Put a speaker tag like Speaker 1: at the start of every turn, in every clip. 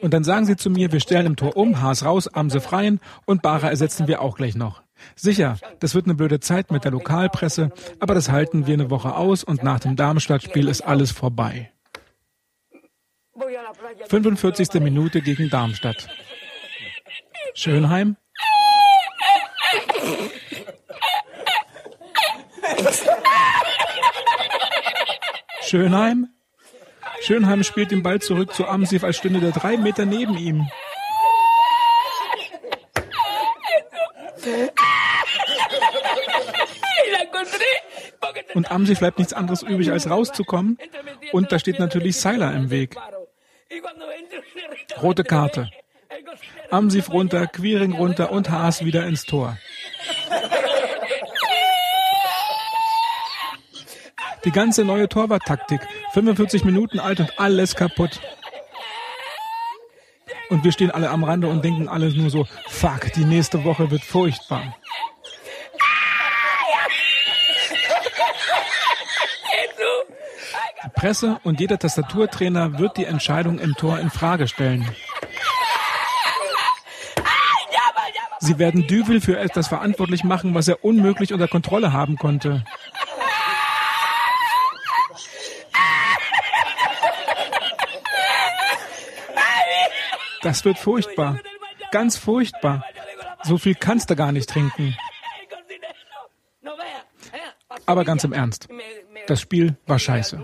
Speaker 1: Und dann sagen sie zu mir, wir stellen im Tor um, Haas raus, Amse freien und Bara ersetzen wir auch gleich noch. Sicher, das wird eine blöde Zeit mit der Lokalpresse, aber das halten wir eine Woche aus und nach dem Darmstadt-Spiel ist alles vorbei. 45. Minute gegen Darmstadt. Schönheim. Schönheim. Schönheim spielt den Ball zurück zu Amsif, als stünde der drei Meter neben ihm. Und Amsif bleibt nichts anderes übrig, als rauszukommen. Und da steht natürlich Seiler im Weg. Rote Karte. Amsif runter, Quiring runter und Haas wieder ins Tor. Die ganze neue Torwarttaktik. 45 Minuten alt und alles kaputt. Und wir stehen alle am Rande und denken alle nur so, fuck, die nächste Woche wird furchtbar. Die Presse und jeder Tastaturtrainer wird die Entscheidung im Tor in Frage stellen. Sie werden Düvel für etwas verantwortlich machen, was er unmöglich unter Kontrolle haben konnte. Das wird furchtbar. Ganz furchtbar. So viel kannst du gar nicht trinken. Aber ganz im Ernst. Das Spiel war scheiße.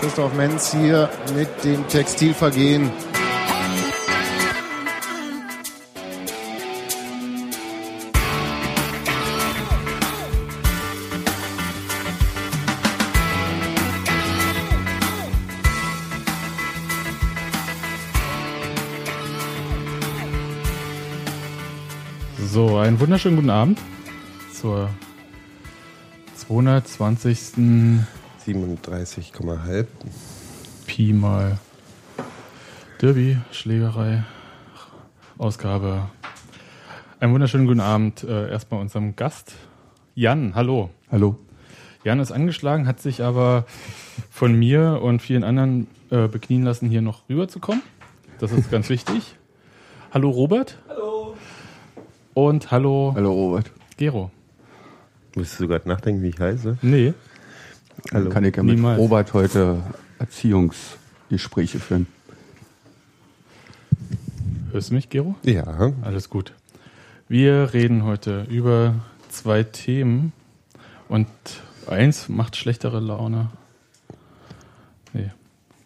Speaker 2: Christoph Menz hier mit dem Textilvergehen.
Speaker 3: Einen wunderschönen guten Abend zur 220.
Speaker 2: 37,5.
Speaker 3: Pi mal Derby, Schlägerei, Ausgabe. Einen wunderschönen guten Abend äh, erstmal unserem Gast. Jan, hallo.
Speaker 4: Hallo.
Speaker 3: Jan ist angeschlagen, hat sich aber von mir und vielen anderen äh, beknien lassen, hier noch rüberzukommen. Das ist ganz wichtig. Hallo Robert.
Speaker 5: Hallo.
Speaker 3: Und hallo
Speaker 4: Hallo Robert.
Speaker 3: Gero.
Speaker 2: Müsstest du gerade nachdenken, wie ich heiße?
Speaker 3: Nee,
Speaker 2: Hallo.
Speaker 4: Kann ich ja mit
Speaker 3: Niemals.
Speaker 4: Robert heute Erziehungsgespräche führen.
Speaker 3: hörst du mich, Gero?
Speaker 2: Ja,
Speaker 3: Alles gut. Wir reden heute über zwei Themen und eins macht schlechtere Laune. Nee,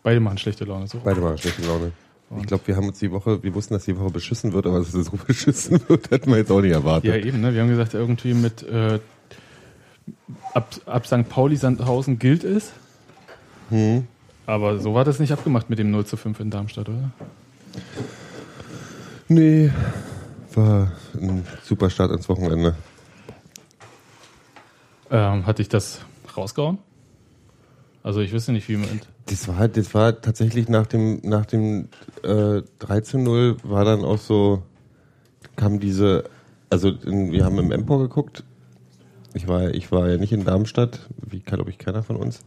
Speaker 3: beide machen schlechte Laune. So.
Speaker 2: beide mal schlechte Laune. Ich glaube, wir haben uns die Woche, wir wussten, dass die Woche beschissen wird, aber dass es so beschissen wird, hätten wir jetzt auch nicht erwartet.
Speaker 3: Ja, eben, ne? Wir haben gesagt, irgendwie mit äh, ab, ab St. Pauli Sandhausen gilt es.
Speaker 2: Hm.
Speaker 3: Aber so war das nicht abgemacht mit dem 0 zu 5 in Darmstadt, oder?
Speaker 2: Nee, war ein super Start ins Wochenende.
Speaker 3: Ähm, hat dich das rausgehauen? Also ich wüsste nicht, wie man.
Speaker 2: Das war, das war tatsächlich nach dem, nach dem äh, 13-0 war dann auch so, kam diese, also in, wir haben im Empor geguckt. Ich war, ich war ja nicht in Darmstadt, wie glaube ich keiner von uns.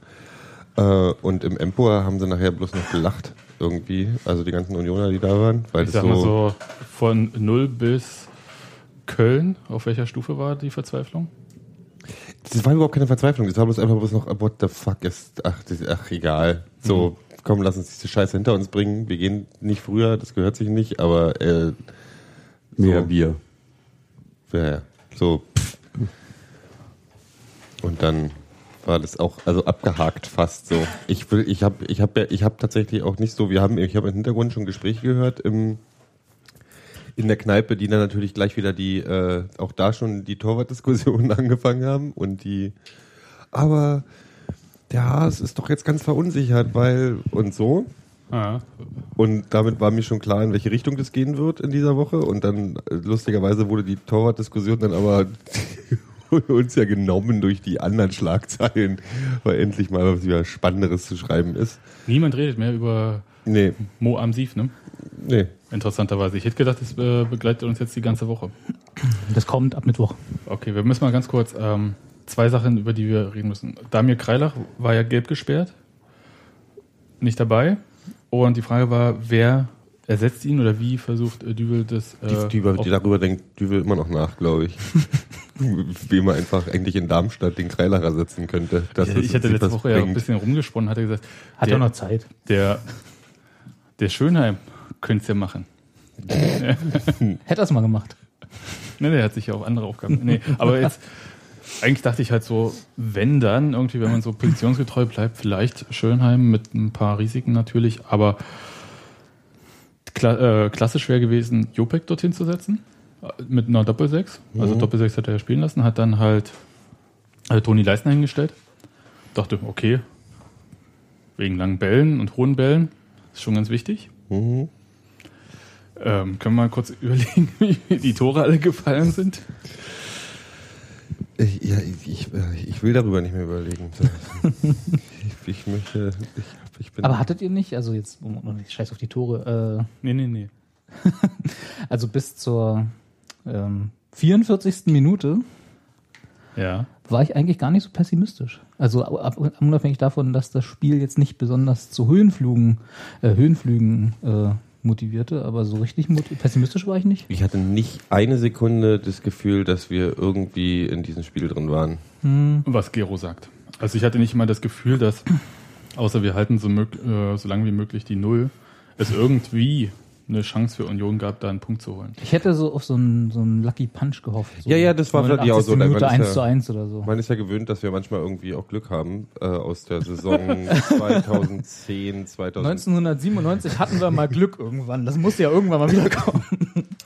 Speaker 2: Äh, und im Empor haben sie nachher bloß noch gelacht irgendwie, also die ganzen Unioner, die da waren, weil
Speaker 3: Ich
Speaker 2: das
Speaker 3: sag mal so, von 0 bis Köln, auf welcher Stufe war die Verzweiflung?
Speaker 2: Das war überhaupt keine Verzweiflung. Das war bloß einfach bloß noch, what the fuck ist, ach, das, ach egal. So, komm, lass uns diese Scheiße hinter uns bringen. Wir gehen nicht früher, das gehört sich nicht, aber äh,
Speaker 4: Mehr
Speaker 2: So.
Speaker 4: Bier.
Speaker 2: ja, ja, so. Pff. Und dann war das auch, also abgehakt fast so. Ich will, ich habe, ich habe, ich habe tatsächlich auch nicht so. Wir haben, ich habe im Hintergrund schon Gespräche gehört im in der Kneipe, die dann natürlich gleich wieder die, äh, auch da schon die Torwartdiskussionen angefangen haben und die, aber der Haas ist doch jetzt ganz verunsichert, weil und so.
Speaker 3: Ah,
Speaker 2: Und damit war mir schon klar, in welche Richtung das gehen wird in dieser Woche. Und dann äh, lustigerweise wurde die Torwartdiskussion dann aber uns ja genommen durch die anderen Schlagzeilen, weil endlich mal was wieder Spannenderes zu schreiben ist.
Speaker 3: niemand redet mehr über
Speaker 2: Nee,
Speaker 3: Mo Amsiv, ne?
Speaker 2: nee.
Speaker 3: Interessanterweise. Ich hätte gedacht, das äh, begleitet uns jetzt die ganze Woche.
Speaker 5: Das kommt ab Mittwoch.
Speaker 3: Okay, wir müssen mal ganz kurz. Ähm, zwei Sachen, über die wir reden müssen. Damir Kreilach war ja gelb gesperrt, nicht dabei. Und die Frage war, wer ersetzt ihn oder wie versucht äh, Dübel das äh,
Speaker 2: Die, die, darüber denkt Düvel immer noch nach, glaube ich. Wie man einfach eigentlich in Darmstadt den Kreilacher setzen könnte. dass
Speaker 3: ich, ich hatte letzte Woche ja ein
Speaker 2: bringt.
Speaker 3: bisschen rumgesponnen, hatte gesagt,
Speaker 5: Hat ja noch Zeit.
Speaker 3: der, der Schönheim könnte es ja machen.
Speaker 5: Hätte er es mal gemacht.
Speaker 3: Nee, der hat sich ja auf andere Aufgaben. Nee, aber jetzt, eigentlich dachte ich halt so, wenn dann, irgendwie, wenn man so positionsgetreu bleibt, vielleicht Schönheim mit ein paar Risiken natürlich, aber kla äh, klassisch wäre gewesen, Jopek dorthin zu setzen, äh, mit einer Doppelsechs. Also Doppelsechs hat er ja spielen lassen, hat dann halt äh, Toni Leisner hingestellt. Dachte, okay, wegen langen Bällen und hohen Bällen, ist schon ganz wichtig.
Speaker 2: Mhm.
Speaker 3: Ähm, können wir mal kurz überlegen, wie die Tore alle gefallen sind?
Speaker 2: Ich, ja, ich, ich, äh, will darüber nicht mehr überlegen. ich, ich möchte, ich, ich bin.
Speaker 5: Aber hattet ihr nicht, also jetzt, ich scheiß auf die Tore,
Speaker 3: Nee, nee, nee.
Speaker 5: äh, also bis zur ähm, 44. Minute
Speaker 3: Ja.
Speaker 5: war ich eigentlich gar nicht so pessimistisch. Also ab, unabhängig davon, dass das Spiel jetzt nicht besonders zu Höhenflügen, äh, Höhenflügen äh, motivierte, aber so richtig pessimistisch war ich nicht.
Speaker 2: ich hatte nicht eine Sekunde das Gefühl, dass wir irgendwie in diesem Spiel drin waren.
Speaker 3: Was Gero sagt. Also ich hatte nicht mal das Gefühl, dass, außer wir halten so, äh, so lange wie möglich die Null, es irgendwie eine Chance für Union gab, da einen Punkt zu holen.
Speaker 5: Ich hätte so auf so einen, so einen Lucky Punch gehofft. So
Speaker 2: Ja, ja, das war vielleicht auch so,
Speaker 5: 89. Minute
Speaker 2: man ist
Speaker 5: 1
Speaker 2: ja-
Speaker 5: zu 1 oder so.
Speaker 2: Man ist ja gewöhnt, dass wir manchmal irgendwie auch Glück haben äh, aus der Saison 2010, 2000.
Speaker 5: 1997 hatten wir mal Glück irgendwann. Das muss ja irgendwann mal wieder kommen.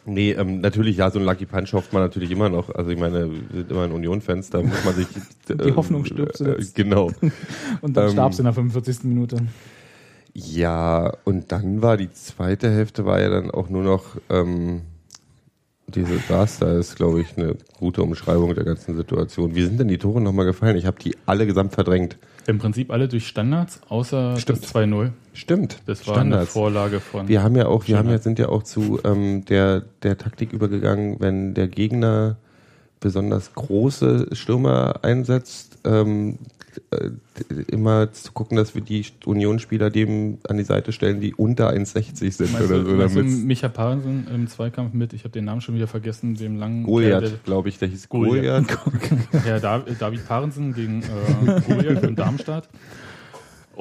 Speaker 2: Nee, ähm, natürlich, ja, so ein Lucky Punch hofft man natürlich immer noch. Also ich meine, wir sind immer ein Union-Fans, da muss man sich...
Speaker 5: Die Hoffnung stirbt
Speaker 2: äh,
Speaker 5: zuletzt.
Speaker 2: Genau.
Speaker 5: Und dann
Speaker 2: Ähm,
Speaker 5: starb in der 45. Minute.
Speaker 2: Ja, und dann war die zweite Hälfte war ja dann auch nur noch ähm, diese Desaster ist, glaube ich, eine gute Umschreibung der ganzen Situation. Wie sind denn die Tore nochmal gefallen? Ich habe die alle gesamt verdrängt.
Speaker 3: Im Prinzip alle durch Standards, außer
Speaker 2: Stimmt.
Speaker 3: das 2-0.
Speaker 2: Stimmt.
Speaker 3: Das war eine
Speaker 2: Standards.
Speaker 3: Vorlage von.
Speaker 2: Wir haben ja auch, wir haben ja, sind ja auch zu ähm, der, der Taktik übergegangen, wenn der Gegner besonders große Stürmer einsetzt, ähm, äh, immer zu gucken, dass wir die Unionsspieler dem an die Seite stellen, die unter 1,60 sind
Speaker 3: Meinst
Speaker 2: oder so.
Speaker 3: meinst du Micha Parensen im Zweikampf mit, ich habe den Namen schon wieder vergessen, dem langen
Speaker 2: Goliath, glaube ich, der hieß
Speaker 3: Goliath.
Speaker 2: Goliath.
Speaker 3: Herr Dav- David Parensen gegen äh, Goliath von Darmstadt.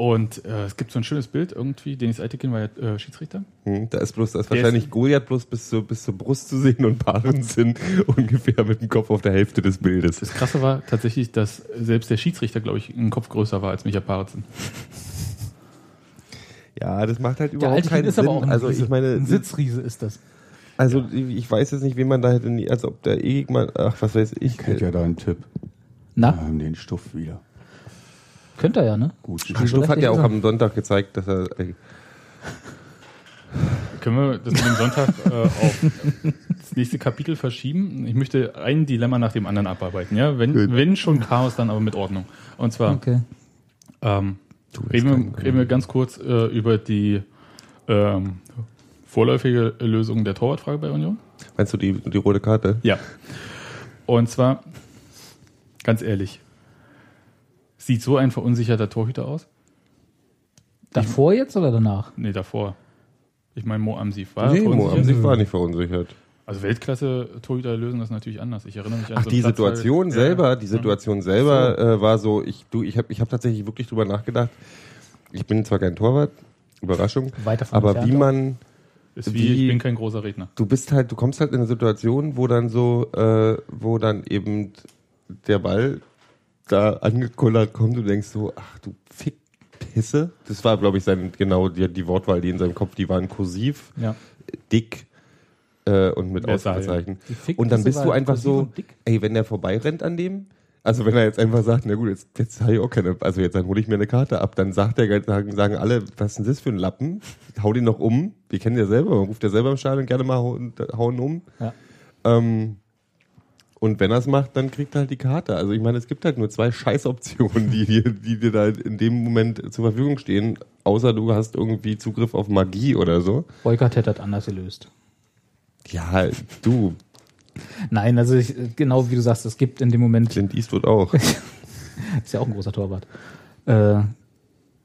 Speaker 3: Und äh, es gibt so ein schönes Bild irgendwie. Denis Eitekin war ja äh, Schiedsrichter.
Speaker 2: Hm, da ist bloß, da ist
Speaker 3: Der
Speaker 2: wahrscheinlich
Speaker 3: ist-
Speaker 2: Goliath bloß bis zur, bis zur Brust zu sehen und Paaren sind ungefähr mit dem Kopf auf der Hälfte des Bildes.
Speaker 3: Das Krasse war tatsächlich, dass selbst der Schiedsrichter, glaube ich, einen Kopf größer war als Micha Parensen.
Speaker 2: Ja, das macht halt
Speaker 5: Der
Speaker 2: überhaupt
Speaker 5: alte
Speaker 2: keinen
Speaker 5: ist
Speaker 2: Sinn.
Speaker 5: aber auch ein
Speaker 2: also
Speaker 5: Riese.
Speaker 2: ich meine,
Speaker 5: ein Sitzriese ist das.
Speaker 2: Also ich weiß jetzt nicht, wen man da hätte, nie, als ob der Egmann, ach was weiß ich.
Speaker 4: Kennt ja da einen Tipp. Wir
Speaker 5: Na,
Speaker 4: haben den Stuff wieder.
Speaker 5: Könnte er ja, ne?
Speaker 4: Gut.
Speaker 2: Stuff hat ja auch am Sonntag gezeigt, dass er. Äh,
Speaker 3: Können wir das mit dem Sonntag äh, auf das nächste Kapitel verschieben? Ich möchte ein Dilemma nach dem anderen abarbeiten. Ja, wenn, wenn schon Chaos, dann aber mit Ordnung. Und zwar
Speaker 5: Okay.
Speaker 3: ähm, reden, wir, reden wir ganz kurz äh, über die ähm, vorläufige Lösung der Torwartfrage bei Union.
Speaker 2: meinst du die, die rote Karte?
Speaker 3: Ja. Und zwar, ganz ehrlich, sieht so ein verunsicherter Torhüter aus?
Speaker 5: Davor jetzt oder danach?
Speaker 3: Nee, davor. Ich meine, Mo Amsif war
Speaker 2: nee, Mo. Amsif war nicht verunsichert.
Speaker 3: Also Weltklasse-Torhüter lösen das natürlich anders. Ich erinnere mich an
Speaker 2: Ach,
Speaker 3: so
Speaker 2: die Situation
Speaker 3: Ja,
Speaker 2: selber,
Speaker 3: ja.
Speaker 2: die Situation selber äh, war so, ich, du, ich habe ich hab tatsächlich wirklich drüber nachgedacht. Ich bin zwar kein Torwart, Überraschung, aber wie man
Speaker 3: Ist wie,
Speaker 2: Wie-
Speaker 3: ich bin kein großer Redner.
Speaker 2: du bist halt, du kommst halt in eine Situation, wo dann so, äh, wo dann eben der Ball da angekullert kommt und denkst so, ach du Fickpisse. Das war, glaube ich, sein, genau die, die Wortwahl, die in seinem Kopf, die waren kursiv,
Speaker 5: Ja.
Speaker 2: dick äh, und mit. Ausrufezeichen. Und dann bist du einfach so, ey, wenn der vorbeirennt an dem, also wenn er jetzt einfach sagt, na gut, jetzt, jetzt habe ich auch keine, also jetzt dann hole ich mir eine Karte ab, dann sagt der, sagen, sagen alle, was ist denn das für ein Lappen? Hau den noch um. Wir kennen ja selber, man ruft ja selber im Stadion gerne mal hauen, hauen um.
Speaker 5: Ja.
Speaker 2: Ähm, und wenn er es macht, dann kriegt er halt die Karte. Also ich meine, es gibt halt nur zwei Scheißoptionen, die dir, die dir da in dem Moment zur Verfügung stehen, außer du hast irgendwie Zugriff auf Magie oder so.
Speaker 5: Beukert hätte das anders gelöst.
Speaker 2: Ja, du,
Speaker 5: Nein, also ich, genau wie du sagst, es gibt in dem Moment,
Speaker 2: Clint Eastwood auch.
Speaker 5: ist ja auch ein großer Torwart, äh,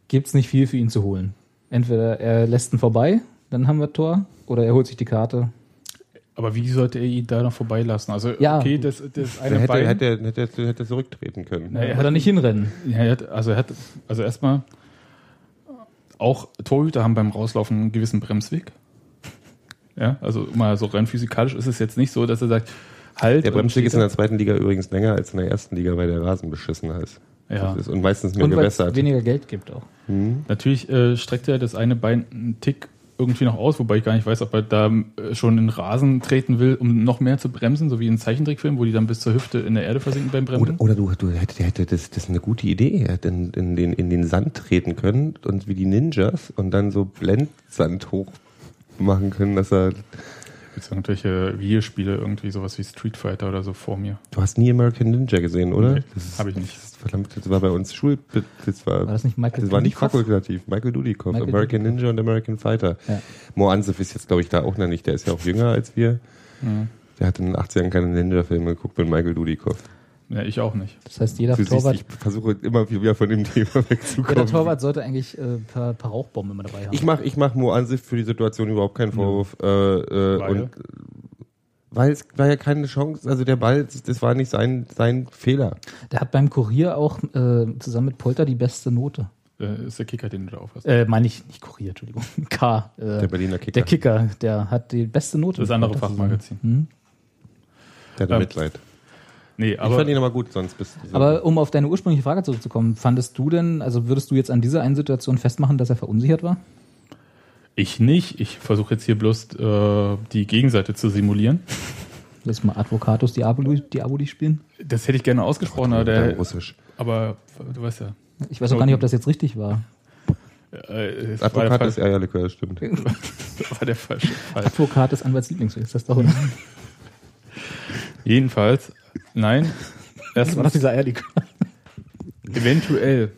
Speaker 5: gibt es nicht viel für ihn zu holen. Entweder er lässt ihn vorbei, dann haben wir Tor, oder er holt sich die Karte.
Speaker 3: Aber wie sollte er ihn da noch vorbeilassen? Also,
Speaker 5: Ja.
Speaker 3: okay, das, das
Speaker 2: Er
Speaker 3: eine
Speaker 2: hätte,
Speaker 3: Bein.
Speaker 2: hätte, hätte, hätte zurücktreten können.
Speaker 3: Ja, er hat
Speaker 5: er nicht hinrennen.
Speaker 3: Ja, er hat, also er hat, also erstmal auch Torhüter haben beim Rauslaufen einen gewissen Bremsweg. Ja, also mal so rein physikalisch ist es jetzt nicht so, dass er sagt, halt.
Speaker 2: Der Bremsweg ist in der zweiten Liga übrigens länger als in der ersten Liga, weil der Rasen beschissener ist.
Speaker 3: Ja.
Speaker 2: Das ist und meistens mehr
Speaker 5: Und weil es
Speaker 2: gewässert.
Speaker 5: weniger Geld gibt auch.
Speaker 3: da. Natürlich äh, streckt er das eine Bein einen Tick irgendwie noch aus, wobei ich gar nicht weiß, ob er da äh, schon in Rasen treten will, um noch mehr zu bremsen, so wie in Zeichentrickfilmen, wo die dann bis zur Hüfte in der Erde versinken beim
Speaker 2: Oder,
Speaker 3: Bremsen.
Speaker 2: oder du, du hätte, hätte das, das ist eine gute Idee. Er hätte in, in, den, in den Sand treten können und wie die Ninjas und dann so Blendsand hoch machen können, dass er.
Speaker 3: Gibt's irgendwelche Videospiele, irgendwie sowas wie Street Fighter oder so vor mir?
Speaker 2: Du hast nie American Ninja gesehen, oder?
Speaker 3: Nee,
Speaker 2: das ist,
Speaker 3: hab ich nicht.
Speaker 2: Das, ist verdammt, das war bei uns Schul. Das war,
Speaker 5: War das nicht Michael
Speaker 2: das war nicht
Speaker 5: Dudikoff?
Speaker 2: fakultativ. Michael Dudikoff,
Speaker 5: Michael
Speaker 2: American
Speaker 5: Dudikoff.
Speaker 2: Ninja und American Fighter.
Speaker 5: Ja.
Speaker 2: Mo Ansef ist jetzt, glaube ich, da auch noch nicht. Der ist ja auch jünger als wir. Der hat in den 80ern keine Ninja-Filme geguckt mit Michael Dudikoff.
Speaker 3: Ja, ich auch nicht.
Speaker 5: Das heißt, jeder
Speaker 2: Du siehst,
Speaker 5: Torwart,
Speaker 2: ich versuche immer wieder von dem Thema wegzukommen.
Speaker 5: jeder Torwart sollte eigentlich äh, ein paar, paar Rauchbomben immer dabei haben.
Speaker 2: Ich mache ich mach Mo für die Situation überhaupt keinen Vorwurf. Äh, äh,
Speaker 3: Weil?
Speaker 2: und weil es war ja keine Chance, also der Ball, das war nicht sein, sein Fehler.
Speaker 5: Der hat beim Kurier auch äh, zusammen mit Polter die beste Note.
Speaker 3: Äh, ist der Kicker, den du da aufhast.
Speaker 5: Äh, meine ich, nicht Kurier, Entschuldigung. K. Äh,
Speaker 2: Der Berliner Kicker.
Speaker 5: Der Kicker, der hat die beste Note.
Speaker 3: Das andere Fachmagazin.
Speaker 5: Hm?
Speaker 2: Der hatte
Speaker 3: Ähm,
Speaker 2: Mitleid.
Speaker 3: Nee,
Speaker 2: ich
Speaker 3: aber
Speaker 2: fand ihn aber gut, sonst bist du.
Speaker 5: Aber um auf deine ursprüngliche Frage zurückzukommen, fandest du denn, also würdest du jetzt an dieser einen Situation festmachen, dass er verunsichert war?
Speaker 3: ich nicht. Ich versuche jetzt hier bloß äh, die Gegenseite zu simulieren.
Speaker 5: Lass mal Advocatus Diaboli, Diaboli spielen.
Speaker 3: Das hätte ich gerne ausgesprochen, aber, der,
Speaker 2: Russisch.
Speaker 3: aber du weißt ja.
Speaker 5: Ich weiß auch gar nicht, ob das jetzt richtig war.
Speaker 3: Äh,
Speaker 2: Advokat ist Eierlikör, das stimmt.
Speaker 3: war der falsche Fall.
Speaker 5: Advokat des Anwaltslieblingsweg, ist das doch, oder?
Speaker 3: Jedenfalls, nein.
Speaker 5: Das war
Speaker 3: Erstens,
Speaker 5: dieser Eierlikör.
Speaker 3: eventuell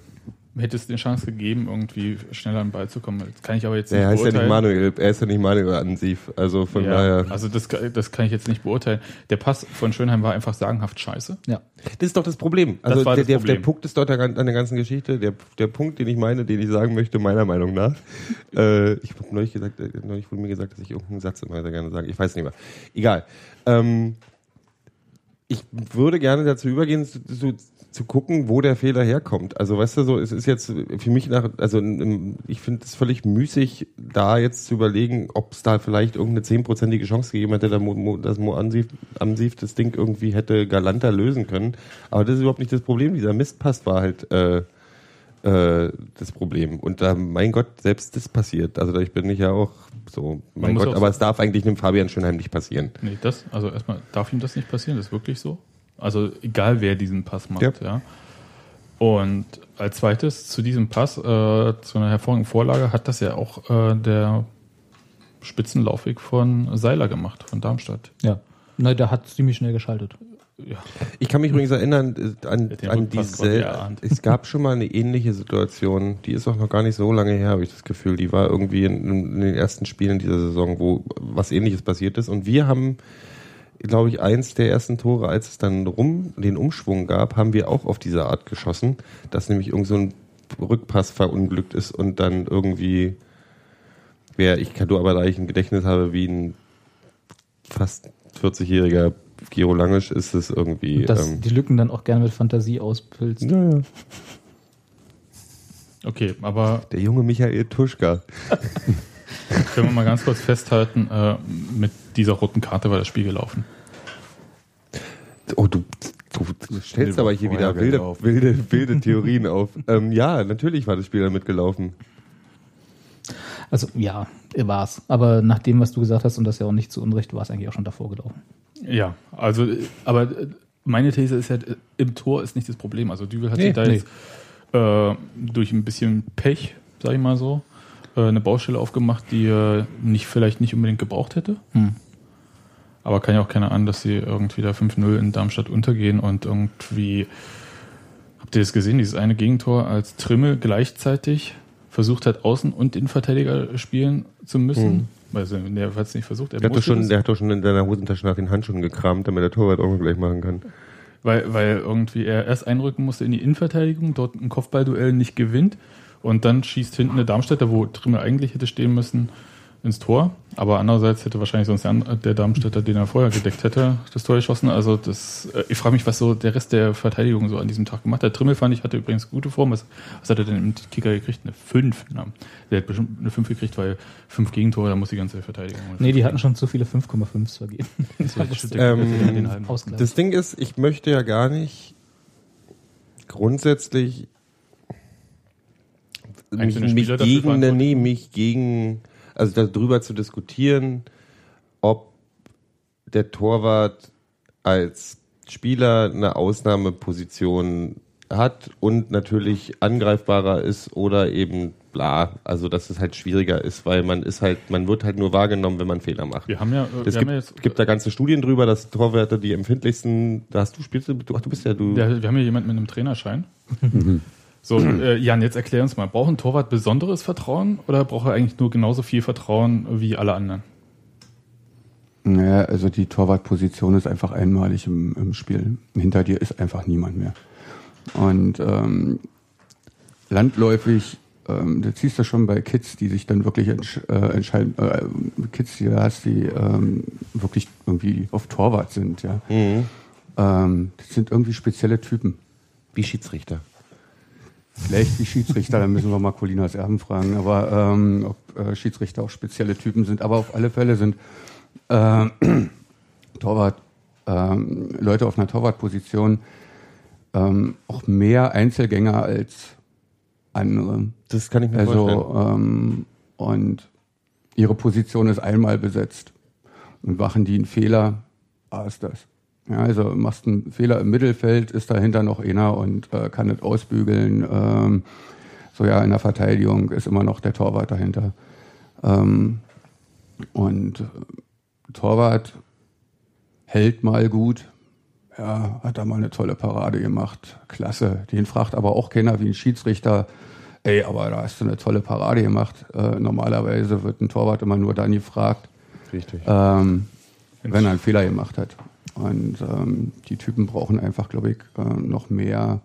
Speaker 3: hätte es eine Chance gegeben, irgendwie schneller an den Ball zu kommen. Das kann ich aber jetzt nicht
Speaker 2: Er ist ja nicht
Speaker 3: beurteilen.
Speaker 2: Manuel, er ist ja nicht Manuel Ansiv. Also von
Speaker 3: ja,
Speaker 2: daher.
Speaker 3: also das, kann- das kann ich jetzt nicht beurteilen. Der Pass von Schönheim war einfach sagenhaft scheiße.
Speaker 5: Ja.
Speaker 2: Das ist doch das Problem. Also
Speaker 3: war
Speaker 2: der,
Speaker 3: das Problem.
Speaker 2: der Punkt ist dort an der ganzen Geschichte. Der, der Punkt, den ich meine, den ich sagen möchte, meiner Meinung nach. äh, ich habe neulich gesagt, äh, neulich wurde mir gesagt, dass ich irgendeinen Satz immer sehr gerne sage. Ich weiß nicht mehr. Egal. Ähm, ich würde gerne dazu übergehen, zu, zu, zu gucken, wo der Fehler herkommt. Also weißt du, so es ist jetzt für mich nach, also ich finde es völlig müßig, da jetzt zu überlegen, ob es da vielleicht irgendeine zehnprozentige Chance gegeben hätte, dass Mo, Ansif das Ding irgendwie hätte galanter lösen können. Aber das ist überhaupt nicht das Problem. Dieser Mistpass war halt äh, äh, das Problem. Und da, mein Gott, selbst das passiert. Also ich bin nicht ja auch so, mein Gott, aber es darf eigentlich einem Fabian Schönheim nicht passieren.
Speaker 3: Nee, das, also erstmal darf ihm das nicht passieren, das ist wirklich so. Also egal wer diesen Pass macht,
Speaker 2: Ja.
Speaker 3: ja. Und als zweites zu diesem Pass, äh, zu einer hervorragenden Vorlage, hat das ja auch äh, der Spitzenlaufweg von Seiler gemacht, von Darmstadt.
Speaker 5: Ja. Na, der hat ziemlich schnell geschaltet.
Speaker 3: Ja.
Speaker 2: Ich kann mich übrigens erinnern äh, an, an diese. Es gab schon mal eine ähnliche Situation, die ist auch noch gar nicht so lange her, habe ich das Gefühl. Die war irgendwie in, in den ersten Spielen dieser Saison, wo was ähnliches passiert ist. Und wir haben, glaube ich, eins der ersten Tore, als es dann rum den Umschwung gab, haben wir auch auf diese Art geschossen, dass nämlich irgend so ein Rückpass verunglückt ist und dann irgendwie wer, ich kann du aber da ich ein Gedächtnis habe wie ein fast 40-jähriger Giro Langisch ist es irgendwie.
Speaker 5: Dass
Speaker 2: ähm,
Speaker 5: die Lücken dann auch gerne mit Fantasie auspilzt.
Speaker 2: ja, ja.
Speaker 3: Okay, aber
Speaker 2: Der junge Michael Tuschka.
Speaker 3: können wir mal ganz kurz festhalten, äh, mit dieser roten Karte war das Spiel gelaufen.
Speaker 2: Oh, du, du, du stellst aber
Speaker 4: war
Speaker 2: hier wieder wilde, wilde, wilde Theorien auf. Ähm, ja, natürlich war das Spiel damit gelaufen.
Speaker 5: Also ja, war's. Aber nach dem, was du gesagt hast, und das ja auch nicht zu Unrecht, war es eigentlich auch schon davor gelaufen.
Speaker 3: Ja, also, aber äh, meine These ist ja, äh, im Tor ist nicht das Problem. Also Düvel hat
Speaker 5: Nee,
Speaker 3: sich da
Speaker 5: nee.
Speaker 3: jetzt äh, durch ein bisschen Pech, sag ich mal so, äh, eine Baustelle aufgemacht, die er nicht, vielleicht nicht unbedingt gebraucht hätte.
Speaker 5: Hm.
Speaker 3: Aber kann ja auch keiner an, dass sie irgendwie da 5-0 in Darmstadt untergehen und irgendwie, habt ihr das gesehen, dieses eine Gegentor, als Trimmel gleichzeitig versucht hat, Außen- und Innenverteidiger spielen zu müssen, Weiß ich, nee, er hat es nicht versucht. Er
Speaker 2: Der hat, doch schon,
Speaker 3: das,
Speaker 2: der hat doch schon in seiner Hosentasche nach den Handschuhen gekramt, damit der Torwart auch gleich machen kann.
Speaker 3: weil, weil irgendwie er erst einrücken musste in die Innenverteidigung, dort ein Kopfballduell nicht gewinnt und dann schießt hinten der Darmstädter, wo Trimmel eigentlich hätte stehen müssen, ins Tor. Aber andererseits hätte wahrscheinlich sonst der, Darmstädter, den er vorher gedeckt hätte, das Tor geschossen. Also das, äh, ich frage mich, was so der Rest der Verteidigung so an diesem Tag gemacht hat. Trimmel fand ich, hatte übrigens gute Form. Was, was hat er denn im Kicker gekriegt? Eine 5. Ja. Der hat bestimmt eine 5 gekriegt, weil 5 Gegentore, da muss die ganze Verteidigung.
Speaker 5: Nee, die hatten schon zu viele 5,5 vergeben.
Speaker 2: Ähm,
Speaker 3: den halben
Speaker 5: Ausgleich.
Speaker 2: Das Ding ist, ich möchte ja gar nicht grundsätzlich mich, mich gegen, nee, mich gegen, also darüber zu diskutieren, ob der Torwart als Spieler eine Ausnahmeposition hat und natürlich angreifbarer ist oder eben bla, also dass es halt schwieriger ist, weil man ist halt, man wird halt nur wahrgenommen, wenn man Fehler macht.
Speaker 3: Wir haben ja, äh,
Speaker 2: Es gibt,
Speaker 3: ja jetzt,
Speaker 2: gibt da ganze Studien drüber, dass Torwärter die empfindlichsten, da hast du spielst, du, ach, du bist ja du.
Speaker 3: Ja, wir haben hier jemanden mit einem Trainerschein. so, äh, Jan, jetzt erklär uns mal, braucht ein Torwart besonderes Vertrauen oder braucht er eigentlich nur genauso viel Vertrauen wie alle anderen?
Speaker 4: Naja, also die Torwartposition ist einfach einmalig im, im Spiel. Hinter dir ist einfach niemand mehr. Und ähm, landläufig, ähm, du ziehst das schon bei Kids, die sich dann wirklich entsch äh, entscheiden, äh, Kids, die du hast, die ähm, wirklich irgendwie auf Torwart sind, ja.
Speaker 2: Mhm.
Speaker 4: Ähm, das sind irgendwie spezielle Typen.
Speaker 2: Wie Schiedsrichter.
Speaker 4: Vielleicht die Schiedsrichter, da müssen wir mal Colinas Erben fragen, aber ähm, ob äh, Schiedsrichter auch spezielle Typen sind. Aber auf alle Fälle sind ähm, Torwart, ähm, Leute auf einer Torwartposition ähm, auch mehr Einzelgänger als andere.
Speaker 2: Das kann ich mir vorstellen.
Speaker 4: Also ähm, und ihre Position ist einmal besetzt. Und machen die einen Fehler, ah, ist das. Ja, also machst einen Fehler im Mittelfeld, ist dahinter noch einer und äh, kann es ausbügeln. Ähm, so ja, in der Verteidigung ist immer noch der Torwart dahinter. Ähm, und äh, Torwart hält mal gut. Ja, hat da mal eine tolle Parade gemacht. Klasse. Den fragt aber auch keiner wie ein Schiedsrichter. Ey, aber da hast du eine tolle Parade gemacht. Äh, normalerweise wird ein Torwart immer nur dann gefragt,
Speaker 2: Richtig.
Speaker 4: ähm, wenn er einen Fehler gemacht hat. Und ähm, die Typen brauchen einfach, glaube ich, äh, noch mehr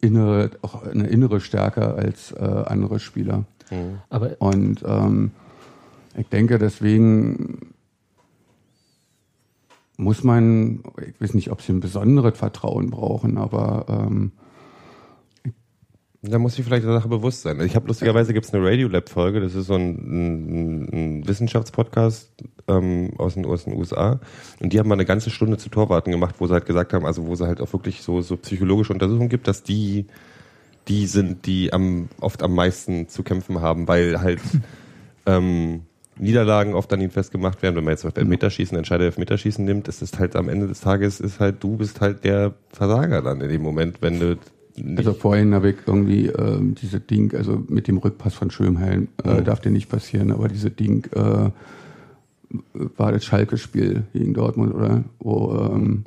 Speaker 4: innere, auch eine innere Stärke als äh, andere Spieler.
Speaker 5: Aber
Speaker 4: Und ähm, ich denke, deswegen muss man, ich weiß nicht, ob sie ein besonderes Vertrauen brauchen, aber ähm,
Speaker 2: Da muss ich vielleicht der Sache bewusst sein. Ich habe lustigerweise gibt es eine Radiolab-Folge, das ist so ein, ein, ein Wissenschaftspodcast ähm, aus, den, aus den USA. Und die haben mal eine ganze Stunde zu Torwarten gemacht, wo sie halt gesagt haben, also wo sie halt auch wirklich so, so psychologische Untersuchungen gibt, dass die die sind, die am, oft am meisten zu kämpfen haben, weil halt ähm, Niederlagen oft an ihnen festgemacht werden. Wenn man jetzt auf Elfmeterschießen, Entscheider Elfmeterschießen nimmt, ist es halt am Ende des Tages ist halt, du bist halt der Versager dann in dem Moment, wenn du nicht
Speaker 4: also vorhin habe ich irgendwie ähm, diese Ding, also mit dem Rückpass von Schömheim, äh,
Speaker 2: Mhm.
Speaker 4: darf dir nicht passieren, aber diese Ding äh, war das Schalke-Spiel gegen Dortmund, oder? Wo, ähm,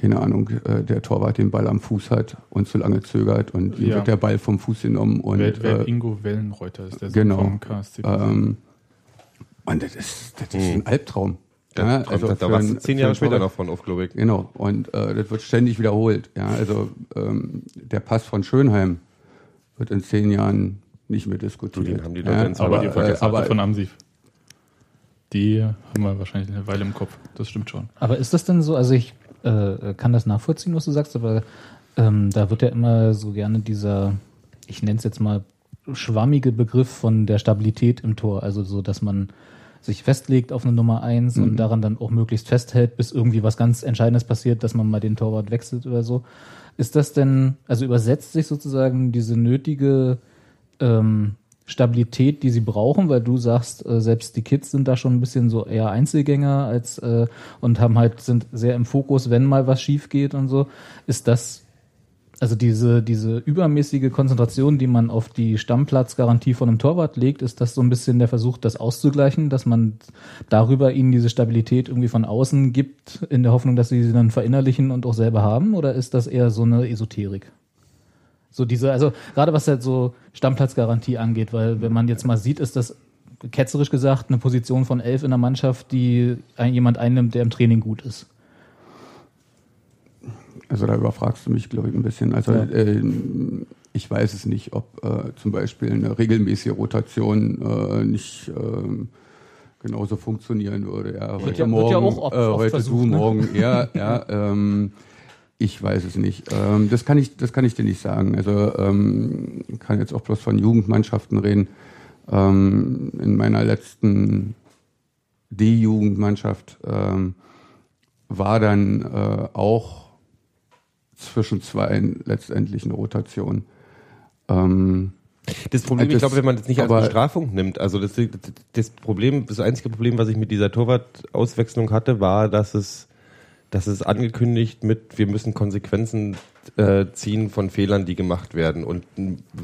Speaker 4: keine Ahnung, äh, der Torwart den Ball am Fuß hat und zu lange zögert und
Speaker 3: Ja.
Speaker 4: wird der Ball vom Fuß genommen und
Speaker 3: Wer, wer
Speaker 4: äh,
Speaker 3: Ingo Wellenreuter ist der
Speaker 4: genau.
Speaker 3: vom KSC.
Speaker 4: Ähm, und das ist, das ist ein Albtraum.
Speaker 2: Da,
Speaker 4: Ja,
Speaker 2: kommt,
Speaker 4: also
Speaker 2: da warst du zehn Jahre später noch von auf, glaube ich.
Speaker 4: Genau, und äh, das wird ständig wiederholt. Ja, also ähm, der Pass von Schönheim wird in zehn Jahren nicht mehr diskutiert.
Speaker 2: Du, den haben die Leute
Speaker 4: ja,
Speaker 2: ins
Speaker 3: aber
Speaker 4: äh, aber
Speaker 3: von Amsif. Die haben wir wahrscheinlich eine Weile im Kopf. Das stimmt schon.
Speaker 5: Aber ist das denn so, also ich äh, kann das nachvollziehen, was du sagst, aber ähm, da wird ja immer so gerne dieser, ich nenne es jetzt mal, schwammige Begriff von der Stabilität im Tor. Also so, dass man sich festlegt auf eine Nummer eins und daran dann auch möglichst festhält, bis irgendwie was ganz Entscheidendes passiert, dass man mal den Torwart wechselt oder so. Ist das denn, also übersetzt sich sozusagen diese nötige ähm, Stabilität, die sie brauchen, weil du sagst, äh, selbst die Kids sind da schon ein bisschen so eher Einzelgänger als äh, und haben halt sind sehr im Fokus, wenn mal was schief geht und so. Ist das also diese diese übermäßige Konzentration, die man auf die Stammplatzgarantie von einem Torwart legt, ist das so ein bisschen der Versuch, das auszugleichen, dass man darüber ihnen diese Stabilität irgendwie von außen gibt, in der Hoffnung, dass sie sie dann verinnerlichen und auch selber haben, oder ist das eher so eine Esoterik? So diese, also gerade was halt so Stammplatzgarantie angeht, weil wenn man jetzt mal sieht, ist das ketzerisch gesagt, eine Position von elf in der Mannschaft, die jemand einnimmt, der im Training gut ist.
Speaker 4: Also da überfragst du mich, glaube ich, ein bisschen. Also ja. äh, ich weiß es nicht, ob äh, zum Beispiel eine regelmäßige Rotation äh, nicht äh, genauso funktionieren würde. Ja, heute ja, morgen, ja auch äh, heute versucht, du, ne? morgen er. ja, ähm, ich weiß es nicht. Ähm, das kann ich, das kann ich dir nicht sagen. Also ähm, kann jetzt auch bloß von Jugendmannschaften reden. Ähm, in meiner letzten D-Jugendmannschaft ähm, war dann äh, auch zwischen zwei letztendlich eine Rotation.
Speaker 2: Ähm, das Problem, das, ich glaube, wenn man das nicht als Bestrafung nimmt, also das, das Problem, das einzige Problem, was ich mit dieser Torwart-Auswechslung hatte, war, dass es, dass es angekündigt mit, wir müssen Konsequenzen äh, ziehen von Fehlern, die gemacht werden. Und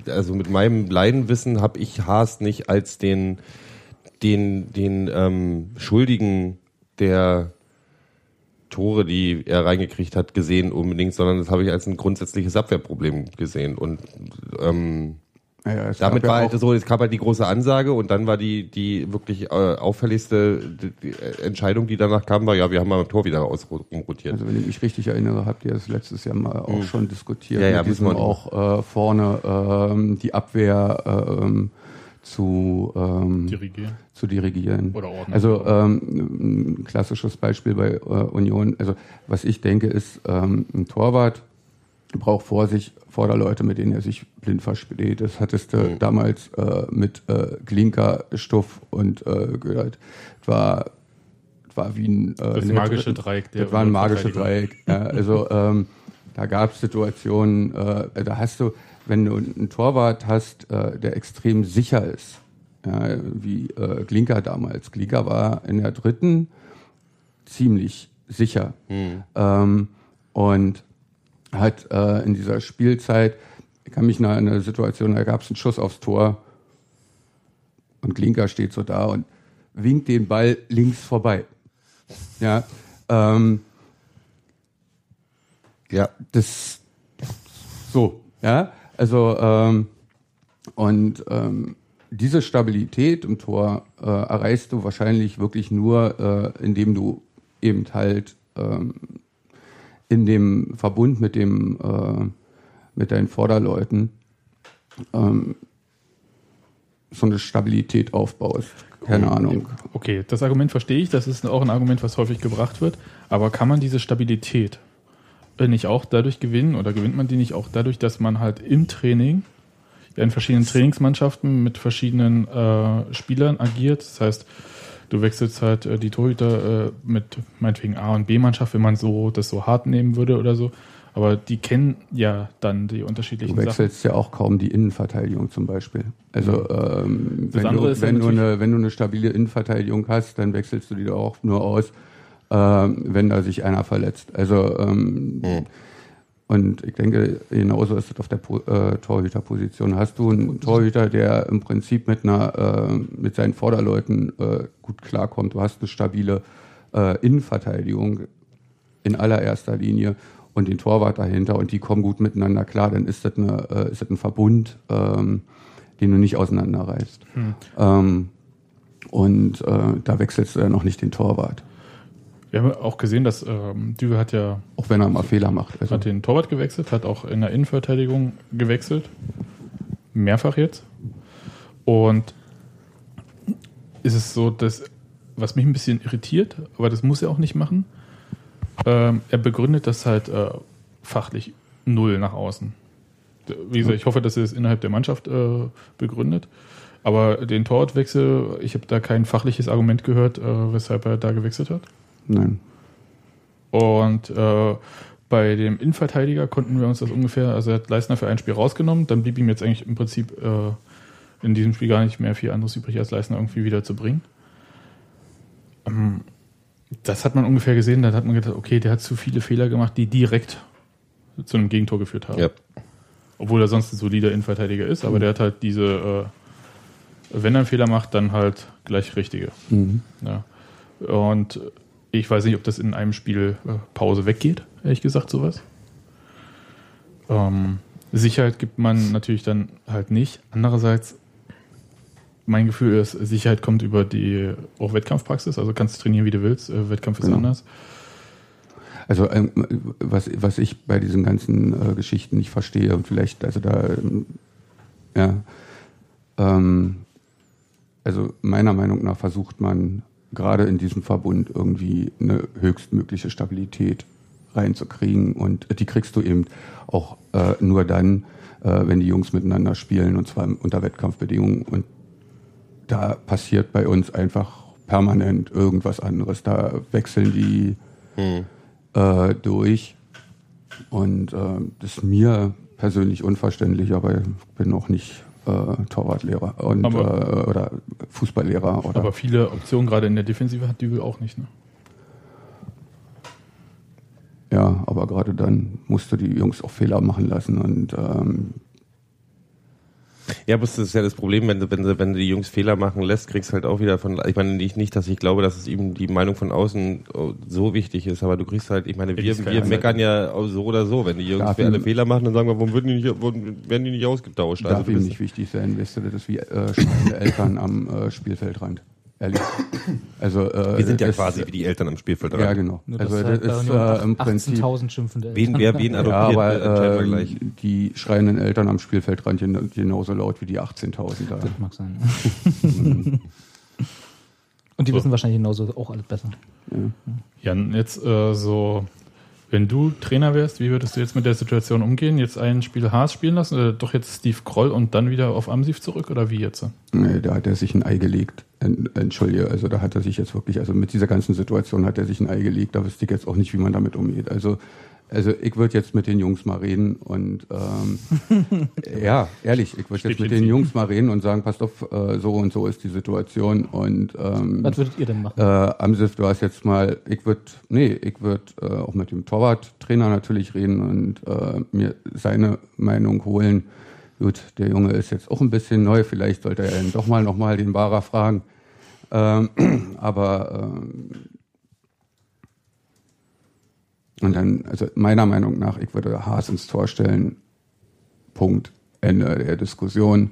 Speaker 2: also mit meinem Leidenwissen habe ich Haas nicht als den, den, den ähm, Schuldigen der Tore, die er reingekriegt hat, gesehen unbedingt, sondern das habe ich als ein grundsätzliches Abwehrproblem gesehen. Und ähm, ja, Damit war halt so, es gab halt die große Ansage und dann war die, die wirklich äh, auffälligste die Entscheidung, die danach kam, war, ja, wir haben mal im Tor wieder ausrotiert.
Speaker 4: Also wenn ich mich richtig erinnere, habt ihr das letztes Jahr mal auch mhm. schon diskutiert, ja, ja, mit diesem auch äh, vorne ähm, die Abwehr ähm, zu, ähm, dirigieren. zu dirigieren. Oder ordnen. Also ähm, ein klassisches Beispiel bei äh, Union, also was ich denke ist, ähm, ein Torwart braucht vor sich Vorderleute, mit denen er sich blind versteht. Das hattest du mhm. damals äh, mit äh, Glinker, Stuff und äh, gehört. War, war wie ein
Speaker 3: äh, das magische Dreieck.
Speaker 4: Der das war ein magisches Dreieck. Ja, also ähm, da gab es Situationen, äh, da hast du, wenn du einen Torwart hast, äh, der extrem sicher ist, ja, wie äh, Glinker damals. Glinker war in der dritten ziemlich sicher. Mhm. Ähm, und hat äh, in dieser Spielzeit, ich kann mich noch an eine Situation, da gab es einen Schuss aufs Tor und Klinker steht so da und winkt den Ball links vorbei. Ja, ähm, ja, das so, ja, also ähm, und ähm, diese Stabilität im Tor äh, erreichst du wahrscheinlich wirklich nur, äh, indem du eben halt ähm, in dem Verbund mit dem äh, mit deinen Vorderleuten ähm, so eine Stabilität aufbaust. Keine okay. Ahnung.
Speaker 3: Okay, das Argument verstehe ich. Das ist auch ein Argument, was häufig gebracht wird. Aber kann man diese Stabilität nicht auch dadurch gewinnen oder gewinnt man die nicht auch dadurch, dass man halt im Training in verschiedenen Trainingsmannschaften mit verschiedenen äh, Spielern agiert? Das heißt, Du wechselst halt äh, die Torhüter äh, mit meinetwegen A- und B-Mannschaft, wenn man so das so hart nehmen würde oder so. Aber die kennen ja dann die unterschiedlichen
Speaker 4: Sachen. Du wechselst Sachen. ja auch kaum die Innenverteidigung zum Beispiel. Also ähm, wenn, du, wenn, du eine, wenn du eine stabile Innenverteidigung hast, dann wechselst du die auch nur aus, wenn da sich einer verletzt. Also ähm, hm. Und ich denke, genauso ist es auf der äh, Torhüterposition. Hast du einen Torhüter, der im Prinzip mit einer, äh, mit seinen Vorderleuten äh, gut klarkommt, du hast eine stabile äh, Innenverteidigung in allererster Linie und den Torwart dahinter und die kommen gut miteinander klar, dann ist das, eine, äh, ist das ein Verbund, ähm, den du nicht auseinanderreißt. Hm. Ähm, und äh, da wechselst du ja noch nicht den Torwart.
Speaker 3: Wir haben auch gesehen, dass ähm, Düwe hat ja.
Speaker 4: Auch wenn er mal Fehler macht.
Speaker 3: Also. Hat den Torwart gewechselt, hat auch in der Innenverteidigung gewechselt. Mehrfach jetzt. Und ist es so, dass, was mich ein bisschen irritiert, aber das muss er auch nicht machen, ähm, er begründet das halt äh, fachlich null nach außen. Wie gesagt, ich hoffe, dass er es innerhalb der Mannschaft äh, begründet. Aber den Torwartwechsel, ich habe da kein fachliches Argument gehört, äh, weshalb er da gewechselt hat.
Speaker 4: Nein.
Speaker 3: Und äh, bei dem Innenverteidiger konnten wir uns das ungefähr, also er hat Leistner für ein Spiel rausgenommen, dann blieb ihm jetzt eigentlich im Prinzip äh, in diesem Spiel gar nicht mehr viel anderes übrig, als Leistner irgendwie wieder zu bringen. Ähm, das hat man ungefähr gesehen, da hat man gedacht, okay, der hat zu viele Fehler gemacht, die direkt zu einem Gegentor geführt haben. Yep. Obwohl er sonst ein solider Innenverteidiger ist, aber mhm. der hat halt diese, äh, wenn er einen Fehler macht, dann halt gleich richtige. Mhm. Ja. Und ich weiß nicht, ob das in einem Spiel äh, Pause weggeht, ehrlich gesagt, sowas. Ähm, Sicherheit gibt man natürlich dann halt nicht. Andererseits, mein Gefühl ist, Sicherheit kommt über die auch Wettkampfpraxis. Also kannst du trainieren, wie du willst. Äh, Wettkampf ist
Speaker 4: Genau.
Speaker 3: anders.
Speaker 4: Also ähm, was, was ich bei diesen ganzen äh, Geschichten nicht verstehe und vielleicht, also da, ähm, ja, ähm, also meiner Meinung nach versucht man gerade in diesem Verbund irgendwie eine höchstmögliche Stabilität reinzukriegen und die kriegst du eben auch äh, nur dann, äh, wenn die Jungs miteinander spielen und zwar unter Wettkampfbedingungen und da passiert bei uns einfach permanent irgendwas anderes. Da wechseln die äh, durch. Und äh, das ist mir persönlich unverständlich, aber ich bin auch nicht äh, Torwartlehrer und,
Speaker 3: Aber-
Speaker 4: äh, oder Fußballlehrer. Oder,
Speaker 3: Aber viele Optionen, gerade in der Defensive, hat Dübel auch nicht. Ne?
Speaker 4: ja, aber gerade dann musst du die Jungs auch Fehler machen lassen. Und ähm,
Speaker 2: Ja, aber das ist ja das Problem, wenn du, wenn du, wenn du die Jungs Fehler machen lässt, kriegst du halt auch wieder von, ich meine nicht, nicht, dass ich glaube, dass es ihm die Meinung von außen oh, so wichtig ist, aber du kriegst halt, ich meine, wir, wir
Speaker 3: keine
Speaker 2: meckern ja so oder so, wenn die Jungs
Speaker 4: Darf
Speaker 2: alle
Speaker 4: ihm-
Speaker 2: Fehler machen, dann sagen wir, warum würden die nicht, warum werden die nicht ausgetauscht?
Speaker 4: darf
Speaker 2: du
Speaker 4: ihm nicht wichtig sein, weißt du, das ist wie äh, Eltern am äh, Spielfeldrand. Ehrlich. Also, äh,
Speaker 2: wir sind ja
Speaker 4: das-
Speaker 2: quasi wie die Eltern am Spielfeld
Speaker 4: Ja, genau.
Speaker 5: Nur,
Speaker 4: Also das
Speaker 5: halt bei
Speaker 4: ist äh, im Prinzip
Speaker 5: 18.000 schimpfende
Speaker 2: Wen, wer wen
Speaker 4: Ja,
Speaker 2: adoptiert,
Speaker 4: aber
Speaker 2: entscheiden wir
Speaker 4: ähm, die schreienden Eltern am Spielfeldrand gen- genauso laut wie die 18.000 da.
Speaker 5: Das mag sein. Und die wissen wahrscheinlich genauso auch alles besser.
Speaker 3: Jan, jetzt äh, so, wenn du Trainer wärst, wie würdest du jetzt mit der Situation umgehen? Jetzt ein Spiel Haas spielen lassen oder doch jetzt Steve Kroll und dann wieder auf Amsiv zurück oder wie jetzt?
Speaker 4: Nee, da hat er sich ein Ei gelegt. En- Entschuldige, also da hat er sich jetzt wirklich, also mit dieser ganzen Situation hat er sich ein Ei gelegt. Da wüsste ich jetzt auch nicht, wie man damit umgeht. Also, also ich würde jetzt mit den Jungs mal reden und ähm, ja, ehrlich, ich würde jetzt mit den Jungs mal reden und sagen, passt auf, äh, so und so ist die Situation und ähm,
Speaker 5: Was würdet ihr denn machen?
Speaker 4: Äh, Amsif, du hast jetzt mal, ich würde, nee, ich würde äh, auch mit dem Torwarttrainer natürlich reden und äh, mir seine Meinung holen. Gut, der Junge ist jetzt auch ein bisschen neu, vielleicht sollte er dann doch mal nochmal den Barer fragen. Ähm, aber ähm, und dann, also meiner Meinung nach, ich würde Haas ins Tor stellen. Punkt. Ende der Diskussion.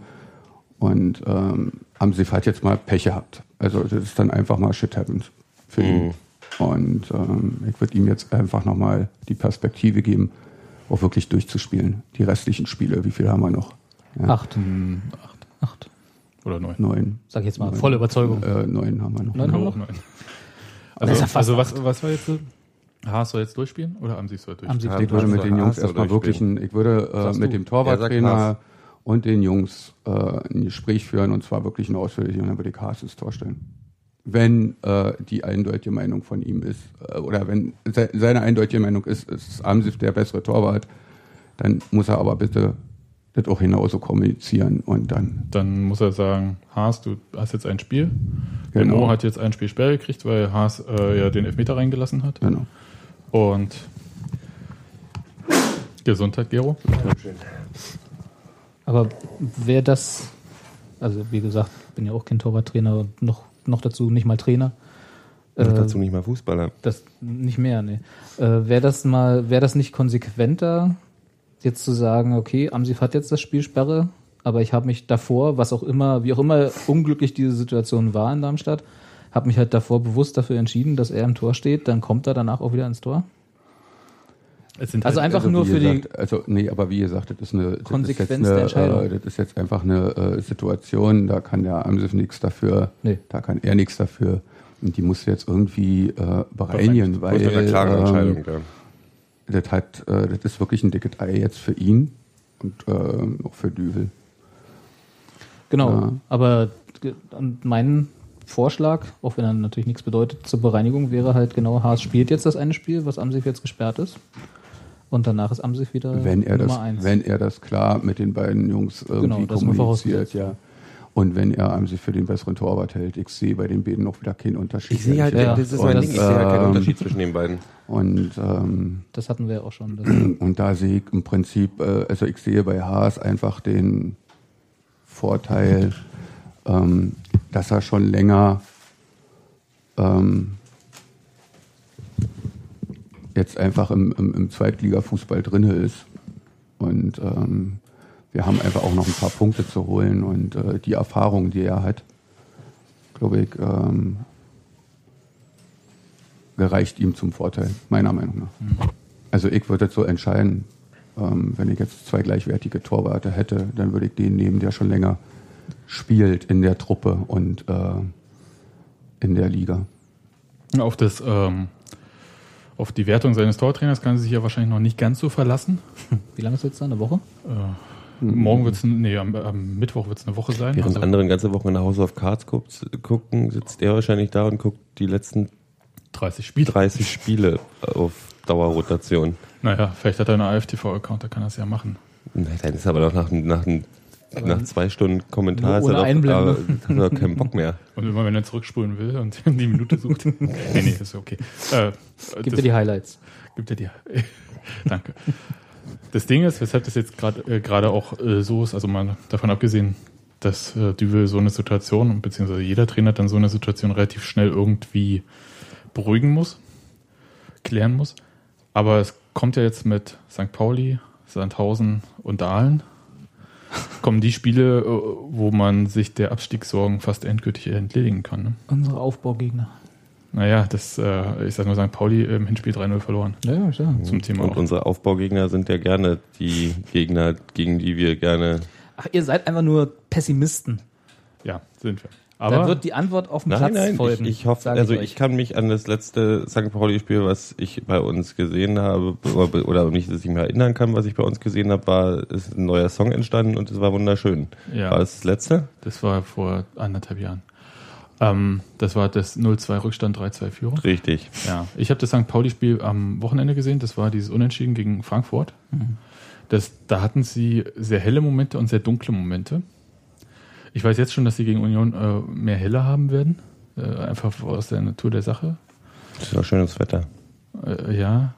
Speaker 4: Und ähm, Amsif hat jetzt mal Pech gehabt. Also das ist dann einfach mal Shit happens für ihn. Und ähm, ich würde ihm jetzt einfach nochmal die Perspektive geben, auch wirklich durchzuspielen. Die restlichen Spiele, wie viel haben wir noch? Ja,
Speaker 5: Acht.
Speaker 3: Acht.
Speaker 5: Acht.
Speaker 3: Oder neun?
Speaker 4: Neun.
Speaker 5: Sag ich jetzt mal, volle Überzeugung.
Speaker 4: Äh, neun haben wir noch.
Speaker 5: Neun haben wir noch?
Speaker 3: neun. Also, also was, was war jetzt? Haas soll jetzt durchspielen oder Amsiv soll durchspielen?
Speaker 5: Amsiv
Speaker 2: Ja,
Speaker 4: Ich würde mit den Jungs erstmal wirklich ein, ich würde äh, mit
Speaker 5: du?
Speaker 4: dem
Speaker 2: Er
Speaker 4: Torwarttrainer
Speaker 2: Haas.
Speaker 4: und den Jungs äh, ein Gespräch führen und zwar wirklich ein ausführliches und dann würde ich Haas ins Tor stellen. Wenn äh, die eindeutige Meinung von ihm ist, äh, oder wenn se seine eindeutige Meinung ist, ist Amsif der bessere Torwart, dann muss er aber bitte das auch genauso kommunizieren und dann
Speaker 3: Dann muss er sagen, Haas, du hast jetzt ein Spiel. Der
Speaker 4: Genau.
Speaker 3: Mo hat jetzt ein Spiel Sperre gekriegt, weil Haas äh, ja den Elfmeter reingelassen hat.
Speaker 4: genau.
Speaker 3: Und Gesundheit, Gero.
Speaker 5: Aber wer das, also wie gesagt, ich bin ja auch kein Torwarttrainer und noch, noch dazu nicht mal Trainer.
Speaker 2: Und
Speaker 5: Äh,
Speaker 2: dazu nicht mal Fußballer.
Speaker 5: Das nicht mehr, nee. Äh, wäre das mal, wäre das nicht konsequenter, jetzt zu sagen, okay, Amsif hat jetzt das Spielsperre, aber ich habe mich davor, was auch immer, wie auch immer unglücklich diese Situation war in Darmstadt, habe mich halt davor bewusst dafür entschieden, dass er im Tor steht, dann kommt er danach auch wieder ins Tor.
Speaker 3: Es sind
Speaker 5: Also
Speaker 3: halt,
Speaker 5: einfach
Speaker 4: also
Speaker 5: nur für die
Speaker 4: gesagt, Also, nee, aber wie gesagt, das ist eine, das
Speaker 5: Konsequenz
Speaker 4: ist jetzt
Speaker 5: der
Speaker 4: eine,
Speaker 5: Entscheidung.
Speaker 4: Äh, das ist jetzt einfach eine äh, Situation, da kann der Amsif nichts dafür,
Speaker 5: Nee.
Speaker 4: da kann er nichts dafür. Und die muss jetzt irgendwie äh, bereinigen, weil
Speaker 2: Mit einer klaren
Speaker 4: ähm,
Speaker 2: Entscheidung da.
Speaker 4: das hat, äh, das ist wirklich ein dickes Ei jetzt für ihn und äh, auch für Düvel.
Speaker 5: Genau,
Speaker 4: Ja.
Speaker 5: aber ge- und mein Vorschlag, auch wenn er natürlich nichts bedeutet, zur Bereinigung wäre halt genau, Haas spielt jetzt das eine Spiel, was Amsif jetzt gesperrt ist. Und danach ist Amsif wieder
Speaker 4: wenn er
Speaker 5: Nummer
Speaker 4: das,
Speaker 5: eins.
Speaker 4: wenn er das klar mit den beiden Jungs irgendwie
Speaker 5: Genau,
Speaker 4: kommuniziert, ja. Und wenn er Amsif für den besseren Torwart hält, ich sehe bei den beiden auch wieder keinen Unterschied.
Speaker 2: Ich sehe halt,
Speaker 5: Ja.
Speaker 2: das ist
Speaker 4: Und,
Speaker 2: mein Ding, ich sehe halt keinen
Speaker 4: ähm,
Speaker 2: Unterschied zwischen den beiden.
Speaker 4: Und ähm,
Speaker 5: das hatten wir ja auch schon.
Speaker 4: Und da sehe ich im Prinzip, äh, also ich sehe bei Haas einfach den Vorteil, ähm, dass er schon länger ähm, jetzt einfach im, im, im Zweitliga-Fußball drin ist. Und ähm, wir haben einfach auch noch ein paar Punkte zu holen und äh, die Erfahrung, die er hat, glaube ich, ähm, gereicht ihm zum Vorteil, meiner Meinung nach. Mhm. Also ich würde so entscheiden, ähm, wenn ich jetzt zwei gleichwertige Torwarte hätte, dann würde ich den nehmen, der schon länger spielt in der Truppe und äh, in der Liga.
Speaker 3: Auf das ähm, auf die Wertung seines Tortrainers kann sie sich ja wahrscheinlich noch nicht ganz so verlassen.
Speaker 5: Wie lange ist es jetzt da? Eine Woche?
Speaker 3: Äh, morgen wird es, nee, am, am Mittwoch wird es eine Woche sein.
Speaker 2: Während also, andere ganze Woche nach House of Cards guckt, gucken, sitzt er wahrscheinlich da und guckt die letzten
Speaker 3: 30 Spiele,
Speaker 2: 30 Spiele auf Dauerrotation.
Speaker 3: Naja, vielleicht hat er einen AFTV-Account, da kann er es ja machen.
Speaker 2: Na, dann ist aber doch nach, nach, nach zwei Stunden Kommentar
Speaker 5: ohne
Speaker 2: er doch, keinen Bock mehr.
Speaker 3: Und immer wenn er zurückspulen will und die Minute sucht. nee, nee, ist okay. Äh,
Speaker 5: Gibt dir die Highlights.
Speaker 3: Gibt dir die Danke. Das Ding ist, weshalb das jetzt gerade äh, gerade auch äh, so ist, also mal davon abgesehen, dass äh, Düvel so eine Situation, beziehungsweise jeder Trainer dann so eine Situation relativ schnell irgendwie beruhigen muss, klären muss. Aber es kommt ja jetzt mit St. Pauli, Sandhausen und Dahlen kommen die Spiele, äh, wo man sich der Abstiegssorgen fast endgültig entledigen kann. Ne?
Speaker 5: Unsere Aufbaugegner.
Speaker 3: Naja, das, äh, ich sag nur, St. Pauli im Hinspiel 3-0 verloren.
Speaker 5: Ja, ja, klar.
Speaker 2: Zum Thema Und auch. unsere Aufbaugegner sind ja gerne die Gegner, gegen die wir gerne.
Speaker 5: Ach, ihr seid einfach nur Pessimisten.
Speaker 3: Ja, sind wir.
Speaker 5: Aber da wird die Antwort auf dem
Speaker 2: nein,
Speaker 5: Platz
Speaker 2: nein,
Speaker 5: folgen.
Speaker 2: Ich, ich hoffe, also ich, ich kann mich an das letzte St. Pauli-Spiel, was ich bei uns gesehen habe, oder nicht, dass ich mich erinnern kann, was ich bei uns gesehen habe, war, ist ein neuer Song entstanden und es war wunderschön. Ja. War das das letzte?
Speaker 3: Das war vor anderthalb Jahren. Ähm, das war das 0-2 Rückstand 3-2 Führung.
Speaker 2: Richtig.
Speaker 3: Ja. Ich habe das St. Pauli-Spiel am Wochenende gesehen. Das war dieses Unentschieden gegen Frankfurt. Mhm. Das, da hatten sie sehr helle Momente und sehr dunkle Momente. Ich weiß jetzt schon, dass sie gegen Union äh, mehr Helle haben werden. Äh, einfach aus der Natur der Sache.
Speaker 2: Das ist auch schönes Wetter.
Speaker 3: Äh, ja.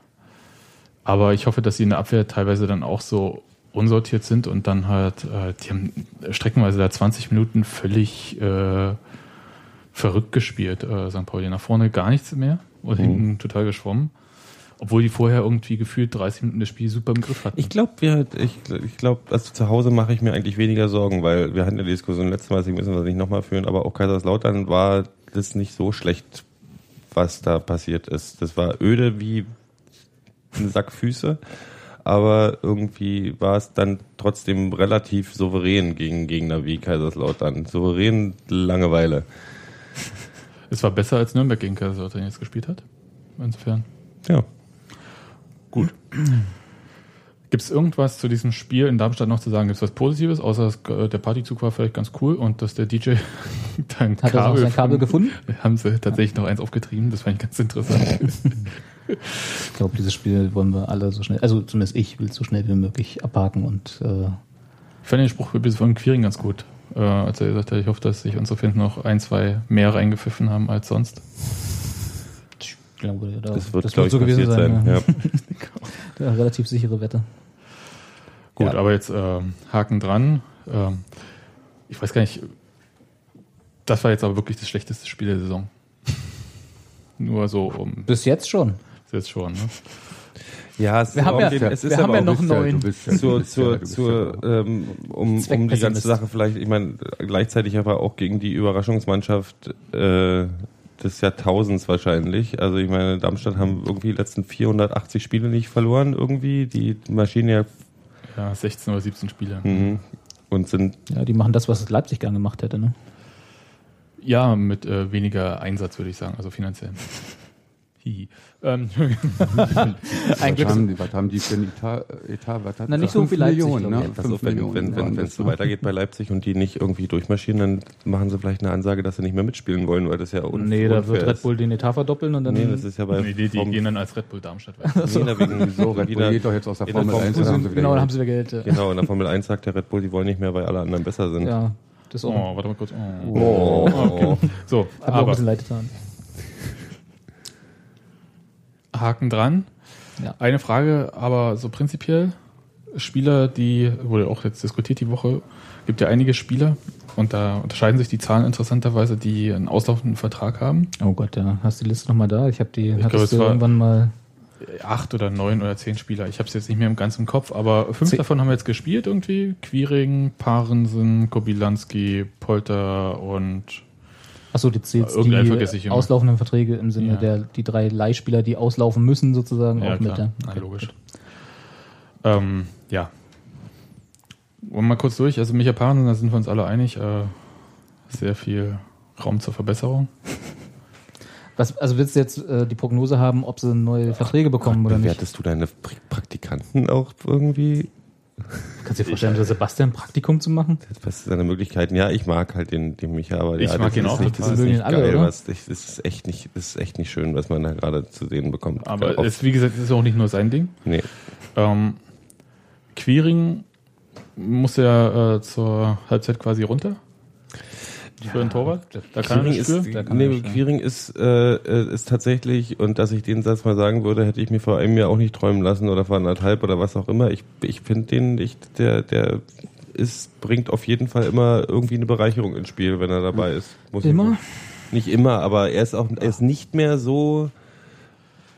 Speaker 3: Aber ich hoffe, dass sie in der Abwehr teilweise dann auch so unsortiert sind und dann halt, äh, die haben streckenweise da 20 Minuten völlig äh, verrückt gespielt, äh, St. Pauli. Nach vorne gar nichts mehr und mhm. hinten total geschwommen. Obwohl die vorher irgendwie gefühlt 30 Minuten das Spiel super im Griff hatten.
Speaker 2: Ich glaube, ich, ich glaube, also zu Hause mache ich mir eigentlich weniger Sorgen, weil wir hatten ja die Diskussion letztes Mal, deswegen müssen wir das nicht nochmal führen, aber auch Kaiserslautern war das nicht so schlecht, was da passiert ist. Das war öde wie ein Sack Füße, aber irgendwie war es dann trotzdem relativ souverän gegen Gegner wie Kaiserslautern. Souverän Langeweile.
Speaker 3: Es war besser als Nürnberg gegen Kaiserslautern jetzt gespielt hat. Insofern.
Speaker 2: Ja.
Speaker 3: Gut. Gibt es irgendwas zu diesem Spiel in Darmstadt noch zu sagen? Gibt es was Positives, außer dass äh, der Partyzug war vielleicht ganz cool und dass der DJ
Speaker 5: dein Hat Kabel, sein Kabel gefunden?
Speaker 3: Haben sie tatsächlich noch eins aufgetrieben, das fand ich ganz interessant.
Speaker 5: ich glaube, dieses Spiel wollen wir alle so schnell, also zumindest ich will so schnell wie möglich abhaken und äh
Speaker 3: ich fand den Spruch von Quiring ganz gut, äh, als er gesagt hat, ich hoffe, dass sich unsere Fans noch ein, zwei mehr reingepfiffen haben als sonst
Speaker 5: glaube, da,
Speaker 2: das wird, das wird so gewesen sein. sein.
Speaker 5: Ja. relativ sichere Wette.
Speaker 3: Gut, ja. aber jetzt äh, Haken dran. Ähm, ich weiß gar nicht, das war jetzt aber wirklich das schlechteste Spiel der Saison. Nur so um.
Speaker 5: Bis jetzt schon.
Speaker 3: Bis jetzt schon, ne?
Speaker 2: Ja, es
Speaker 5: wir haben ja, den, es wir haben ja noch neun.
Speaker 2: Ja, zur, zur, zur, ähm, um, um die ganze Sache vielleicht, ich meine, gleichzeitig aber auch gegen die Überraschungsmannschaft äh, des Jahrtausends wahrscheinlich. Also ich meine, Darmstadt haben irgendwie die letzten 480 Spiele nicht verloren irgendwie. Die Maschine ja...
Speaker 3: Ja, 16 oder 17 Spiele.
Speaker 2: Mhm. Und sind...
Speaker 5: Ja, die machen das, was Leipzig gern gemacht hätte, ne?
Speaker 3: Ja, mit äh, weniger Einsatz, würde ich sagen, also finanziell. Hihi. Ähm.
Speaker 4: Ein was, haben die, was haben die für ein Etat? Etat was hat
Speaker 5: Na, nicht so viel Leipzig,
Speaker 2: Millionen, ne? Also wenn es wenn, wenn, wenn, so weitergeht bei Leipzig und die nicht irgendwie durchmarschieren, dann machen sie vielleicht eine Ansage, dass sie nicht mehr mitspielen wollen, weil das ja
Speaker 5: un Nee, da wird Red Bull den Etat verdoppeln und dann...
Speaker 2: Nee, das ist ja bei... Nee,
Speaker 3: die, die gehen dann als Red Bull Darmstadt weiter.
Speaker 2: so. Nee, wegen so, Red Bull geht doch jetzt aus der Formel 1.
Speaker 5: Genau, dann haben sie wieder Geld. Ja.
Speaker 2: Genau, in der Formel 1 sagt der Red Bull, die wollen nicht mehr, weil alle anderen besser sind.
Speaker 5: Ja. Das
Speaker 3: auch. Oh, warte mal kurz. Oh. oh. Okay. So,
Speaker 5: Hat aber, auch ein bisschen leid getan.
Speaker 3: Haken dran. Ja. Eine Frage, aber so prinzipiell. Spieler, die, wurde auch jetzt diskutiert die Woche, gibt ja einige Spieler und da unterscheiden sich die Zahlen interessanterweise, die einen auslaufenden Vertrag haben.
Speaker 5: Oh Gott, ja. Hast du die Liste nochmal da? Ich habe die, ich hattest glaub, irgendwann mal.
Speaker 3: acht oder neun oder zehn Spieler. Ich habe es jetzt nicht mehr im ganzen Kopf, aber fünf
Speaker 5: Zehn.
Speaker 3: davon haben wir jetzt gespielt irgendwie. Quiring, Parensen, Kobilanski, Polter und
Speaker 5: Achso, die zählt
Speaker 3: Irgendeinen vergesse ich
Speaker 5: die auslaufenden Verträge im Sinne
Speaker 3: Ja.
Speaker 5: der die drei Leihspieler, die auslaufen müssen sozusagen
Speaker 3: Ja,
Speaker 5: auch mit.
Speaker 3: klar.
Speaker 5: Ja.
Speaker 3: Ja, logisch. Ähm, ja. Und mal kurz durch. Also Micha Parensen, da sind wir uns alle einig. Äh, sehr viel Raum zur Verbesserung.
Speaker 5: Was, also willst du jetzt äh, die Prognose haben, ob sie neue Verträge bekommen oder nicht?
Speaker 2: Bewertest du deine Pra- Praktikanten auch irgendwie?
Speaker 5: Kannst du dir vorstellen, dass Sebastian ein Praktikum zu machen?
Speaker 2: Was sind seine Möglichkeiten? Ja, ich mag halt den, den Micha, aber
Speaker 3: Ich
Speaker 2: ja,
Speaker 3: mag
Speaker 2: das
Speaker 3: ihn
Speaker 2: ist
Speaker 3: auch
Speaker 2: nicht,
Speaker 3: total.
Speaker 2: das ist nicht
Speaker 5: alle,
Speaker 2: geil,
Speaker 5: oder?
Speaker 2: was das ist echt nicht, das ist echt nicht schön, was man da gerade zu sehen bekommt.
Speaker 3: Aber es, wie gesagt, ist auch nicht nur sein Ding.
Speaker 2: nee.
Speaker 3: Ähm, Quiring musste ja äh, zur Halbzeit quasi runter. Für einen Torwart. Da kann er
Speaker 2: Quiring
Speaker 3: nicht
Speaker 2: ist,
Speaker 3: für.
Speaker 5: Da kann
Speaker 2: nee,
Speaker 5: er nicht.
Speaker 2: Quiring ist, äh, äh, ist tatsächlich, und dass ich den Satz mal sagen würde, hätte ich mir vor einem Jahr auch nicht träumen lassen oder vor anderthalb oder was auch immer. Ich, ich finde den, ich, der, der ist, bringt auf jeden Fall immer irgendwie eine Bereicherung ins Spiel, wenn er dabei ist. Muss
Speaker 5: Immer?
Speaker 2: Nicht immer, aber er ist auch, er ist nicht mehr so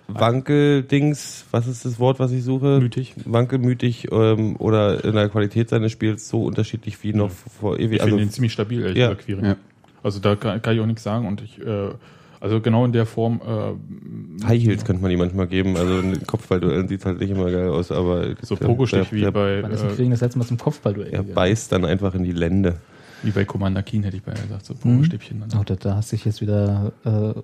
Speaker 2: Wankeldings, was ist das Wort, was ich suche?
Speaker 3: Mütig.
Speaker 2: Wankelmütig ähm, oder in der Qualität seines Spiels so unterschiedlich wie noch vor ewig.
Speaker 3: Ich
Speaker 2: Also,
Speaker 3: finde ihn ziemlich stabil, ehrlich
Speaker 2: Ja.
Speaker 4: Ja.
Speaker 3: Also da kann, kann ich auch nichts sagen und ich, äh, also genau in der Form, äh,
Speaker 2: High Heels könnte man die manchmal geben. Also ein Kopfballduell sieht halt nicht immer geil aus, aber
Speaker 3: so Pogo-Stich wie
Speaker 2: der,
Speaker 3: bei,
Speaker 5: Wann ist ein
Speaker 3: äh,
Speaker 5: Kriegen das letzte Mal zum Kopfballduell
Speaker 2: Er
Speaker 5: gegangen?
Speaker 2: beißt dann einfach in die Lände.
Speaker 3: Wie bei Commander Keen hätte ich beinahe gesagt, so
Speaker 5: Mhm.
Speaker 3: Pogo-Stäbchen. dann.
Speaker 5: Oh, da, da hast du dich jetzt wieder äh,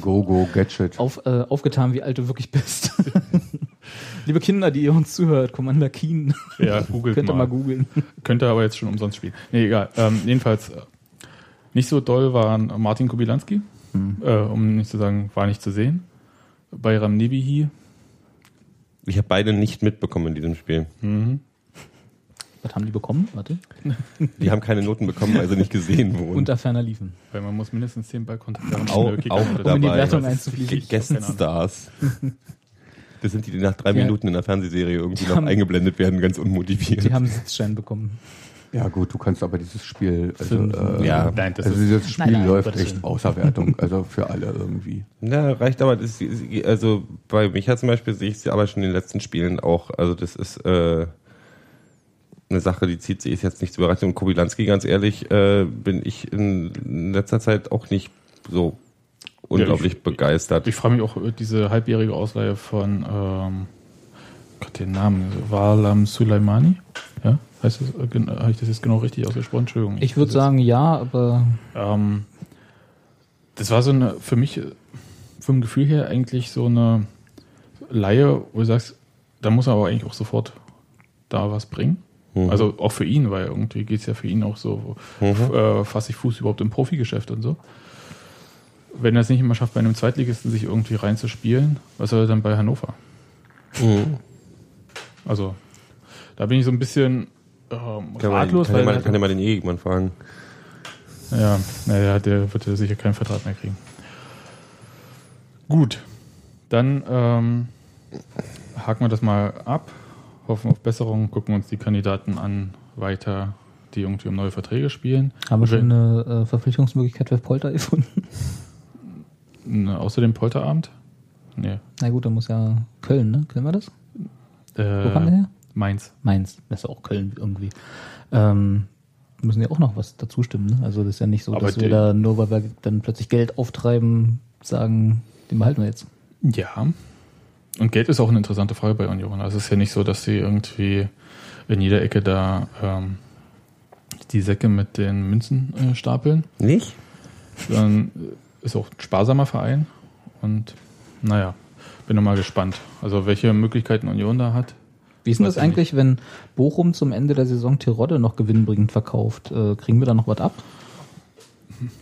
Speaker 4: Go, go, Gadget.
Speaker 5: auf, äh, aufgetan, wie alt du wirklich bist. Liebe Kinder, die ihr uns zuhört, Commander Keen,
Speaker 3: Ja, googelt
Speaker 5: könnt ihr
Speaker 3: mal.
Speaker 5: mal googeln.
Speaker 3: Könnte aber jetzt schon umsonst spielen. Nee, egal. Ähm, jedenfalls, äh, nicht so doll waren Martin Kubilanski, äh, um nicht zu sagen, war nicht zu sehen. Bayram Nebihi,
Speaker 2: Ich habe beide nicht mitbekommen in diesem Spiel.
Speaker 5: Was haben die bekommen? Warte.
Speaker 2: Die haben keine Noten bekommen, weil sie nicht gesehen wurden.
Speaker 5: Unter ferner liefen.
Speaker 3: weil man muss mindestens 10 Ballkontakte haben.
Speaker 2: auch,
Speaker 3: um
Speaker 2: auch
Speaker 5: Um in die
Speaker 2: dabei.
Speaker 5: Wertung einzufliegen.
Speaker 2: Guest-Stars. Das sind die, die nach drei
Speaker 5: Ja.
Speaker 2: Minuten in der Fernsehserie irgendwie
Speaker 5: Die
Speaker 2: noch
Speaker 5: haben-
Speaker 2: eingeblendet werden, ganz unmotiviert.
Speaker 5: Die haben Sitzschein bekommen.
Speaker 4: Ja gut, du kannst aber dieses Spiel, also,
Speaker 5: Fünf.
Speaker 4: äh,
Speaker 2: Ja.
Speaker 3: Nein, das
Speaker 4: also
Speaker 3: ist,
Speaker 4: dieses Spiel
Speaker 5: Nein, nein,
Speaker 4: läuft echt außer Wertung, also für alle irgendwie.
Speaker 2: Ja, reicht aber, das, also bei Micha zum Beispiel sehe ich sie aber schon in den letzten Spielen auch, also das ist äh, eine Sache, die zieht sich ist jetzt nicht zu überraschen. Und Kobilanski, ganz ehrlich, äh, bin ich in letzter Zeit auch nicht so unglaublich
Speaker 3: ich-
Speaker 2: begeistert.
Speaker 3: ich frage mich auch über diese halbjährige Ausleihe von, ähm, Gott, den Namen, Walam Sulaimani. Ja, heißt das, äh, habe ich das jetzt genau richtig ausgesprochen? Entschuldigung.
Speaker 5: Ich würde sagen ja, aber
Speaker 3: Ähm, das war so eine, für mich, äh, vom Gefühl her eigentlich so eine Laie, wo du sagst, da muss er aber eigentlich auch sofort da was bringen.
Speaker 2: Mhm.
Speaker 3: Also auch für ihn, weil irgendwie geht es ja für ihn auch so, äh, fasse ich Fuß überhaupt im Profigeschäft und so. Wenn er es nicht immer schafft, bei einem Zweitligisten sich irgendwie reinzuspielen, was soll er dann bei Hannover?
Speaker 2: Mhm.
Speaker 3: Also, da bin ich so ein bisschen ähm,
Speaker 2: Kann man,
Speaker 3: ratlos,
Speaker 2: kann,
Speaker 3: weil
Speaker 2: mal, kann ja mal den Ehemann fragen.
Speaker 3: Ja, naja, der wird ja sicher keinen Vertrag mehr kriegen. Gut, dann ähm, haken wir das mal ab, hoffen auf Besserung, gucken uns die Kandidaten an, weiter, die irgendwie um neue Verträge spielen.
Speaker 5: haben wir schon eine äh, Verpflichtungsmöglichkeit für Polter gefunden?
Speaker 3: Ne, außer dem Polterabend? Nee.
Speaker 5: Na gut, dann muss ja Köln, ne? Köln war das? Wo kam der
Speaker 3: Äh,
Speaker 5: her?
Speaker 3: Mainz.
Speaker 5: Mainz. Das ist ja auch Köln irgendwie. Ähm, müssen ja auch noch was dazu stimmen, ne? Also das ist ja nicht so,
Speaker 3: Aber
Speaker 5: dass wir da nur, weil wir dann plötzlich Geld auftreiben, sagen, den behalten wir jetzt.
Speaker 3: Ja. Und Geld ist auch eine interessante Frage bei Union. Also es ist ja nicht so, dass sie irgendwie in jeder Ecke da ähm, die Säcke mit den Münzen äh, stapeln.
Speaker 2: Nicht?
Speaker 3: Dann ist auch ein sparsamer Verein und naja, bin noch mal gespannt. Also welche Möglichkeiten Union da hat.
Speaker 5: Wie ist denn das
Speaker 3: ich
Speaker 5: eigentlich, wenn Bochum zum Ende der Saison Terodde noch gewinnbringend verkauft? Äh, kriegen wir da noch was ab?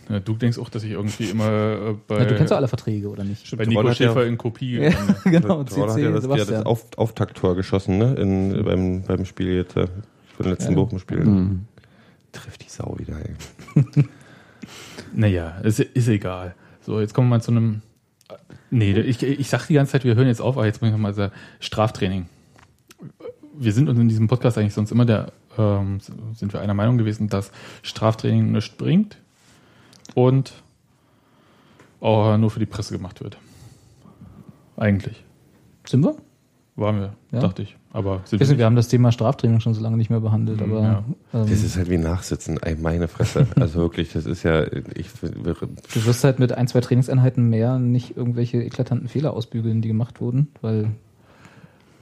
Speaker 3: Ja, du denkst auch, dass ich irgendwie immer äh, bei,
Speaker 5: Ja, du kennst ja alle Verträge, oder nicht?
Speaker 3: bei
Speaker 2: Tirol
Speaker 3: Nico
Speaker 2: ja-
Speaker 3: Schäfer in Kopie.
Speaker 5: Ja, genau,
Speaker 2: Trauer hat ja das, ja das Auf, Auftakttor geschossen, ne? In, beim, beim Spiel jetzt, äh, den letzten
Speaker 5: Ja.
Speaker 2: Bochum-Spielen.
Speaker 4: Mhm.
Speaker 2: Trifft die Sau wieder, ey.
Speaker 3: Naja, ist, ist egal. So, jetzt kommen wir mal zu einem. Nee, ich, ich sag die ganze Zeit, wir hören jetzt auf, aber jetzt muss ich nochmal sagen, Straftraining. Wir sind uns in diesem Podcast eigentlich sonst immer der, ähm, sind wir einer Meinung gewesen, dass Straftraining nichts bringt und auch nur für die Presse gemacht wird. Eigentlich.
Speaker 5: Sind wir?
Speaker 3: Waren wir,
Speaker 5: Ja.
Speaker 3: dachte ich. Aber sind wir
Speaker 5: wir haben das Thema Straftraining schon so lange nicht mehr behandelt,
Speaker 3: Mhm,
Speaker 5: aber
Speaker 3: ja.
Speaker 5: ähm,
Speaker 2: Das ist halt wie Nachsitzen, ey, meine Fresse. Also wirklich, das ist ja, ich,
Speaker 5: du wirst halt mit ein, zwei Trainingseinheiten mehr nicht irgendwelche eklatanten Fehler ausbügeln, die gemacht wurden, weil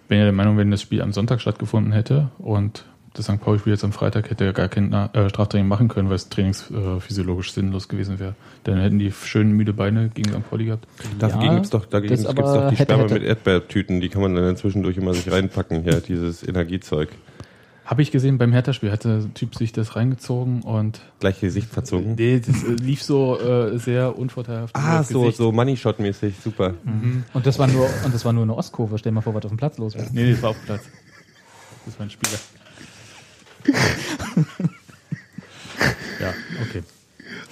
Speaker 3: bin ja der Meinung, wenn das Spiel am Sonntag stattgefunden hätte und das St. Pauli-Spiel jetzt am Freitag hätte er gar kein äh, Straftraining machen können, weil es trainingsphysiologisch äh, sinnlos gewesen wäre. Dann hätten die schönen müde Beine gegen St. Pauli gehabt.
Speaker 2: dagegen
Speaker 5: Ja,
Speaker 2: gibt's doch, dagegen gibt's doch die
Speaker 5: hätte,
Speaker 2: Sperma
Speaker 5: hätte.
Speaker 2: mit Erdbeertüten, die kann man dann zwischendurch immer sich reinpacken, hier, dieses Energiezeug.
Speaker 3: Habe ich gesehen beim Hertha-Spiel, hat der Typ sich das reingezogen und
Speaker 2: Gleich Gesicht verzogen.
Speaker 3: nee, das äh, lief so äh, sehr unvorteilhaft.
Speaker 2: Ah, so,
Speaker 3: Gesicht.
Speaker 2: so Money Shot mäßig, super.
Speaker 5: und das war nur und das war nur eine Ostkurve. Stell dir mal vor, was auf dem Platz los wäre.
Speaker 3: Nee, nee, das war auf Platz. Das war ein Spieler. Ja, okay.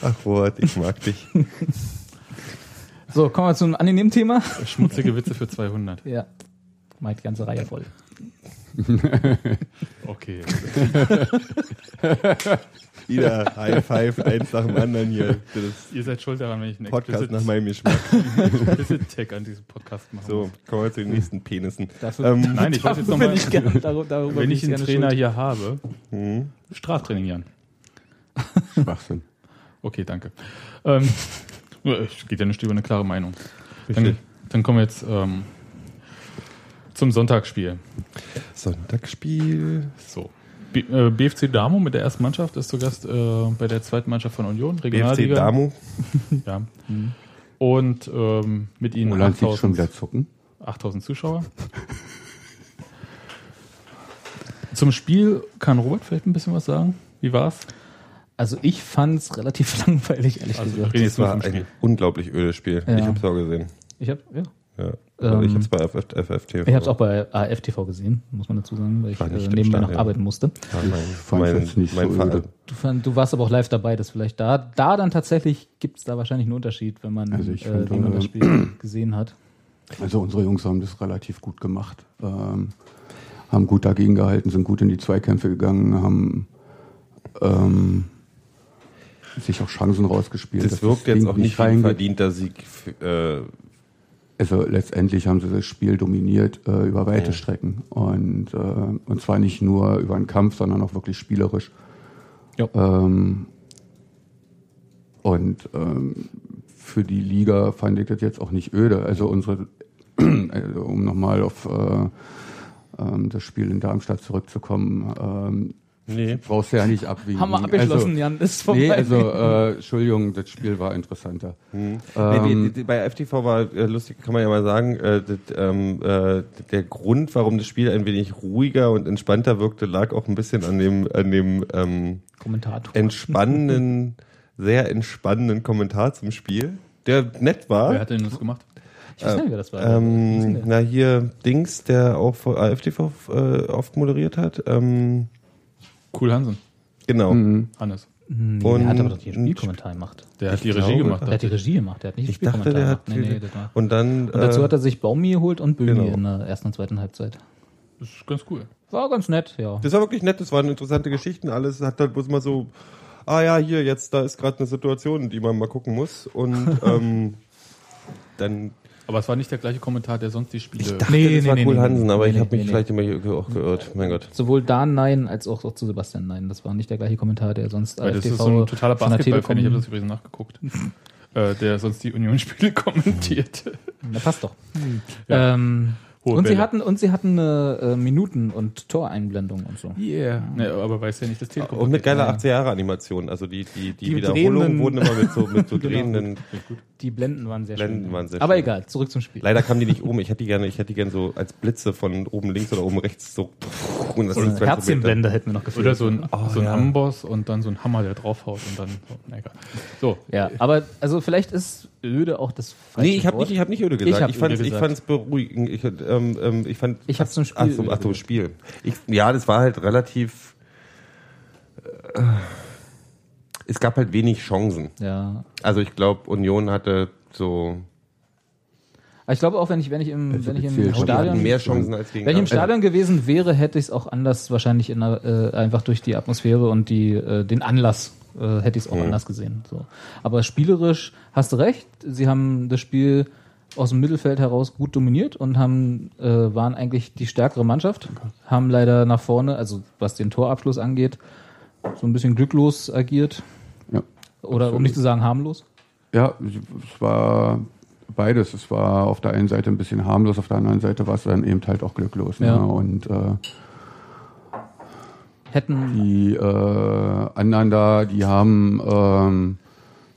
Speaker 2: Ach, Wort, ich mag dich.
Speaker 5: So, kommen wir zum angenehmen Thema.
Speaker 3: Schmutzige Witze für 200.
Speaker 5: Ja, mal die ganze Reihe voll.
Speaker 3: Okay.
Speaker 2: Wieder High Five, eins nach dem anderen hier. Das
Speaker 3: Ihr seid schuld daran, wenn ich einen
Speaker 2: Podcast nach
Speaker 3: explicit,
Speaker 2: meinem Geschmack.
Speaker 3: explicit Tag an diesem Podcast mache.
Speaker 2: So, kommen wir zu den nächsten Penissen.
Speaker 5: Dafür,
Speaker 2: Ähm,
Speaker 3: Nein, ich wollte jetzt nochmal,
Speaker 5: bin ich gerne, darüber, darüber
Speaker 3: wenn ich einen
Speaker 5: gerne
Speaker 3: Trainer
Speaker 5: schuld.
Speaker 3: hier habe,
Speaker 2: hm?
Speaker 3: Straftraining, Jan.
Speaker 4: Schwachsinn.
Speaker 3: Okay, danke. Ähm, geht ja nicht über eine klare Meinung. Dann, dann kommen wir jetzt ähm, zum Sonntagsspiel.
Speaker 2: Sonntagsspiel.
Speaker 3: So. B äh, BFC Damo mit der ersten Mannschaft ist zu Gast äh, bei der zweiten Mannschaft von Union,
Speaker 2: BFC
Speaker 3: Regionalliga.
Speaker 2: Damo.
Speaker 3: Ja. Und ähm, mit ihnen
Speaker 4: Roland sieht schon
Speaker 3: 8000
Speaker 4: wieder zucken.
Speaker 3: 8000 Zuschauer. Zum Spiel kann Robert vielleicht ein bisschen was sagen. Wie war's?
Speaker 5: Also ich fand es relativ langweilig, ehrlich
Speaker 3: Also,
Speaker 5: gesagt.
Speaker 2: Das
Speaker 3: nur
Speaker 2: war ein unglaublich ödes Spiel.
Speaker 5: Ja.
Speaker 2: Ich habe es auch gesehen.
Speaker 5: Ich habe ja,
Speaker 2: Ja. Also ich
Speaker 5: Ähm,
Speaker 2: habe es bei FF, FFT.
Speaker 5: ich habe es auch bei AFTV gesehen, muss man dazu sagen, weil ich äh, nebenbei noch
Speaker 2: Stadion.
Speaker 5: arbeiten musste.
Speaker 2: Ja, mein,
Speaker 4: fand's jetzt nicht so
Speaker 2: Verein.
Speaker 4: öde.
Speaker 5: Du, fand, du warst aber auch live dabei, das vielleicht da. Da dann tatsächlich gibt es da wahrscheinlich einen Unterschied, wenn man,
Speaker 4: Also ich
Speaker 5: äh,
Speaker 4: fand,
Speaker 5: wie man
Speaker 4: äh,
Speaker 5: das Spiel gesehen hat.
Speaker 4: Also unsere Jungs haben das relativ gut gemacht. Ähm, haben gut dagegen gehalten, sind gut in die Zweikämpfe gegangen, haben ähm, sich auch Chancen rausgespielt.
Speaker 2: Das
Speaker 4: dass
Speaker 2: wirkt
Speaker 4: das
Speaker 2: jetzt auch nicht wie ein verdienter Sieg. f- Äh,
Speaker 4: Also letztendlich haben sie das Spiel dominiert äh, über weite
Speaker 2: Ja.
Speaker 4: Strecken und äh, und zwar nicht nur über einen Kampf, sondern auch wirklich spielerisch.
Speaker 5: Ja.
Speaker 4: Ähm, und ähm, für die Liga fand ich das jetzt auch nicht öde. Also unsere, also um nochmal auf äh, ähm, das Spiel in Darmstadt zurückzukommen, ähm,
Speaker 2: nee.
Speaker 4: brauchst du ja nicht abwiegen.
Speaker 5: Haben wir abgeschlossen,
Speaker 4: also,
Speaker 5: Jan, ist vorbei.
Speaker 4: Nee, also äh, Entschuldigung, das Spiel war interessanter.
Speaker 2: Hm.
Speaker 4: Ähm,
Speaker 2: nee, die, die, bei FTV war äh, lustig, kann man ja mal sagen, äh, das, ähm, äh, der Grund, warum das Spiel ein wenig ruhiger und entspannter wirkte, lag auch ein bisschen an dem, an dem ähm,
Speaker 5: Kommentator.
Speaker 2: entspannenden, sehr entspannenden Kommentar zum Spiel, der nett war.
Speaker 3: Wer hat denn das gemacht?
Speaker 5: Ich weiß nicht, wer das war.
Speaker 2: Ähm, na hier Dings, der auch vor AFTV äh, oft moderiert hat. Ähm,
Speaker 3: Cool Hansen.
Speaker 2: genau.
Speaker 4: Mhm.
Speaker 3: Hannes.
Speaker 5: nee,
Speaker 2: und-
Speaker 5: der hat aber doch die Spielkommentar gemacht.
Speaker 3: Der hat die Regie
Speaker 2: glaube,
Speaker 3: gemacht.
Speaker 5: Der hat die Regie gemacht, der hat nicht
Speaker 2: Ich
Speaker 5: die
Speaker 2: dachte, der
Speaker 5: Spielkommentar
Speaker 2: hat
Speaker 5: gemacht. Nee, nee, war.
Speaker 2: und dann
Speaker 5: Und dazu
Speaker 2: äh,
Speaker 5: hat er sich Baumi geholt und Böhmi
Speaker 2: genau.
Speaker 5: in der ersten und zweiten Halbzeit.
Speaker 3: Das ist ganz cool.
Speaker 5: War ganz nett, ja.
Speaker 2: Das war wirklich nett, das waren interessante Geschichten, alles hat dann bloß mal so, ah ja, hier, jetzt, da ist gerade eine Situation, die man mal gucken muss. Und ähm, dann
Speaker 3: Aber es war nicht der gleiche Kommentar, der sonst die Spiele.
Speaker 2: dachte,
Speaker 5: Nee,
Speaker 2: das
Speaker 5: nee,
Speaker 2: war
Speaker 5: nee,
Speaker 2: cool
Speaker 5: nee,
Speaker 2: Hansen, aber
Speaker 5: nee,
Speaker 2: ich
Speaker 5: nee,
Speaker 2: habe mich
Speaker 5: nee,
Speaker 2: vielleicht immer hier auch geirrt. Mein Gott.
Speaker 5: Sowohl da nein, als auch, auch zu Sebastian nein. Das war nicht der gleiche Kommentar, der sonst
Speaker 3: Weil das ist so ein totaler Basketball-Fan, ich habe das übrigens nachgeguckt. äh, der sonst die Union-Spiele kommentiert.
Speaker 5: Na, passt doch.
Speaker 3: Ja.
Speaker 5: Ähm, und sie hatten und sie hatten eine äh, Minuten- und Toreinblendung und so.
Speaker 3: Yeah. Ne, aber weiß ja nicht das Telekom.
Speaker 2: Und mit geiler
Speaker 5: Ja.
Speaker 2: 80er Jahre Animation, also die, die, die,
Speaker 5: Die
Speaker 2: Wiederholungen wurden immer mit so, mit so
Speaker 5: Genau.
Speaker 2: drehenden,
Speaker 5: Die Blenden waren sehr
Speaker 2: Blenden
Speaker 5: schön.
Speaker 2: waren sehr
Speaker 5: Aber
Speaker 2: schön.
Speaker 5: egal, zurück zum Spiel.
Speaker 2: leider kamen die nicht oben, ich hätte die gerne, ich hätte die gerne so als Blitze von oben links oder oben rechts so, und das
Speaker 5: So
Speaker 2: sind
Speaker 5: eine
Speaker 2: 20 Meter.
Speaker 5: Herzchenblende hätten wir noch gefehlt.
Speaker 3: Oder so ein,
Speaker 2: Oh,
Speaker 3: so ein
Speaker 2: ja.
Speaker 3: Amboss und dann so ein Hammer, der draufhaut und dann. So, na egal. So,
Speaker 5: Ja, aber also vielleicht ist öde auch das falsche
Speaker 2: Nee, ich habe nicht, ich habe nicht öde gesagt.
Speaker 5: hab
Speaker 2: Ich, ich
Speaker 3: gesagt.
Speaker 2: fand's beruhigend. Ich, ähm, ähm, ich fand.
Speaker 5: Ich hab's zum Spiel
Speaker 2: Ach so, ach so. Spiel. Ich, ja, das war halt relativ. Äh, es gab halt wenig Chancen.
Speaker 5: Ja.
Speaker 2: Also ich glaube, Union hatte so.
Speaker 5: Aber ich glaube auch, wenn ich, wenn ich im,
Speaker 4: Also
Speaker 5: wenn ich im Stadion,
Speaker 2: mehr Chancen als gegen.
Speaker 5: wenn ich im Stadion gewesen wäre, hätte ich es auch anders wahrscheinlich in der, äh, einfach durch die Atmosphäre und die, äh, den Anlass äh, hätte ich es auch
Speaker 2: Mhm.
Speaker 5: anders gesehen. So. Aber spielerisch hast du recht, sie haben das Spiel aus dem Mittelfeld heraus gut dominiert und haben äh, waren eigentlich die stärkere Mannschaft, haben leider nach vorne, also was den Torabschluss angeht, so ein bisschen glücklos agiert
Speaker 4: Ja.
Speaker 5: oder um nicht zu sagen harmlos.
Speaker 4: Ja, es war beides. Es war auf der einen Seite ein bisschen harmlos, auf der anderen Seite war es dann eben halt auch glücklos.
Speaker 5: Ja.
Speaker 4: Ne? Und äh,
Speaker 5: Hätten
Speaker 4: die äh, anderen da, die haben ähm,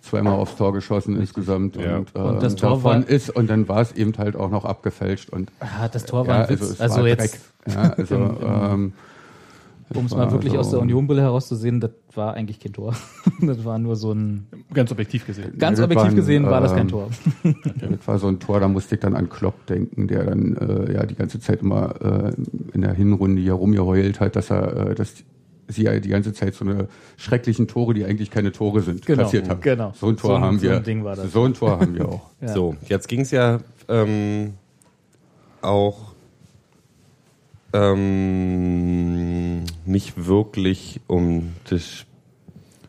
Speaker 4: zweimal aufs Tor geschossen insgesamt
Speaker 2: Ja.
Speaker 4: und, äh,
Speaker 5: Und das Tor
Speaker 4: davon
Speaker 5: war-
Speaker 4: ist und dann war es eben halt auch noch abgefälscht und
Speaker 5: ah, das Tor war
Speaker 4: ja,
Speaker 5: ein Witz.
Speaker 4: also es
Speaker 5: Also,
Speaker 4: war
Speaker 5: jetzt,
Speaker 4: Dreck. Ja, also ähm,
Speaker 5: um es mal wirklich
Speaker 4: so-
Speaker 5: aus der Unionbrille herauszusehen, das war eigentlich kein Tor. das war nur so ein
Speaker 3: Ganz objektiv gesehen.
Speaker 5: ganz
Speaker 4: das
Speaker 5: objektiv
Speaker 4: war ein,
Speaker 5: gesehen war das kein
Speaker 4: ähm,
Speaker 5: Tor.
Speaker 4: Das war so ein Tor, da musste ich dann an Klopp denken, der dann äh, ja die ganze Zeit immer äh, in der Hinrunde hier rumgeheult hat, dass er, äh, dass sie ja die ganze Zeit so eine schrecklichen Tore, die eigentlich keine Tore sind,
Speaker 5: Genau,
Speaker 4: kassiert haben.
Speaker 5: genau.
Speaker 4: So ein Tor
Speaker 5: So ein-
Speaker 4: haben
Speaker 5: so
Speaker 4: wir.
Speaker 5: ein Ding war das.
Speaker 4: So ein Tor haben wir auch.
Speaker 5: Ja.
Speaker 2: So, jetzt ging es ja ähm, auch ähm, nicht wirklich um das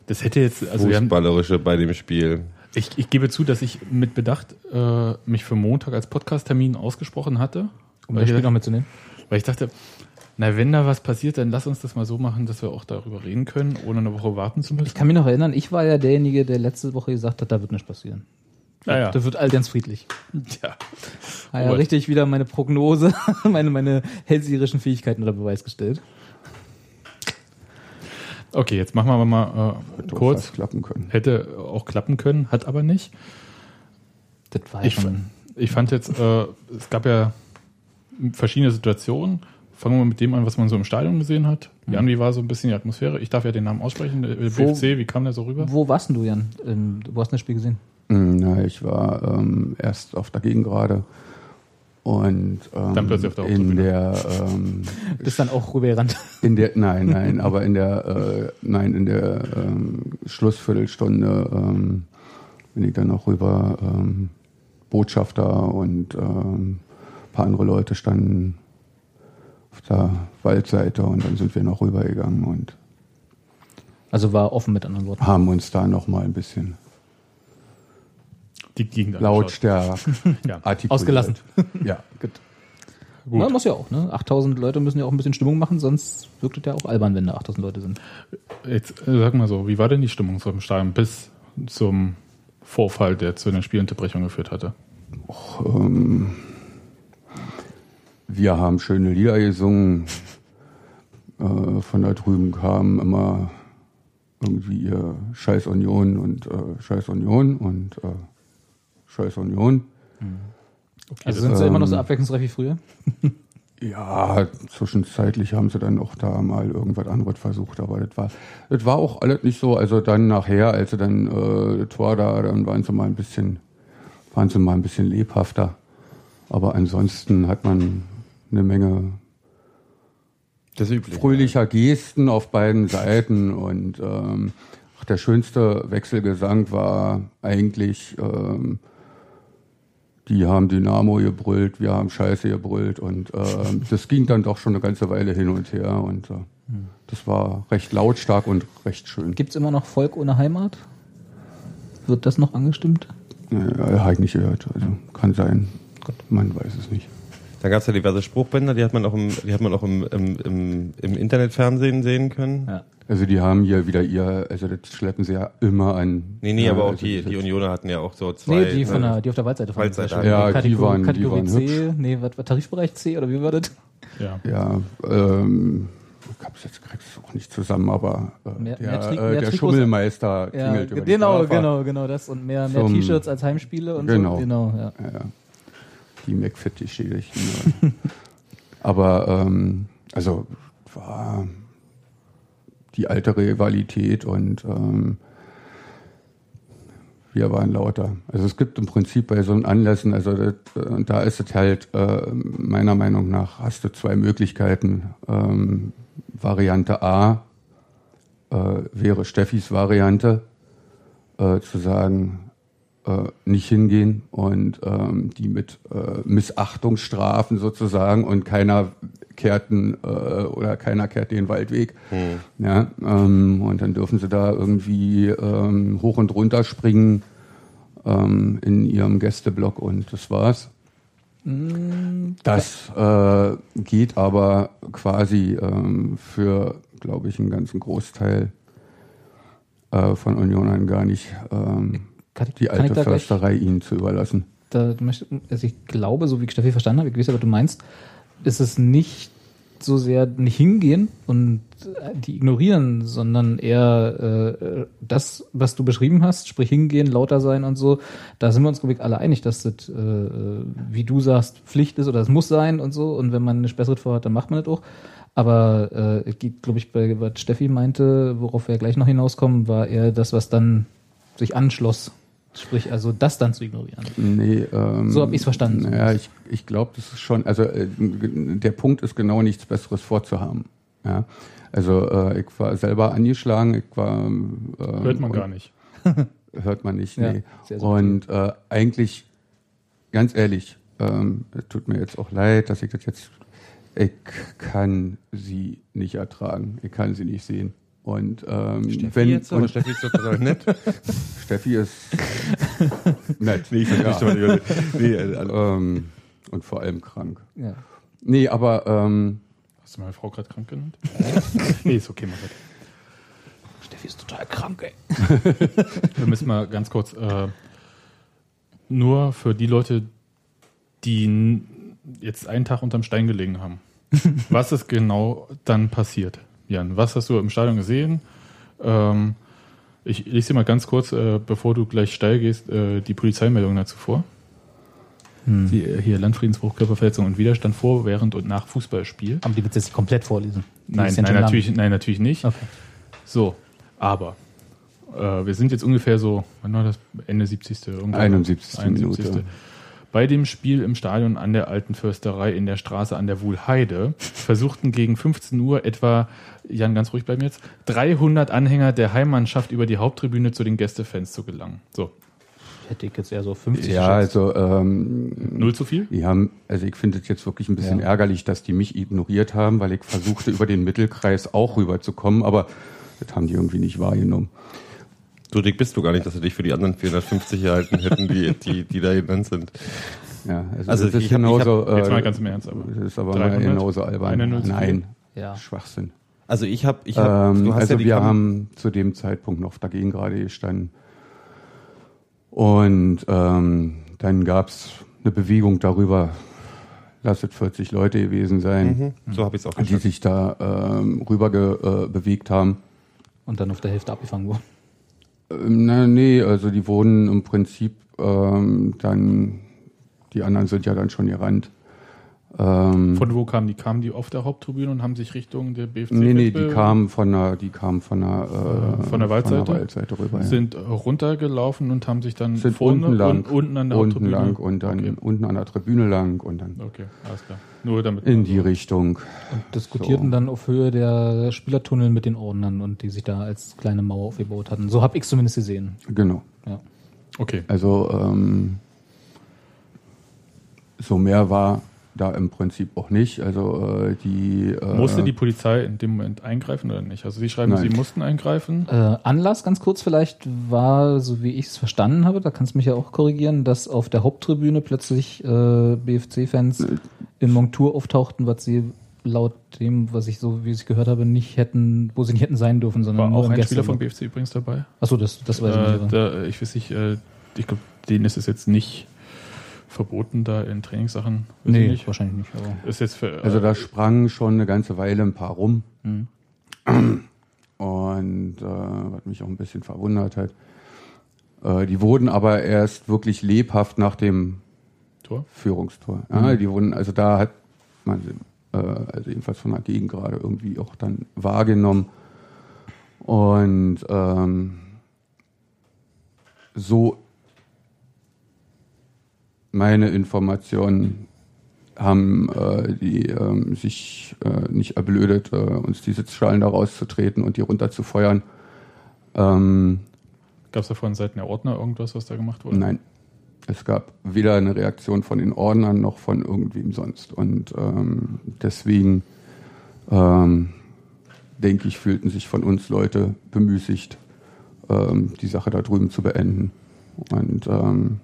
Speaker 3: Das hätte jetzt, also wir haben,
Speaker 2: Fußballerische bei dem Spiel.
Speaker 3: ich, ich gebe zu, dass ich mit Bedacht äh, mich für Montag als Podcast-Termin ausgesprochen hatte.
Speaker 5: Um das
Speaker 3: ich,
Speaker 5: Spiel noch mitzunehmen.
Speaker 3: weil ich dachte, na, wenn da was passiert, dann lass uns das mal so machen, dass wir auch darüber reden können, ohne eine Woche warten zu
Speaker 5: Ich
Speaker 3: müssen.
Speaker 5: kann mich noch erinnern, ich war ja derjenige, der letzte Woche gesagt hat, da wird nichts passieren.
Speaker 3: Naja,
Speaker 5: Da wird all ganz friedlich.
Speaker 3: ja.
Speaker 5: Ah ja,
Speaker 3: Robert.
Speaker 5: richtig wieder meine Prognose, meine, meine hellseherischen Fähigkeiten unter Beweis gestellt.
Speaker 3: Okay, jetzt machen wir aber mal äh,
Speaker 4: Hätte auch
Speaker 3: kurz.
Speaker 4: fast klappen können.
Speaker 3: Hätte auch klappen können, hat aber nicht.
Speaker 5: Das war ja
Speaker 3: Ich,
Speaker 5: schon.
Speaker 3: ich fand jetzt, äh, es gab ja verschiedene Situationen. Fangen wir mit dem an, was man so im Stadion gesehen hat. Jan, wie war so ein bisschen die Atmosphäre? Ich darf ja den Namen aussprechen. Der
Speaker 5: Wo-
Speaker 3: BFC, wie kam der so rüber?
Speaker 5: Wo warst denn du, Jan? Ähm, Wo hast du das Spiel gesehen?
Speaker 4: Mm, Na, ich war ähm, erst auf der Gegengrade und ähm,
Speaker 3: Dann plötzlich auf der
Speaker 4: in der ähm,
Speaker 5: Bist dann auch rübergerannt.
Speaker 4: In der, nein, nein, aber in der, äh, nein, in der ähm, Schlussviertelstunde ähm, bin ich dann noch rüber. Ähm, Botschafter und ähm, ein paar andere Leute standen auf der Waldseite und dann sind wir noch rübergegangen und
Speaker 5: Also war offen mit anderen Worten.
Speaker 4: haben uns da noch mal ein bisschen
Speaker 3: Die Gegend
Speaker 4: lautstärker
Speaker 3: Ja.
Speaker 4: artikuliert.
Speaker 5: Ausgelassen.
Speaker 4: Ja, gut.
Speaker 3: Gut.
Speaker 5: Na, muss ja auch, ne? 8000 Leute müssen ja auch ein bisschen Stimmung machen, sonst wirkt es ja auch albern, wenn da 8000 Leute sind.
Speaker 3: Jetzt äh, sag mal so, wie war denn die Stimmung so im Stadion bis zum Vorfall, der zu einer Spielunterbrechung geführt hatte?
Speaker 4: Ähm, wir haben schöne Lieder gesungen. Äh, von da drüben kam immer irgendwie ihr Scheiß Union und äh, Scheiß Union und äh, Scheiß Union.
Speaker 5: Also sind sie immer noch so
Speaker 4: ähm,
Speaker 5: abwechslungsreich wie früher?
Speaker 4: Ja, zwischenzeitlich haben sie dann auch da mal irgendwas anderes versucht, aber das war, das war auch alles nicht so. Also dann nachher, als sie dann äh, das Tor da, dann waren sie mal ein bisschen, waren sie mal ein bisschen lebhafter. Aber ansonsten hat man eine Menge
Speaker 2: Das übliche.
Speaker 4: fröhlicher Gesten auf beiden Seiten und ähm, ach, der schönste Wechselgesang war eigentlich, ähm, die haben Dynamo gebrüllt, wir haben Scheiße gebrüllt und ähm, das ging dann doch schon eine ganze Weile hin und her und äh, das war recht lautstark und recht schön.
Speaker 5: Gibt es immer noch Volk ohne Heimat? Wird das noch angestimmt?
Speaker 4: Ja, habe ich nicht gehört, also kann sein, man weiß es nicht.
Speaker 2: Dann gab es ja diverse Spruchbänder, die hat man auch im, die hat man auch im, im, im, im Internetfernsehen sehen können.
Speaker 5: Ja.
Speaker 4: Also die haben hier wieder ihr, also das schleppen sie ja immer an.
Speaker 2: Nee, nee,
Speaker 4: Ja,
Speaker 2: aber auch
Speaker 4: also
Speaker 2: die, die Unioner hatten ja auch so zwei.
Speaker 5: Nee, die, von
Speaker 2: ne?
Speaker 5: der, die auf der Waldseite fahren.
Speaker 2: Waldseite.
Speaker 4: Ja, die
Speaker 5: Kategor-
Speaker 4: waren- die
Speaker 5: Kategorie
Speaker 4: waren
Speaker 5: C, nee, was war Tarifbereich C oder wie war das?
Speaker 3: Ja.
Speaker 4: Ja, ähm, ich hab's jetzt krieg's auch nicht zusammen, aber äh,
Speaker 5: Mehr-
Speaker 4: der,
Speaker 5: mehr Tri-
Speaker 4: äh, der
Speaker 5: Trikots-
Speaker 4: Schummelmeister
Speaker 5: Ja,
Speaker 4: klingelt über die
Speaker 5: genau, genau, genau das und mehr, mehr T-Shirts als Heimspiele und
Speaker 4: Genau.
Speaker 5: so. Genau, ja.
Speaker 4: Ja, Die McFit-Geschädigten. aber ähm, also war die alte Rivalität und ähm, wir waren lauter. Also es gibt im Prinzip bei so Anlässen, also das, äh, und da ist es halt äh, meiner Meinung nach hast du zwei Möglichkeiten. Ähm, Variante A äh, wäre Steffis Variante, äh, zu sagen, äh, nicht hingehen und ähm, die mit äh, Missachtung strafen sozusagen und keiner kehrten äh, oder keiner kehrt den Waldweg. Ja, ähm, und dann dürfen sie da irgendwie ähm, hoch und runter springen. ähm, in ihrem Gästeblock und das war's. Das äh, geht aber quasi ähm, für, glaube ich, einen ganzen Großteil äh, von Unionern gar nicht, ähm,
Speaker 5: Kann
Speaker 4: die
Speaker 5: kann
Speaker 4: alte
Speaker 5: da gleich-
Speaker 4: Försterei ihnen zu überlassen.
Speaker 5: da also ich glaube, so wie ich Steffi verstanden habe, ich weiß ja, was du meinst, ist es nicht so sehr nicht hingehen und äh, die ignorieren, sondern eher äh, das, was du beschrieben hast, sprich hingehen, lauter sein und so. Da sind wir uns, glaube ich, alle einig, dass das, äh, äh, wie du sagst, Pflicht ist oder es muss sein und so. Und wenn man eine Bessere vorhat, dann macht man das auch. Aber äh, es geht, glaube ich, bei was Steffi meinte, worauf wir gleich noch hinauskommen, war eher das, was dann sich anschloss. Sprich, also das dann zu ignorieren.
Speaker 4: Nee, ähm,
Speaker 5: So hab ich's verstanden.
Speaker 4: Ja, ich, ich glaube, das ist schon, also äh, der Punkt ist genau nichts Besseres vorzuhaben. Ja, also äh, ich war selber angeschlagen, ich war ähm,
Speaker 3: Hört man
Speaker 4: und-
Speaker 3: gar nicht.
Speaker 4: Hört man nicht,
Speaker 5: Ja,
Speaker 4: nee.
Speaker 5: sehr subtil.
Speaker 4: Und äh, eigentlich, ganz ehrlich, ähm, es tut mir jetzt auch leid, dass ich das jetzt, ich kann sie nicht ertragen, ich kann sie nicht sehen. Und ähm, wenn
Speaker 2: jetzt, aber
Speaker 4: und
Speaker 2: Steffi ist total nett.
Speaker 4: Steffi ist nett.
Speaker 2: nee, ich
Speaker 4: ja.
Speaker 2: ja. nee, äh,
Speaker 4: ähm, und vor allem krank.
Speaker 5: Ja.
Speaker 4: Nee, aber ähm,
Speaker 3: Hast du meine Frau gerade krank genannt? nee, ist okay, mach weiter.
Speaker 5: Steffi ist total krank, ey.
Speaker 3: Wir müssen mal ganz kurz, äh, nur für die Leute, die jetzt einen Tag unterm Stein gelegen haben. Was ist genau dann passiert, Jan? Was hast du im Stadion gesehen? Ähm, ich lese dir mal ganz kurz, äh, bevor du gleich steil gehst, äh, die Polizeimeldung dazu vor. Die, äh, hier Landfriedensbruch, Körperverletzung und Widerstand vor, während und nach Fußballspiel.
Speaker 5: Aber die wird jetzt komplett vorlesen. Die
Speaker 3: Nein, nein,
Speaker 5: lang.
Speaker 3: natürlich, nein, natürlich nicht.
Speaker 5: Okay.
Speaker 3: So, aber äh, wir sind jetzt ungefähr so, wann war das? Ende 70. Irgendwann.
Speaker 4: 71. Minute.
Speaker 3: Bei dem Spiel im Stadion an der Alten Försterei in der Straße an der Wuhlheide versuchten gegen 15 Uhr etwa, Jan, ganz ruhig bei mir jetzt, 300 Anhänger der Heimmannschaft über die Haupttribüne zu den Gästefans zu gelangen. So,
Speaker 5: Hätte ich jetzt eher so 50
Speaker 4: ja,
Speaker 5: geschätzt.
Speaker 4: also ähm,
Speaker 3: null zu viel?
Speaker 4: die haben, also ich finde es jetzt wirklich ein bisschen
Speaker 5: Ja.
Speaker 4: ärgerlich, dass die mich ignoriert haben, weil ich versuchte über den Mittelkreis auch rüberzukommen, aber das haben die irgendwie nicht wahrgenommen.
Speaker 2: So dick bist du gar nicht, dass sie dich für die anderen 450 gehalten hätten, die, die, die da genannt sind.
Speaker 4: Ja, also,
Speaker 2: Also
Speaker 4: das ist
Speaker 2: ich hab- ich
Speaker 4: genauso.
Speaker 3: Jetzt mal
Speaker 4: äh,
Speaker 3: ganz im Ernst, aber.
Speaker 4: Das ist aber mal
Speaker 3: 300?
Speaker 4: genauso albern. Nein,
Speaker 5: Ja.
Speaker 4: Schwachsinn.
Speaker 2: Also ich habe, ich hab,
Speaker 4: Ähm, also
Speaker 2: ja die
Speaker 4: wir
Speaker 2: Kam-
Speaker 4: haben zu dem Zeitpunkt noch dagegen gerade gestanden. Und ähm, dann gab es eine Bewegung darüber, lass es 40 Leute gewesen sein,
Speaker 2: Mhm, so habe ich es auch
Speaker 4: die sich da ähm, rüber ge, äh, bewegt haben.
Speaker 5: Und dann auf der Hälfte abgefangen worden.
Speaker 4: Ähm, na, nee, also die wurden im Prinzip ähm, dann, die anderen sind ja dann schon gerannt. Ähm,
Speaker 3: Von wo kamen die? Kamen die auf der Haupttribüne und haben sich Richtung der BFC
Speaker 4: nee, nee, die kamen von der, die kamen von der, äh,
Speaker 3: Von der Waldseite?
Speaker 4: Waldseite rüber. ja.
Speaker 3: sind runtergelaufen und haben sich dann
Speaker 4: sind
Speaker 3: vorne
Speaker 4: unten lang,
Speaker 3: und unten an der
Speaker 4: unten
Speaker 3: Haupttribüne.
Speaker 4: lang und dann
Speaker 3: Okay.
Speaker 4: unten an der Tribüne lang und dann
Speaker 3: Okay, alles klar. Nur damit.
Speaker 4: in die Richtung.
Speaker 5: Und diskutierten
Speaker 4: So.
Speaker 5: dann auf Höhe der Spielertunnel mit den Ordnern und die sich da als kleine Mauer aufgebaut hatten. So habe ich zumindest gesehen.
Speaker 4: Genau.
Speaker 5: Ja.
Speaker 3: Okay.
Speaker 4: Also ähm, so mehr war da im Prinzip auch nicht. Also äh, die äh,
Speaker 3: Musste die Polizei in dem Moment eingreifen oder nicht? Also Sie schreiben,
Speaker 4: Nein.
Speaker 3: Sie mussten eingreifen.
Speaker 5: Äh, Anlass ganz kurz vielleicht war, so wie ich es verstanden habe, da kannst du mich ja auch korrigieren, dass auf der Haupttribüne plötzlich äh, BFC-Fans in Montur auftauchten, was sie laut dem, was ich so, wie ich gehört habe, nicht hätten, wo sie nicht hätten sein dürfen, sondern
Speaker 3: War auch ein Spieler von BFC übrigens dabei.
Speaker 5: Achso, das, das weiß ich
Speaker 3: Äh,
Speaker 5: nicht.
Speaker 3: da, ich weiß nicht, äh, ich glaube, denen ist es jetzt nicht verboten, da in Trainingssachen. weiß
Speaker 5: Nee,
Speaker 3: nicht.
Speaker 5: wahrscheinlich nicht. Aber
Speaker 3: Ist jetzt für, äh,
Speaker 4: Also da sprangen schon eine ganze Weile ein paar rum.
Speaker 5: Mhm.
Speaker 4: Und äh, was mich auch ein bisschen verwundert hat. Äh, die wurden aber erst wirklich lebhaft nach dem
Speaker 3: Tor.
Speaker 4: Führungstor. Ja, Die wurden, also da hat man sie, äh, also jedenfalls von der Gegend gerade irgendwie auch dann wahrgenommen. Und ähm, so meine Informationen haben äh, die ähm, sich äh, nicht erblödet, äh, uns die Sitzschalen da rauszutreten und die runterzufeuern. Ähm,
Speaker 3: Gab es da von Seiten der Ordner irgendwas, was da gemacht wurde?
Speaker 4: Nein. Es gab weder eine Reaktion von den Ordnern noch von irgendwem sonst. Und ähm, deswegen ähm, denke ich, fühlten sich von uns Leute bemüßigt, ähm, die Sache da drüben zu beenden. Und ähm,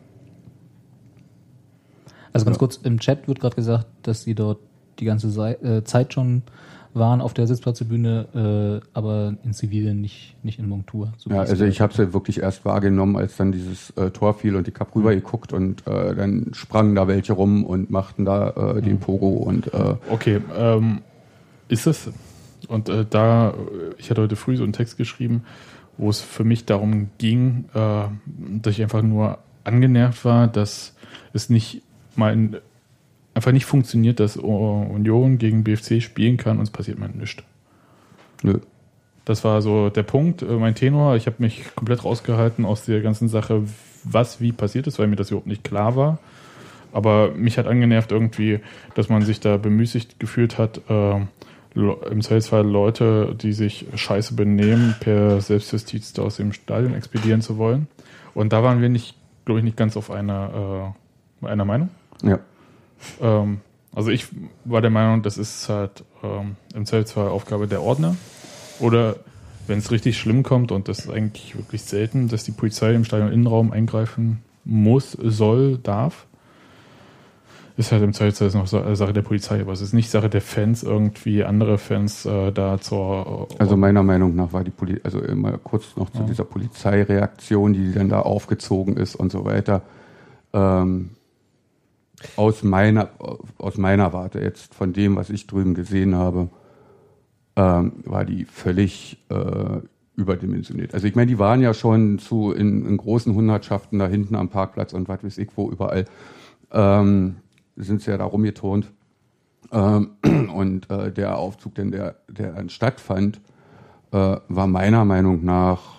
Speaker 5: Also ganz kurz, im Chat wird gerade gesagt, dass sie dort die ganze Sei äh, Zeit schon waren auf der Sitzplatztribüne, äh, aber in Zivil nicht, nicht in Montur. So
Speaker 4: ja, also ich habe es ja wirklich erst wahrgenommen, als dann dieses äh, Tor fiel und ich hab rüber geguckt und äh, dann sprangen da welche rum und machten da äh, den Pogo und äh,
Speaker 3: Okay, ähm, ist es, und äh, da, ich hatte heute früh so einen Text geschrieben, wo es für mich darum ging, äh, dass ich einfach nur angenervt war, dass es nicht mal in, einfach nicht funktioniert, dass Union gegen BFC spielen kann und es passiert mal nichts.
Speaker 4: nö.
Speaker 3: Das war so der Punkt, äh, mein Tenor. Ich habe mich komplett rausgehalten aus der ganzen Sache, was wie passiert ist, weil mir das überhaupt nicht klar war. Aber mich hat angenervt irgendwie, dass man sich da bemüßigt gefühlt hat, äh, im Zweifelsfall Leute, die sich scheiße benehmen, per Selbstjustiz da aus dem Stadion expedieren zu wollen. Und da waren wir nicht, glaube ich, nicht ganz auf einer, äh, einer Meinung.
Speaker 4: Ja.
Speaker 3: Ähm, also ich war der Meinung, das ist halt ähm, im Zweifelsfall Aufgabe der Ordner. Oder wenn es richtig schlimm kommt, und das ist eigentlich wirklich selten, dass die Polizei im Stadion-Innenraum eingreifen muss, soll, darf, ist halt im Zweifelsfall noch Sa- Sache der Polizei. Aber es ist nicht Sache der Fans, irgendwie andere Fans äh, da zur...
Speaker 4: Also meiner Meinung nach war die Poli also immer kurz noch zu
Speaker 3: Ja.
Speaker 4: dieser Polizeireaktion, die dann da aufgezogen ist und so weiter. Ähm, aus meiner aus meiner Warte jetzt von dem, was ich drüben gesehen habe, ähm, war die völlig äh, überdimensioniert. Also ich meine, die waren ja schon zu in, in großen Hundertschaften da hinten am Parkplatz und was weiß ich wo überall ähm, sind sie ja da rumgeturnt. Ähm, und äh, der Aufzug, denn der, der dann stattfand, äh, war meiner Meinung nach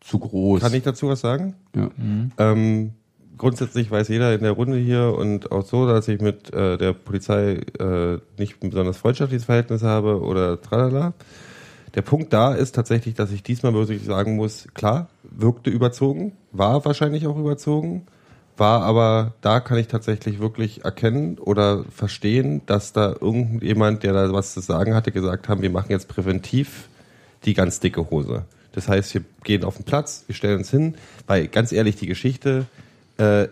Speaker 4: zu groß.
Speaker 2: Kann ich dazu was sagen?
Speaker 4: ja.
Speaker 2: Ähm, grundsätzlich weiß jeder in der Runde hier und auch so, dass ich mit äh, der Polizei äh, nicht ein besonders freundschaftliches Verhältnis habe oder tralala. Der Punkt da ist tatsächlich, dass ich diesmal wirklich sagen muss, klar, wirkte überzogen, war wahrscheinlich auch überzogen, war aber, da kann ich tatsächlich wirklich erkennen oder verstehen, dass da irgendjemand, der da was zu sagen hatte, gesagt haben, wir machen jetzt präventiv die ganz dicke Hose. Das heißt, wir gehen auf den Platz, wir stellen uns hin, weil ganz ehrlich, die Geschichte, äh,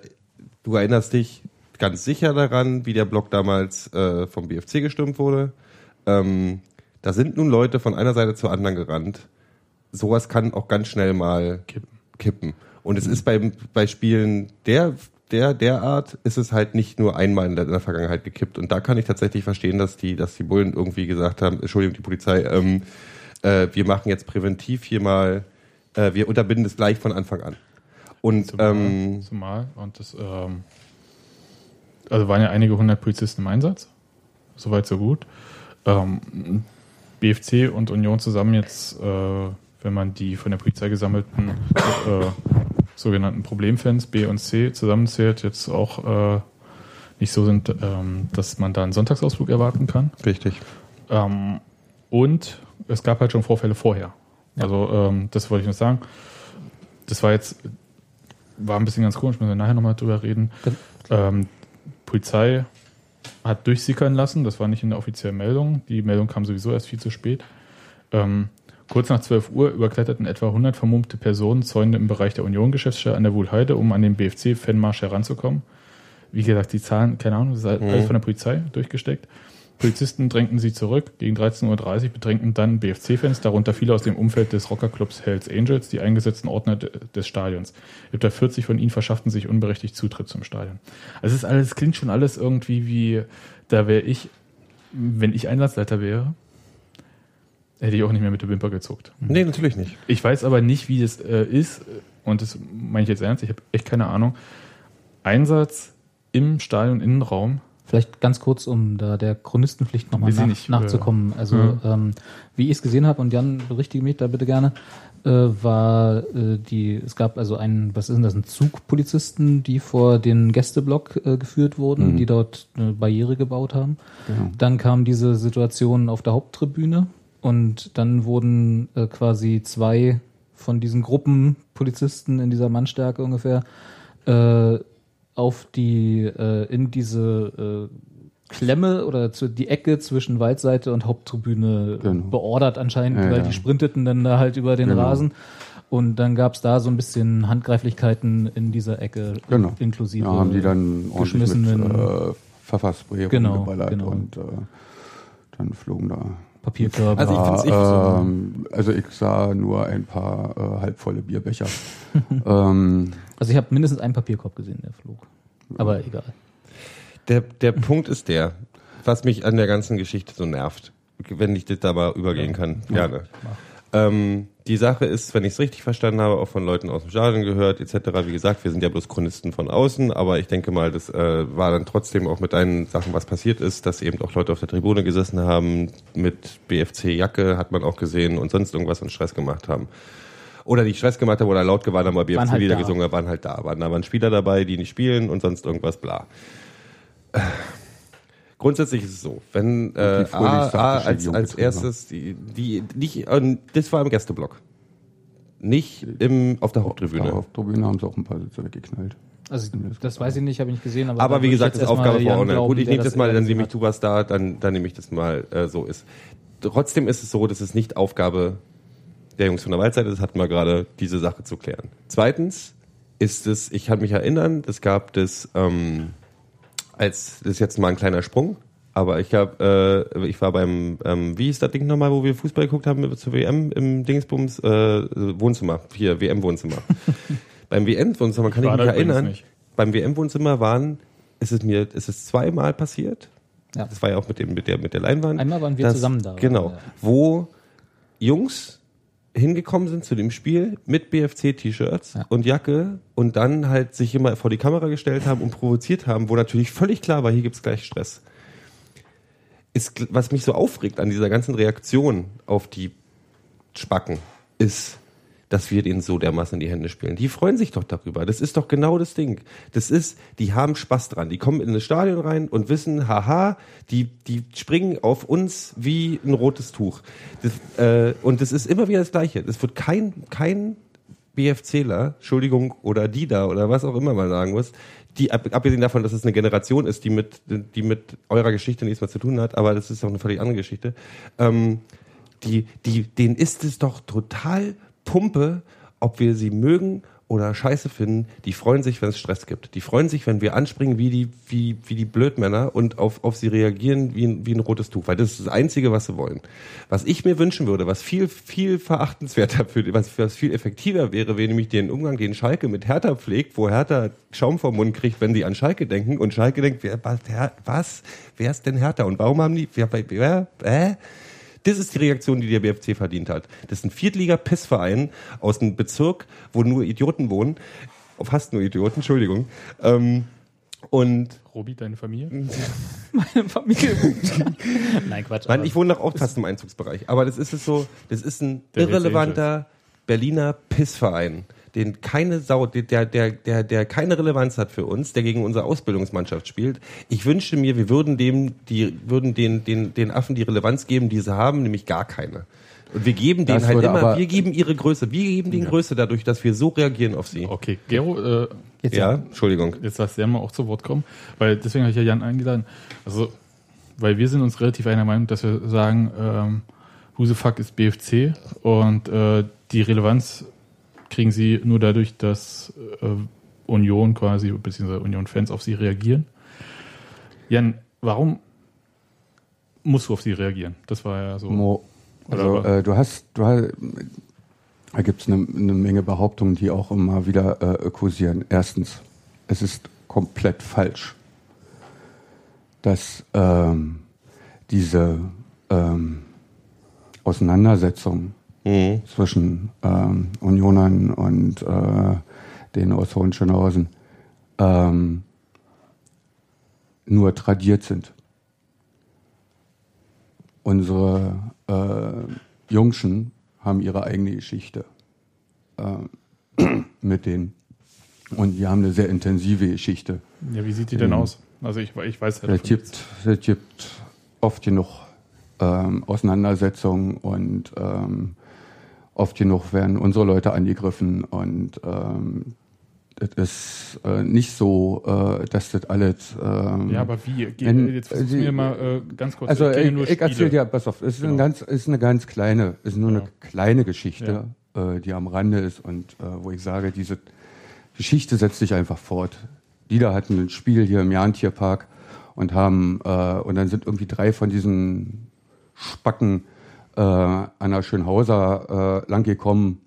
Speaker 2: du erinnerst dich ganz sicher daran, wie der Block damals äh, vom BFC gestürmt wurde. Ähm, da sind nun Leute von einer Seite zur anderen gerannt. Sowas kann auch ganz schnell mal
Speaker 3: Kippen.
Speaker 2: kippen. Und es ist beim, bei Spielen der, der, der Art ist es halt nicht nur einmal in der, in der Vergangenheit gekippt. Und da kann ich tatsächlich verstehen, dass die, dass die Bullen irgendwie gesagt haben, Entschuldigung, die Polizei, ähm, äh, wir machen jetzt präventiv hier mal, äh, wir unterbinden es gleich von Anfang an. Und
Speaker 3: Zumal,
Speaker 2: ähm,
Speaker 3: zumal und das, ähm, also waren ja einige hundert Polizisten im Einsatz. Soweit, so gut. Ähm, BFC und Union zusammen jetzt, äh, wenn man die von der Polizei gesammelten äh, sogenannten Problemfans B und C zusammenzählt, jetzt auch äh, nicht so sind, ähm, dass man da einen Sonntagsausflug erwarten kann.
Speaker 2: richtig.
Speaker 3: Ähm, und es gab halt schon Vorfälle vorher. Also ähm, das wollte ich noch sagen. Das war jetzt, war ein bisschen ganz komisch, müssen wir nachher nochmal drüber reden. Ähm, Polizei hat durchsickern lassen, das war nicht in der offiziellen Meldung. Die Meldung kam sowieso erst viel zu spät. Ähm, kurz nach 12 Uhr überkletterten etwa 100 vermummte Personen Zäune im Bereich der Union-Geschäftsstelle an der Wuhlheide, um an den BFC-Fanmarsch heranzukommen. Wie gesagt, die Zahlen, keine Ahnung, das ist halt
Speaker 2: Mhm.
Speaker 3: alles von der Polizei durchgesteckt. Polizisten drängten sie zurück. Gegen 13.30 Uhr bedrängten dann BFC-Fans, darunter viele aus dem Umfeld des Rockerclubs Hells Angels, die eingesetzten Ordner de- des Stadions. Etwa 40 von ihnen verschafften sich unberechtigt Zutritt zum Stadion. Also es ist alles, klingt schon alles irgendwie wie, da wäre ich, wenn ich Einsatzleiter wäre, hätte ich auch nicht mehr mit der Wimper gezuckt.
Speaker 2: Nee, natürlich nicht.
Speaker 3: Ich weiß aber nicht, wie das äh, ist, und das meine ich jetzt ernst, ich habe echt keine Ahnung. Einsatz im Stadion Innenraum.
Speaker 5: Vielleicht ganz kurz, um da der Chronistenpflicht nochmal nach,
Speaker 3: nicht,
Speaker 5: nachzukommen. Also
Speaker 3: Mhm.
Speaker 5: ähm, wie ich es gesehen habe, und Jan berichtige mich da bitte gerne, äh, war äh, die, es gab also einen, was ist denn das, ein Zugpolizisten, die vor den Gästeblock äh, geführt wurden,
Speaker 4: Mhm.
Speaker 5: die dort eine Barriere gebaut haben.
Speaker 4: Genau.
Speaker 5: Dann kam diese Situation auf der Haupttribüne und dann wurden äh, quasi zwei von diesen Gruppen Polizisten in dieser Mannstärke ungefähr äh, auf die äh, in diese äh, Klemme oder zu, die Ecke zwischen Waldseite und Haupttribüne
Speaker 4: Genau.
Speaker 5: beordert anscheinend,
Speaker 4: Ja,
Speaker 5: weil
Speaker 4: ja.
Speaker 5: die sprinteten dann da halt über den
Speaker 4: Genau.
Speaker 5: Rasen Und dann gab es da so ein bisschen Handgreiflichkeiten in dieser Ecke,
Speaker 4: Genau.
Speaker 5: inklusive
Speaker 4: Ja, haben die dann ordentlich mit
Speaker 5: geschmissenen
Speaker 4: äh, Pfefferspray
Speaker 5: Genau,
Speaker 4: rumgeballert
Speaker 5: genau.
Speaker 4: und äh, dann flogen da.
Speaker 5: Papierkörbe.
Speaker 2: Also ich find's
Speaker 4: Ja, ähm, also ich sah nur ein paar äh, halbvolle Bierbecher. ähm,
Speaker 5: Also ich habe mindestens einen Papierkorb gesehen, der flog. Aber egal.
Speaker 2: Der, der Punkt ist der, was mich an der ganzen Geschichte so nervt, wenn ich das da mal übergehen kann, gerne. Ähm, die Sache ist, wenn ich es richtig verstanden habe, auch von Leuten aus dem Stadion gehört, etc. Wie gesagt, wir sind ja bloß Chronisten von außen, aber ich denke mal, das äh, war dann trotzdem auch mit deinen Sachen, was passiert ist, dass eben auch Leute auf der Tribüne gesessen haben, mit BFC-Jacke hat man auch gesehen und sonst irgendwas und Stress gemacht haben. Oder die Stress gemacht haben oder laut gewarnt haben, aber
Speaker 5: Waren halt
Speaker 2: BFC-Lieder
Speaker 5: da.
Speaker 2: gesungen haben, waren halt da. Waren, da waren Spieler dabei, die nicht spielen und sonst irgendwas, bla. Grundsätzlich ist es so, wenn äh, A, A als, als
Speaker 4: betrieben
Speaker 2: erstes die, die nicht, äh, das war im Gästeblock, nicht im auf der Haupttribüne.
Speaker 4: Auf der Tribüne haben sie auch ein paar Sitze weggeknallt.
Speaker 5: Also das weiß ich nicht, habe ich nicht gesehen. Aber,
Speaker 2: Aber wie gesagt,
Speaker 5: jetzt
Speaker 2: das ist Aufgabe Ort.
Speaker 5: glauben,
Speaker 2: Gut, ich nehme das mal,
Speaker 5: eher
Speaker 2: dann nehme ich du warst da, dann, dann nehme ich das mal äh, so ist. Trotzdem ist es so, dass es nicht Aufgabe der Jungs von der Waldseite ist, hatten wir gerade diese Sache zu klären. Zweitens ist es, ich kann mich erinnern, es gab das, ähm, als, das ist jetzt mal ein kleiner Sprung, aber ich habe, äh, ich war beim, ähm, wie hieß das Ding nochmal, wo wir Fußball geguckt haben zur WM im Dingsbums, äh, Wohnzimmer, hier, WM-Wohnzimmer. beim WM-Wohnzimmer kann ich
Speaker 3: war
Speaker 2: mich erinnern,
Speaker 3: nicht.
Speaker 2: beim WM-Wohnzimmer waren, ist es mir, ist es zweimal passiert,
Speaker 5: Ja.
Speaker 2: das war ja auch mit dem, mit der, mit der Leinwand.
Speaker 5: Einmal waren wir
Speaker 2: dass-
Speaker 5: zusammen da.
Speaker 2: Genau.
Speaker 5: Ja.
Speaker 2: Wo Jungs hingekommen sind zu dem Spiel mit BFC-T-Shirts
Speaker 5: Ja.
Speaker 2: und Jacke und dann halt sich immer vor die Kamera gestellt haben und provoziert haben, wo natürlich völlig klar war, hier gibt's gleich Stress. Ist, was mich so aufregt an dieser ganzen Reaktion auf die Spacken, ist, dass wir denen so dermaßen in die Hände spielen. Die freuen sich doch darüber. Das ist doch genau das Ding. Das ist, die haben Spaß dran. Die kommen in das Stadion rein und wissen, haha, die, die springen auf uns wie ein rotes Tuch. Das, äh, und das ist immer wieder das Gleiche. Es wird kein, kein BFCler, Entschuldigung, oder die da oder was auch immer man sagen muss, die, ab- abgesehen davon, dass es eine Generation ist, die mit, die mit eurer Geschichte nichts mehr zu tun hat, aber das ist auch eine völlig andere Geschichte, ähm, die, die, denen ist es doch total Pumpe, ob wir sie mögen oder scheiße finden, die freuen sich, wenn es Stress gibt. Die freuen sich, wenn wir anspringen wie die, wie, wie die Blödmänner und auf, auf sie reagieren wie ein, wie ein rotes Tuch, weil das ist das Einzige, was sie wollen. Was ich mir wünschen würde, was viel, viel verachtenswerter für, was, was viel effektiver wäre, wäre nämlich den Umgang, den Schalke mit Hertha pflegt, wo Hertha Schaum vom Mund kriegt, wenn sie an Schalke denken und Schalke denkt, wer, was, Her- was, wer ist denn Hertha und warum haben die, wer, wer, äh? Das ist die Reaktion, die der BFC verdient hat. Das ist ein Viertliga-Pissverein aus einem Bezirk, wo nur Idioten wohnen. Fast nur Idioten, Entschuldigung. Ähm, und
Speaker 3: Robi, deine Familie?
Speaker 5: Meine Familie. Nein, Quatsch.
Speaker 2: Nein,
Speaker 5: aber-
Speaker 2: ich wohne doch auch fast im Einzugsbereich. Aber das ist es so, das ist ein irrelevanter Berliner Pissverein, den keine Sau, der, der, der, der keine Relevanz hat für uns, der gegen unsere Ausbildungsmannschaft spielt. Ich wünschte mir, wir würden dem, die, würden den, den, den Affen die Relevanz geben, die sie haben, nämlich gar keine. Und wir geben denen
Speaker 4: Das
Speaker 2: halt immer,
Speaker 4: aber-
Speaker 2: wir geben ihre Größe, wir geben denen Größe dadurch, dass wir so reagieren auf sie.
Speaker 3: Okay, Gero, äh,
Speaker 5: Jetzt
Speaker 2: Ja, Entschuldigung.
Speaker 3: jetzt darfst du ja mal auch zu Wort kommen, weil deswegen habe ich ja Jan eingeladen. Also, weil wir sind uns relativ einer Meinung, dass wir sagen, ähm, who the fuck ist BFC und äh, die Relevanz kriegen sie nur dadurch, dass äh, Union quasi, beziehungsweise Union-Fans auf sie reagieren. Jan, warum musst du auf sie reagieren? Das war ja so.
Speaker 4: Mo, also äh, du hast, du hast, da gibt es eine, eine Menge Behauptungen, die auch immer wieder äh, kursieren. Erstens, es ist komplett falsch, dass ähm, diese ähm, Auseinandersetzung
Speaker 2: Mhm.
Speaker 4: zwischen ähm, Unionern und äh, denen aus Hohenschönhausen ähm, nur tradiert sind. Unsere äh, Jungschen haben ihre eigene Geschichte äh, mit denen. Und die haben eine sehr intensive Geschichte.
Speaker 3: Ja, wie sieht die denn
Speaker 4: Mhm.
Speaker 3: aus? Also ich, ich weiß halt
Speaker 4: Es gibt, es gibt oft genug ähm, Auseinandersetzungen und ähm, oft genug werden unsere Leute angegriffen und ähm, das ist äh, nicht so, äh, dass das alles. Ähm,
Speaker 3: Ja, aber wie? Ge
Speaker 4: wenn-
Speaker 3: jetzt versuch's
Speaker 4: Sie-
Speaker 3: mir mal äh, ganz kurz.
Speaker 4: also ich,
Speaker 3: nur
Speaker 4: ich erzähle dir, pass auf, es ist,
Speaker 3: Genau.
Speaker 4: ein ganz, ist eine ganz kleine, ist nur
Speaker 3: Ja.
Speaker 4: eine kleine Geschte. äh, die am Rande ist und äh, wo ich sage, diese Geschichte setzt sich einfach fort. Die da hatten ein Spiel hier im Jahntierpark und haben äh, und dann sind irgendwie drei von diesen Spacken äh, an der Schönhauser äh, langgekommen.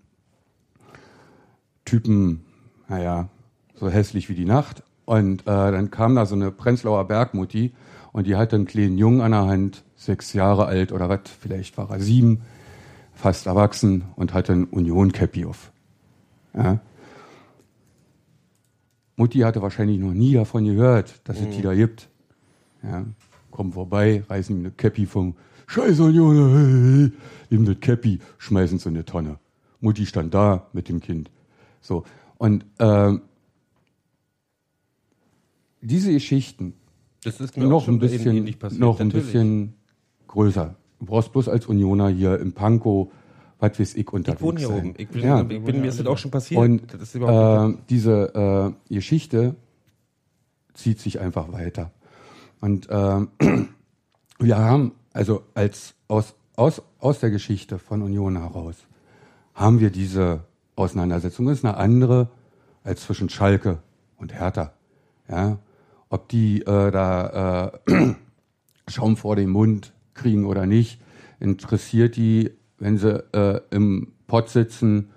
Speaker 4: Typen, naja, so hässlich wie die Nacht. Und äh, dann kam da so eine Prenzlauer Bergmutti und die hatte einen kleinen Jungen an der Hand, sechs Jahre alt oder was, vielleicht war er sieben, fast erwachsen und hatte ein Union-Cappy auf. Ja. Mutti hatte wahrscheinlich noch nie davon gehört, dass es die da gibt. Ja. Kommen vorbei, reißen ihm eine Cappy vom Scheiß hey, ihm das Cappy, schmeißen sie in eine Tonne. Mutti stand da mit dem Kind. So. Und ähm, diese Geschichten
Speaker 2: Das ist mir
Speaker 4: noch ein bisschen, noch ein
Speaker 2: Natürlich.
Speaker 4: bisschen größer. Du brauchst bloß als Unioner hier im Pankow, was weiß ich, unterwegs
Speaker 2: Ich wohne hier
Speaker 4: sein.
Speaker 2: oben. Ich bin,
Speaker 4: Ja.
Speaker 2: ich bin, mir ist das auch schon passiert.
Speaker 4: Und äh, diese äh, Geschichte zieht sich einfach weiter. Und ähm, wir haben, also als aus, aus, aus der Geschichte von Union heraus, haben wir diese Auseinandersetzung. Das ist eine andere als zwischen Schalke und Hertha. Ja? Ob die äh, da äh, Schaum vor den Mund kriegen oder nicht, interessiert die, wenn sie äh, im Pott sitzen,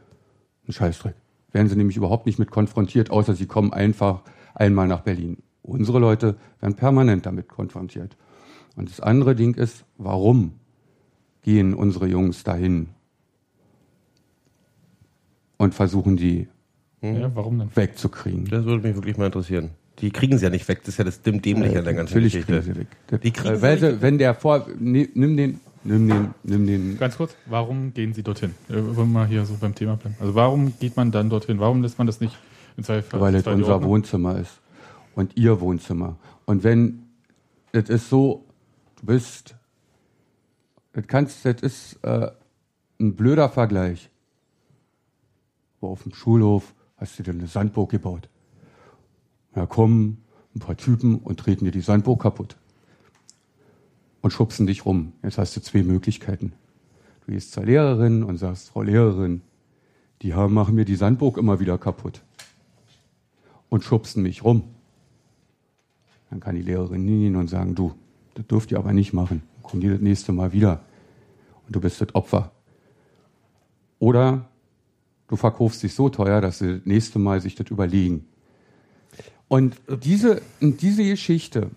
Speaker 4: ein Scheißdreck. Werden sie nämlich überhaupt nicht mit konfrontiert, außer sie kommen einfach einmal nach Berlin. Unsere Leute werden permanent damit konfrontiert. Und das andere Ding ist, warum gehen unsere Jungs dahin und versuchen die
Speaker 3: Ja, warum denn?
Speaker 4: wegzukriegen?
Speaker 2: Das würde mich wirklich mal interessieren. Die kriegen sie ja nicht weg. Das ist ja das Dimm- Dämliche an der ganzen
Speaker 4: Natürlich
Speaker 2: Geschichte.
Speaker 4: kriegen sie weg. Das,
Speaker 2: Die kriegen
Speaker 4: äh,
Speaker 2: sie
Speaker 4: weil, sie, wenn der vor, ni- nimm den, nimm den, nimm den,
Speaker 3: Ganz kurz, warum gehen Sie dorthin? Äh, Wollen wir mal hier so beim Thema bleiben. Also warum geht man dann dorthin? Warum lässt man das nicht in zwei
Speaker 4: weil es unser
Speaker 3: Ordnung?
Speaker 4: Wohnzimmer ist und ihr Wohnzimmer. Und wenn es ist so, bist, das kannst, das ist äh, ein blöder Vergleich. Aber auf dem Schulhof hast du dir eine Sandburg gebaut. Da kommen ein paar Typen und treten dir die Sandburg kaputt und schubsen dich rum. Jetzt hast du zwei Möglichkeiten. Du gehst zur Lehrerin und sagst, Frau Lehrerin, die machen mir die Sandburg immer wieder kaputt und schubsen mich rum. Dann kann die Lehrerin hingehen und sagen, du, das dürft ihr aber nicht machen. Komm die das nächste Mal wieder. Und du bist das Opfer. Oder du verkaufst dich so teuer, dass sie das nächste Mal sich das überlegen. Und diese, diese Geschichte,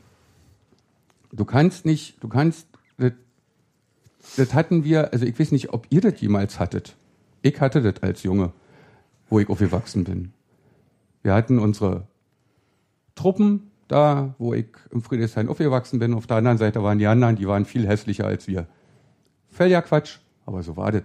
Speaker 4: du kannst nicht, du kannst, das, das hatten wir, also ich weiß nicht, ob ihr das jemals hattet. Ich hatte das als Junge, wo ich aufgewachsen bin. Wir hatten unsere Truppen da, wo ich im Friedrichshain aufgewachsen bin. Auf der anderen Seite waren die anderen, die waren viel hässlicher als wir. Völliger Quatsch, aber so war das.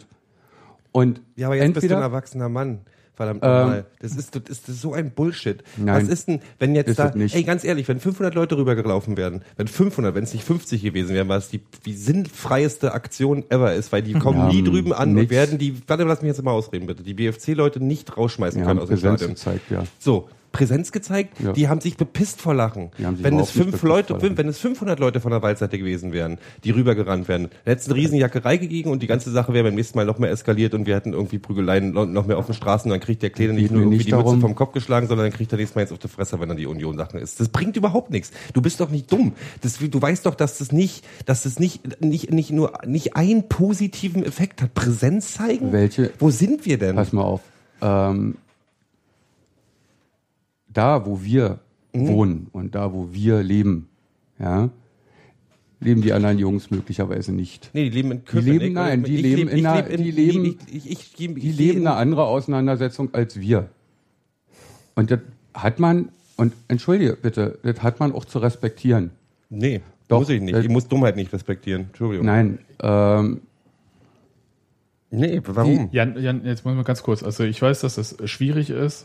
Speaker 4: Und
Speaker 2: Ja, aber jetzt bist du ein
Speaker 4: entweder,
Speaker 2: erwachsener Mann. Verdammt
Speaker 4: Ähm,
Speaker 2: nochmal. Das ist, das ist so ein Bullshit.
Speaker 4: Nein,
Speaker 2: Was ist denn, wenn jetzt da, ey, ganz ehrlich, wenn 500 Leute rübergelaufen wären, wenn 500, wenn es nicht 50 gewesen wären, was die, die sinnfreieste Aktion ever ist, weil die kommen
Speaker 4: Wir
Speaker 2: nie drüben an und
Speaker 4: nichts.
Speaker 2: werden die, warte, lass mich jetzt mal ausreden, bitte, die BFC-Leute nicht rausschmeißen
Speaker 4: wir
Speaker 2: können aus dem Stadion.
Speaker 4: gezeigt, ja.
Speaker 2: So, Präsenz gezeigt,
Speaker 4: Ja.
Speaker 2: die haben sich bepisst vor Lachen. Wenn es fünf Leute, wenn es 500 Leute von der Waldseite gewesen wären, die rübergerannt wären, dann hätte es eine Riesenjackerei gegeben und die ganze Sache wäre beim nächsten Mal noch mehr eskaliert und wir hätten irgendwie Prügeleien noch mehr auf den Straßen und dann kriegt der Kleine nicht
Speaker 4: Geht
Speaker 2: nur irgendwie
Speaker 4: nicht
Speaker 2: die Mütze
Speaker 4: darum-
Speaker 2: vom Kopf geschlagen, sondern dann kriegt er nächstes Mal jetzt auf die Fresse, wenn er die Union-Sachen ist. Das bringt überhaupt nichts. Du bist doch nicht dumm. Das, du weißt doch, dass das nicht, dass das nicht, nicht, nicht nur, nicht einen positiven Effekt hat. Präsenz zeigen?
Speaker 4: Welche-
Speaker 2: Wo sind wir denn?
Speaker 4: Pass mal auf. Ähm, da, wo wir
Speaker 2: Mhm.
Speaker 4: wohnen und da, wo wir leben, ja, leben die anderen Jungs möglicherweise nicht.
Speaker 2: Nee, die leben in Köpenick.
Speaker 4: leben- nein, die leben
Speaker 2: leb-
Speaker 4: in einer- die leben- Die eine andere Auseinandersetzung als wir. Und das hat man, und entschuldige bitte, das hat man auch zu respektieren.
Speaker 2: Nee,
Speaker 4: Doch,
Speaker 2: muss ich nicht.
Speaker 4: äh,
Speaker 2: ich muss Dummheit nicht respektieren. Entschuldigung.
Speaker 4: Nein, ähm,
Speaker 2: Nee, warum?
Speaker 3: Jan, Jan, jetzt muss man ganz kurz. Also ich weiß, dass das schwierig ist.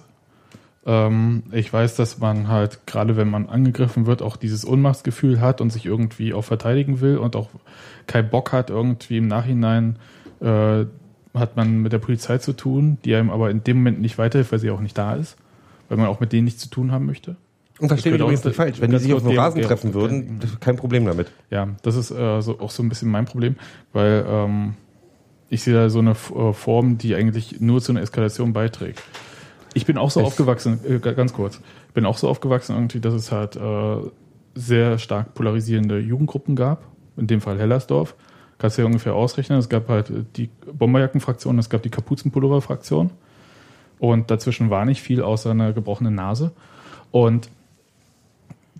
Speaker 3: Ähm, ich weiß, dass man halt, gerade wenn man angegriffen wird, auch dieses Ohnmachtsgefühl hat und sich irgendwie auch verteidigen will und auch keinen Bock hat, irgendwie im Nachhinein äh, hat man mit der Polizei zu tun, die einem aber in dem Moment nicht weiterhilft, weil sie auch nicht da ist, weil man auch mit denen nichts zu tun haben möchte.
Speaker 2: Und verstehe mich
Speaker 3: Das
Speaker 2: übrigens nicht falsch. Wenn die sich auf dem Rasen treffen würden, kein Problem damit.
Speaker 3: Ja, das ist äh, so, auch so ein bisschen mein Problem, weil ähm, ich sehe da so eine äh, Form, die eigentlich nur zu einer Eskalation beiträgt. Ich bin auch so
Speaker 4: Es-
Speaker 3: aufgewachsen, äh, ga- ganz kurz, ich bin auch so aufgewachsen irgendwie, dass es halt äh, sehr stark polarisierende Jugendgruppen gab. In dem Fall Hellersdorf. Kannst du ja ungefähr ausrechnen. Es gab halt äh, die Bomberjackenfraktion, es gab die Kapuzenpullover-Fraktion. Und dazwischen war nicht viel außer einer gebrochenen Nase. Und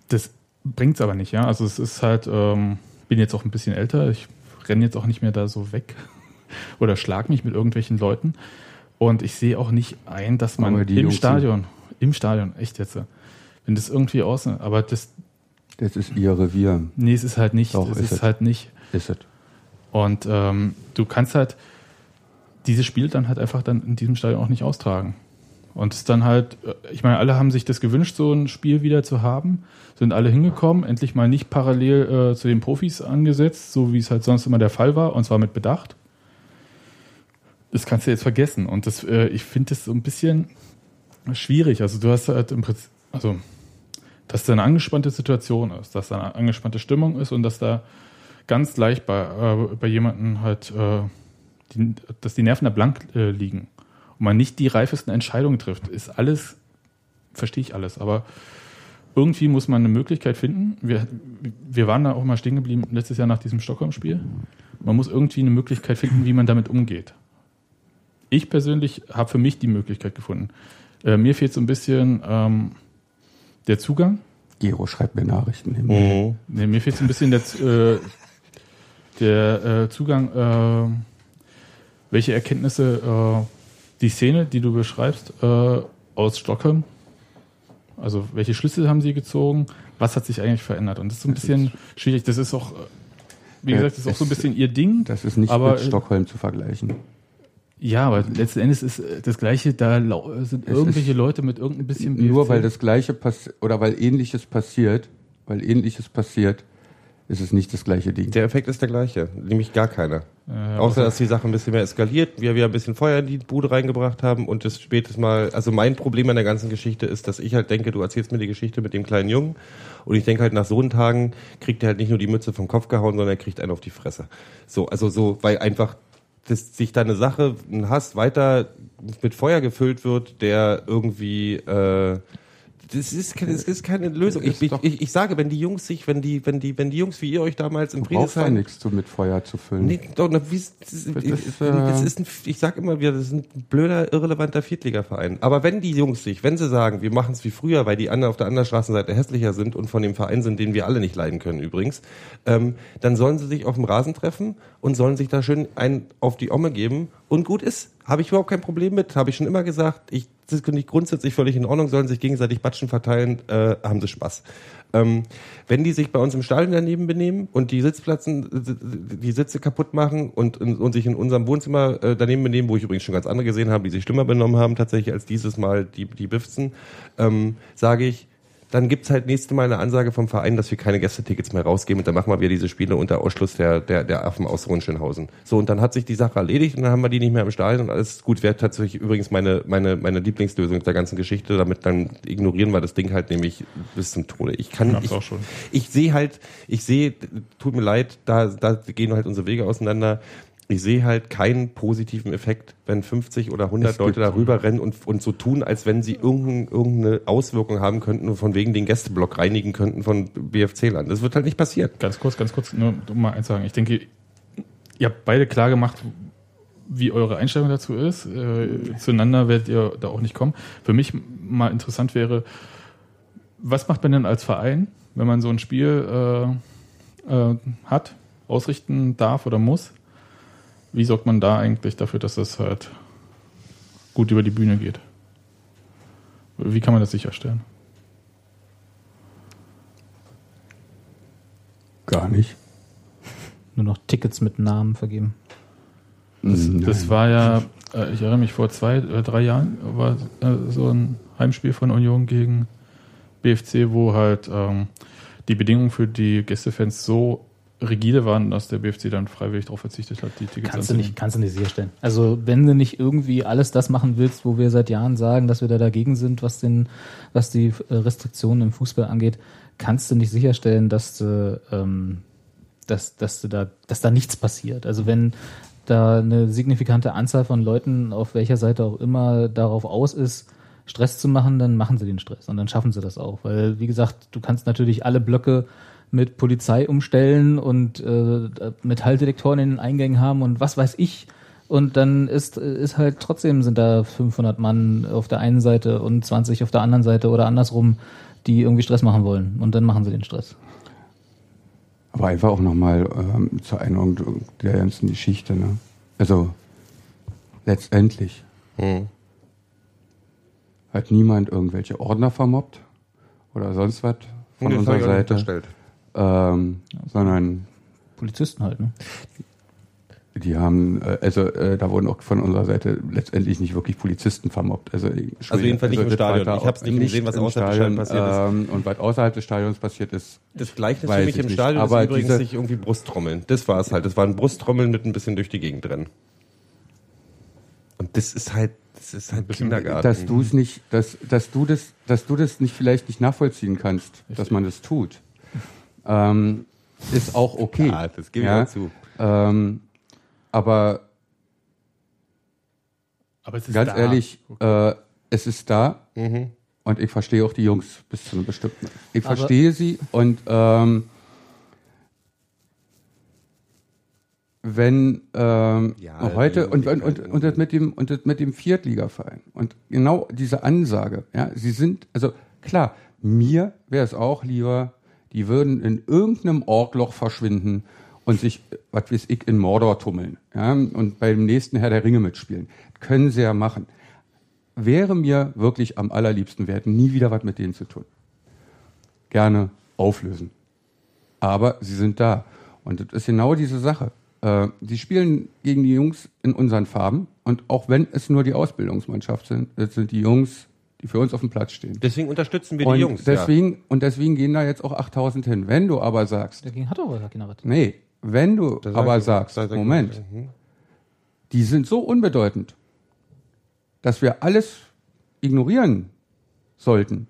Speaker 3: das bringt es aber nicht, ja. Also es ist halt, ähm, bin jetzt auch ein bisschen älter, ich renne jetzt auch nicht mehr da so weg oder schlag mich mit irgendwelchen Leuten. Und ich sehe auch nicht ein, dass man im
Speaker 4: Jungs
Speaker 3: Stadion, im Stadion, echt jetzt, wenn das irgendwie aus, aber das,
Speaker 4: Das ist ihr Revier,
Speaker 3: nee, es ist halt nicht,
Speaker 4: Doch,
Speaker 3: es
Speaker 4: ist
Speaker 3: ist,
Speaker 4: es.
Speaker 3: halt nicht.
Speaker 4: ist es.
Speaker 3: Und ähm, du kannst halt dieses Spiel dann halt einfach dann in diesem Stadion auch nicht austragen. Und es ist dann halt, äh, ich meine, alle haben sich das gewünscht, so ein Spiel wieder zu haben, sind alle hingekommen, endlich mal nicht parallel äh, zu den Profis angesetzt, so wie es halt sonst immer der Fall war, und zwar mit Bedacht. Das kannst du jetzt vergessen. Und das, äh, ich finde das so ein bisschen schwierig. Also du hast halt im Prinzip, also dass da eine angespannte Situation ist, dass da eine angespannte Stimmung ist und dass da ganz leicht bei, äh, bei jemandem halt, äh, die, dass die Nerven da blank äh, liegen und man nicht die reifesten Entscheidungen trifft, ist alles, verstehe ich alles, aber irgendwie muss man eine Möglichkeit finden. Wir, wir waren da auch mal stehen geblieben letztes Jahr nach diesem Stockholm-Spiel. Man muss irgendwie eine Möglichkeit finden, wie man damit umgeht. Ich persönlich habe für mich die Möglichkeit gefunden. Äh, mir fehlt so ein bisschen ähm, der Zugang.
Speaker 4: Gero schreibt mir Nachrichten. hin.
Speaker 2: Mhm.
Speaker 3: Nee, mir fehlt so ein bisschen der, äh, der äh, Zugang, äh, welche Erkenntnisse äh, die Szene, die du beschreibst, äh, aus Stockholm, also welche Schlüsse haben sie gezogen, was hat sich eigentlich verändert? Und das ist so ein
Speaker 4: Das
Speaker 3: bisschen schwierig. Das ist auch, äh, wie gesagt, das ist auch so ein bisschen ihr Ding.
Speaker 4: Das ist nicht
Speaker 3: Aber-
Speaker 4: mit Stockholm zu vergleichen.
Speaker 3: Ja, aber letzten Endes ist äh, das Gleiche, da lau- sind
Speaker 4: Es
Speaker 3: irgendwelche Leute mit irgendein bisschen
Speaker 4: Nur
Speaker 3: BFC.
Speaker 4: weil das Gleiche passiert oder weil Ähnliches passiert, weil Ähnliches passiert, ist es nicht das gleiche Ding.
Speaker 2: Der Effekt ist der gleiche, nämlich gar keiner.
Speaker 3: Äh,
Speaker 2: Außer, dass die Sache ein bisschen mehr eskaliert, wir wieder ein bisschen Feuer in die Bude reingebracht haben und das spätes Mal, also mein Problem an der ganzen Geschichte ist, dass ich halt denke, du erzählst mir die Geschichte mit dem kleinen Jungen und ich denke halt nach so einen Tagen kriegt er halt nicht nur die Mütze vom Kopf gehauen, sondern er kriegt einen auf die Fresse. So, also so, weil einfach dass sich da eine Sache, ein Hass weiter mit Feuer gefüllt wird, der irgendwie äh, das ist, keine, das ist keine Lösung. Ich,
Speaker 4: ist
Speaker 2: ich, ich, ich sage, wenn die Jungs sich, wenn die, wenn die, wenn die Jungs wie ihr euch damals im
Speaker 4: Du brauchst ja
Speaker 2: Friedrichshain
Speaker 4: nichts zu mit Feuer zu füllen.
Speaker 2: Nee, doch, na, wie, das,
Speaker 4: Das
Speaker 2: das,
Speaker 4: ist, äh,
Speaker 2: ist ein, ich sag immer wieder, das ist ein blöder, irrelevanter Viertligaverein. Aber wenn die Jungs sich, wenn sie sagen, wir machen es wie früher, weil die anderen auf der anderen Straßenseite hässlicher sind und von dem Verein sind, den wir alle nicht leiden können übrigens, ähm, dann sollen sie sich auf dem Rasen treffen und sollen sich da schön einen auf die Omme geben und gut ist. Habe ich überhaupt kein Problem mit, habe ich schon immer gesagt. Ich, das finde ich grundsätzlich völlig in Ordnung, sollen sich gegenseitig Batschen verteilen, äh, haben sie Spaß. Ähm, wenn die sich bei uns im Stadion daneben benehmen und die Sitzplatzen, die Sitze kaputt machen und, und sich in unserem Wohnzimmer äh, daneben benehmen, wo ich übrigens schon ganz andere gesehen habe, die sich schlimmer benommen haben tatsächlich als dieses Mal die, die Bifzen, ähm, sage ich, dann gibt's halt nächste Mal eine Ansage vom Verein, dass wir keine Gästetickets mehr rausgeben und dann machen wir wieder diese Spiele unter Ausschluss der, der, der Affen aus Hohenschönhausen. So, und dann hat sich die Sache erledigt und dann haben wir die nicht mehr im Stadion und alles gut. Wäre tatsächlich übrigens meine, meine, meine Lieblingslösung der ganzen Geschichte. Damit dann ignorieren wir das Ding halt nämlich bis zum Tode. Ich kann,
Speaker 3: Hab's
Speaker 2: ich,
Speaker 3: auch schon.
Speaker 2: ich sehe halt, ich sehe, tut mir leid, da, da gehen halt unsere Wege auseinander. Ich sehe halt keinen positiven Effekt, wenn 50 oder 100
Speaker 4: Es
Speaker 2: Leute darüber rennen und, und so tun, als wenn sie irgendein, irgendeine Auswirkung haben könnten und von wegen den Gästeblock reinigen könnten von BFC-Land. Das wird halt nicht passieren.
Speaker 3: Ganz kurz, ganz kurz, nur um mal eins sagen. Ich denke, ihr habt beide klar gemacht, wie eure Einstellung dazu ist. Äh, zueinander werdet ihr da auch nicht kommen. Für mich mal interessant wäre, was macht man denn als Verein, wenn man so ein Spiel äh, äh, hat, ausrichten darf oder muss? Wie sorgt man da eigentlich dafür, dass das halt gut über die Bühne geht? Wie kann man das sicherstellen?
Speaker 4: Gar nicht.
Speaker 5: Nur noch Tickets mit Namen vergeben.
Speaker 3: Das, das war ja, äh, ich erinnere mich, vor zwei, äh, drei Jahren war äh, so ein Heimspiel von Union gegen BFC, wo halt ähm, die Bedingungen für die Gästefans so rigide waren, dass der BFC dann freiwillig darauf verzichtet hat, die Tickets
Speaker 5: Kannst du nicht, kannst du nicht sicherstellen. Also wenn du nicht irgendwie alles das machen willst, wo wir seit Jahren sagen, dass wir da dagegen sind, was den, was die äh, Restriktionen im Fußball angeht, kannst du nicht sicherstellen, dass du, ähm, dass, dass du da, dass da nichts passiert. Also wenn da eine signifikante Anzahl von Leuten, auf welcher Seite auch immer, darauf aus ist, Stress zu machen, dann machen sie den Stress und dann schaffen sie das auch. Weil, wie gesagt, du kannst natürlich alle Blöcke mit Polizei umstellen und äh, Metalldetektoren in den Eingängen haben und was weiß ich. Und dann ist, ist halt trotzdem sind da 500 Mann auf der einen Seite und 20 auf der anderen Seite oder andersrum, die irgendwie Stress machen wollen. Und dann machen sie den Stress.
Speaker 4: Aber einfach auch nochmal ähm, zur Erinnerung der ganzen Geschichte. Ne? Also letztendlich
Speaker 2: Hm.
Speaker 4: hat niemand irgendwelche Ordner vermobbt oder sonst was von
Speaker 2: Nee,
Speaker 4: unserer Seite, ähm, sondern
Speaker 5: Polizisten halt, ne?
Speaker 4: die haben, äh, also äh, da wurden auch von unserer Seite letztendlich nicht wirklich Polizisten vermobbt. Also,
Speaker 2: Also jedenfalls nicht im
Speaker 4: das
Speaker 2: Stadion. Ich hab's
Speaker 4: auch
Speaker 2: nicht gesehen, was
Speaker 4: im
Speaker 2: außerhalb des Stadions passiert ist.
Speaker 4: Ähm, und was außerhalb des Stadions passiert ist,
Speaker 2: Das Gleiche
Speaker 4: Weiß
Speaker 2: für mich
Speaker 4: ich
Speaker 2: im
Speaker 4: nicht.
Speaker 2: Stadion
Speaker 4: Aber
Speaker 2: ist übrigens nicht irgendwie Brusttrommeln. Das war es halt. Das waren Brusttrommeln mit ein bisschen durch die Gegend rennen. Und das ist halt, das ist halt Kindergarten.
Speaker 4: dass du es nicht, dass, dass du das, dass du das nicht vielleicht nicht nachvollziehen kannst, dass man das tut, ähm, ist auch okay.
Speaker 2: Ja, das gebe ich auch zu.
Speaker 4: Ähm, aber
Speaker 3: Aber es ist
Speaker 4: ganz
Speaker 3: da.
Speaker 4: ehrlich, äh, es ist da
Speaker 2: Mhm.
Speaker 4: und ich verstehe auch die Jungs bis zu einem bestimmten. Ich
Speaker 5: Aber-
Speaker 4: verstehe sie und ähm, wenn ähm,
Speaker 2: Ja,
Speaker 4: heute und, und, und, und das mit dem und das mit dem Viertligaverein und genau diese Ansage, ja, sie sind also klar, mir wäre es auch lieber, die würden in irgendeinem Orgloch verschwinden und sich, was weiß ich, in Mordor tummeln, ja, und beim nächsten Herr der Ringe mitspielen. Können sie ja machen. Wäre mir wirklich am allerliebsten, wir hätten nie wieder was mit denen zu tun. Gerne auflösen. Aber sie sind da. Und das ist genau diese Sache. Äh, die spielen gegen die Jungs in unseren Farben. Und auch wenn es nur die Ausbildungsmannschaft sind, sind die Jungs, die für uns auf dem Platz stehen.
Speaker 2: Deswegen unterstützen wir
Speaker 4: und
Speaker 2: die Jungs.
Speaker 4: Deswegen, Und deswegen gehen da jetzt auch 8000 hin. Wenn du aber sagst,
Speaker 5: Dagegen hat aber keiner was.
Speaker 4: nee, wenn du
Speaker 2: ja.
Speaker 4: aber sagst,
Speaker 2: sag ich-
Speaker 4: Moment,
Speaker 2: Mhm.
Speaker 4: die sind so unbedeutend, dass wir alles ignorieren sollten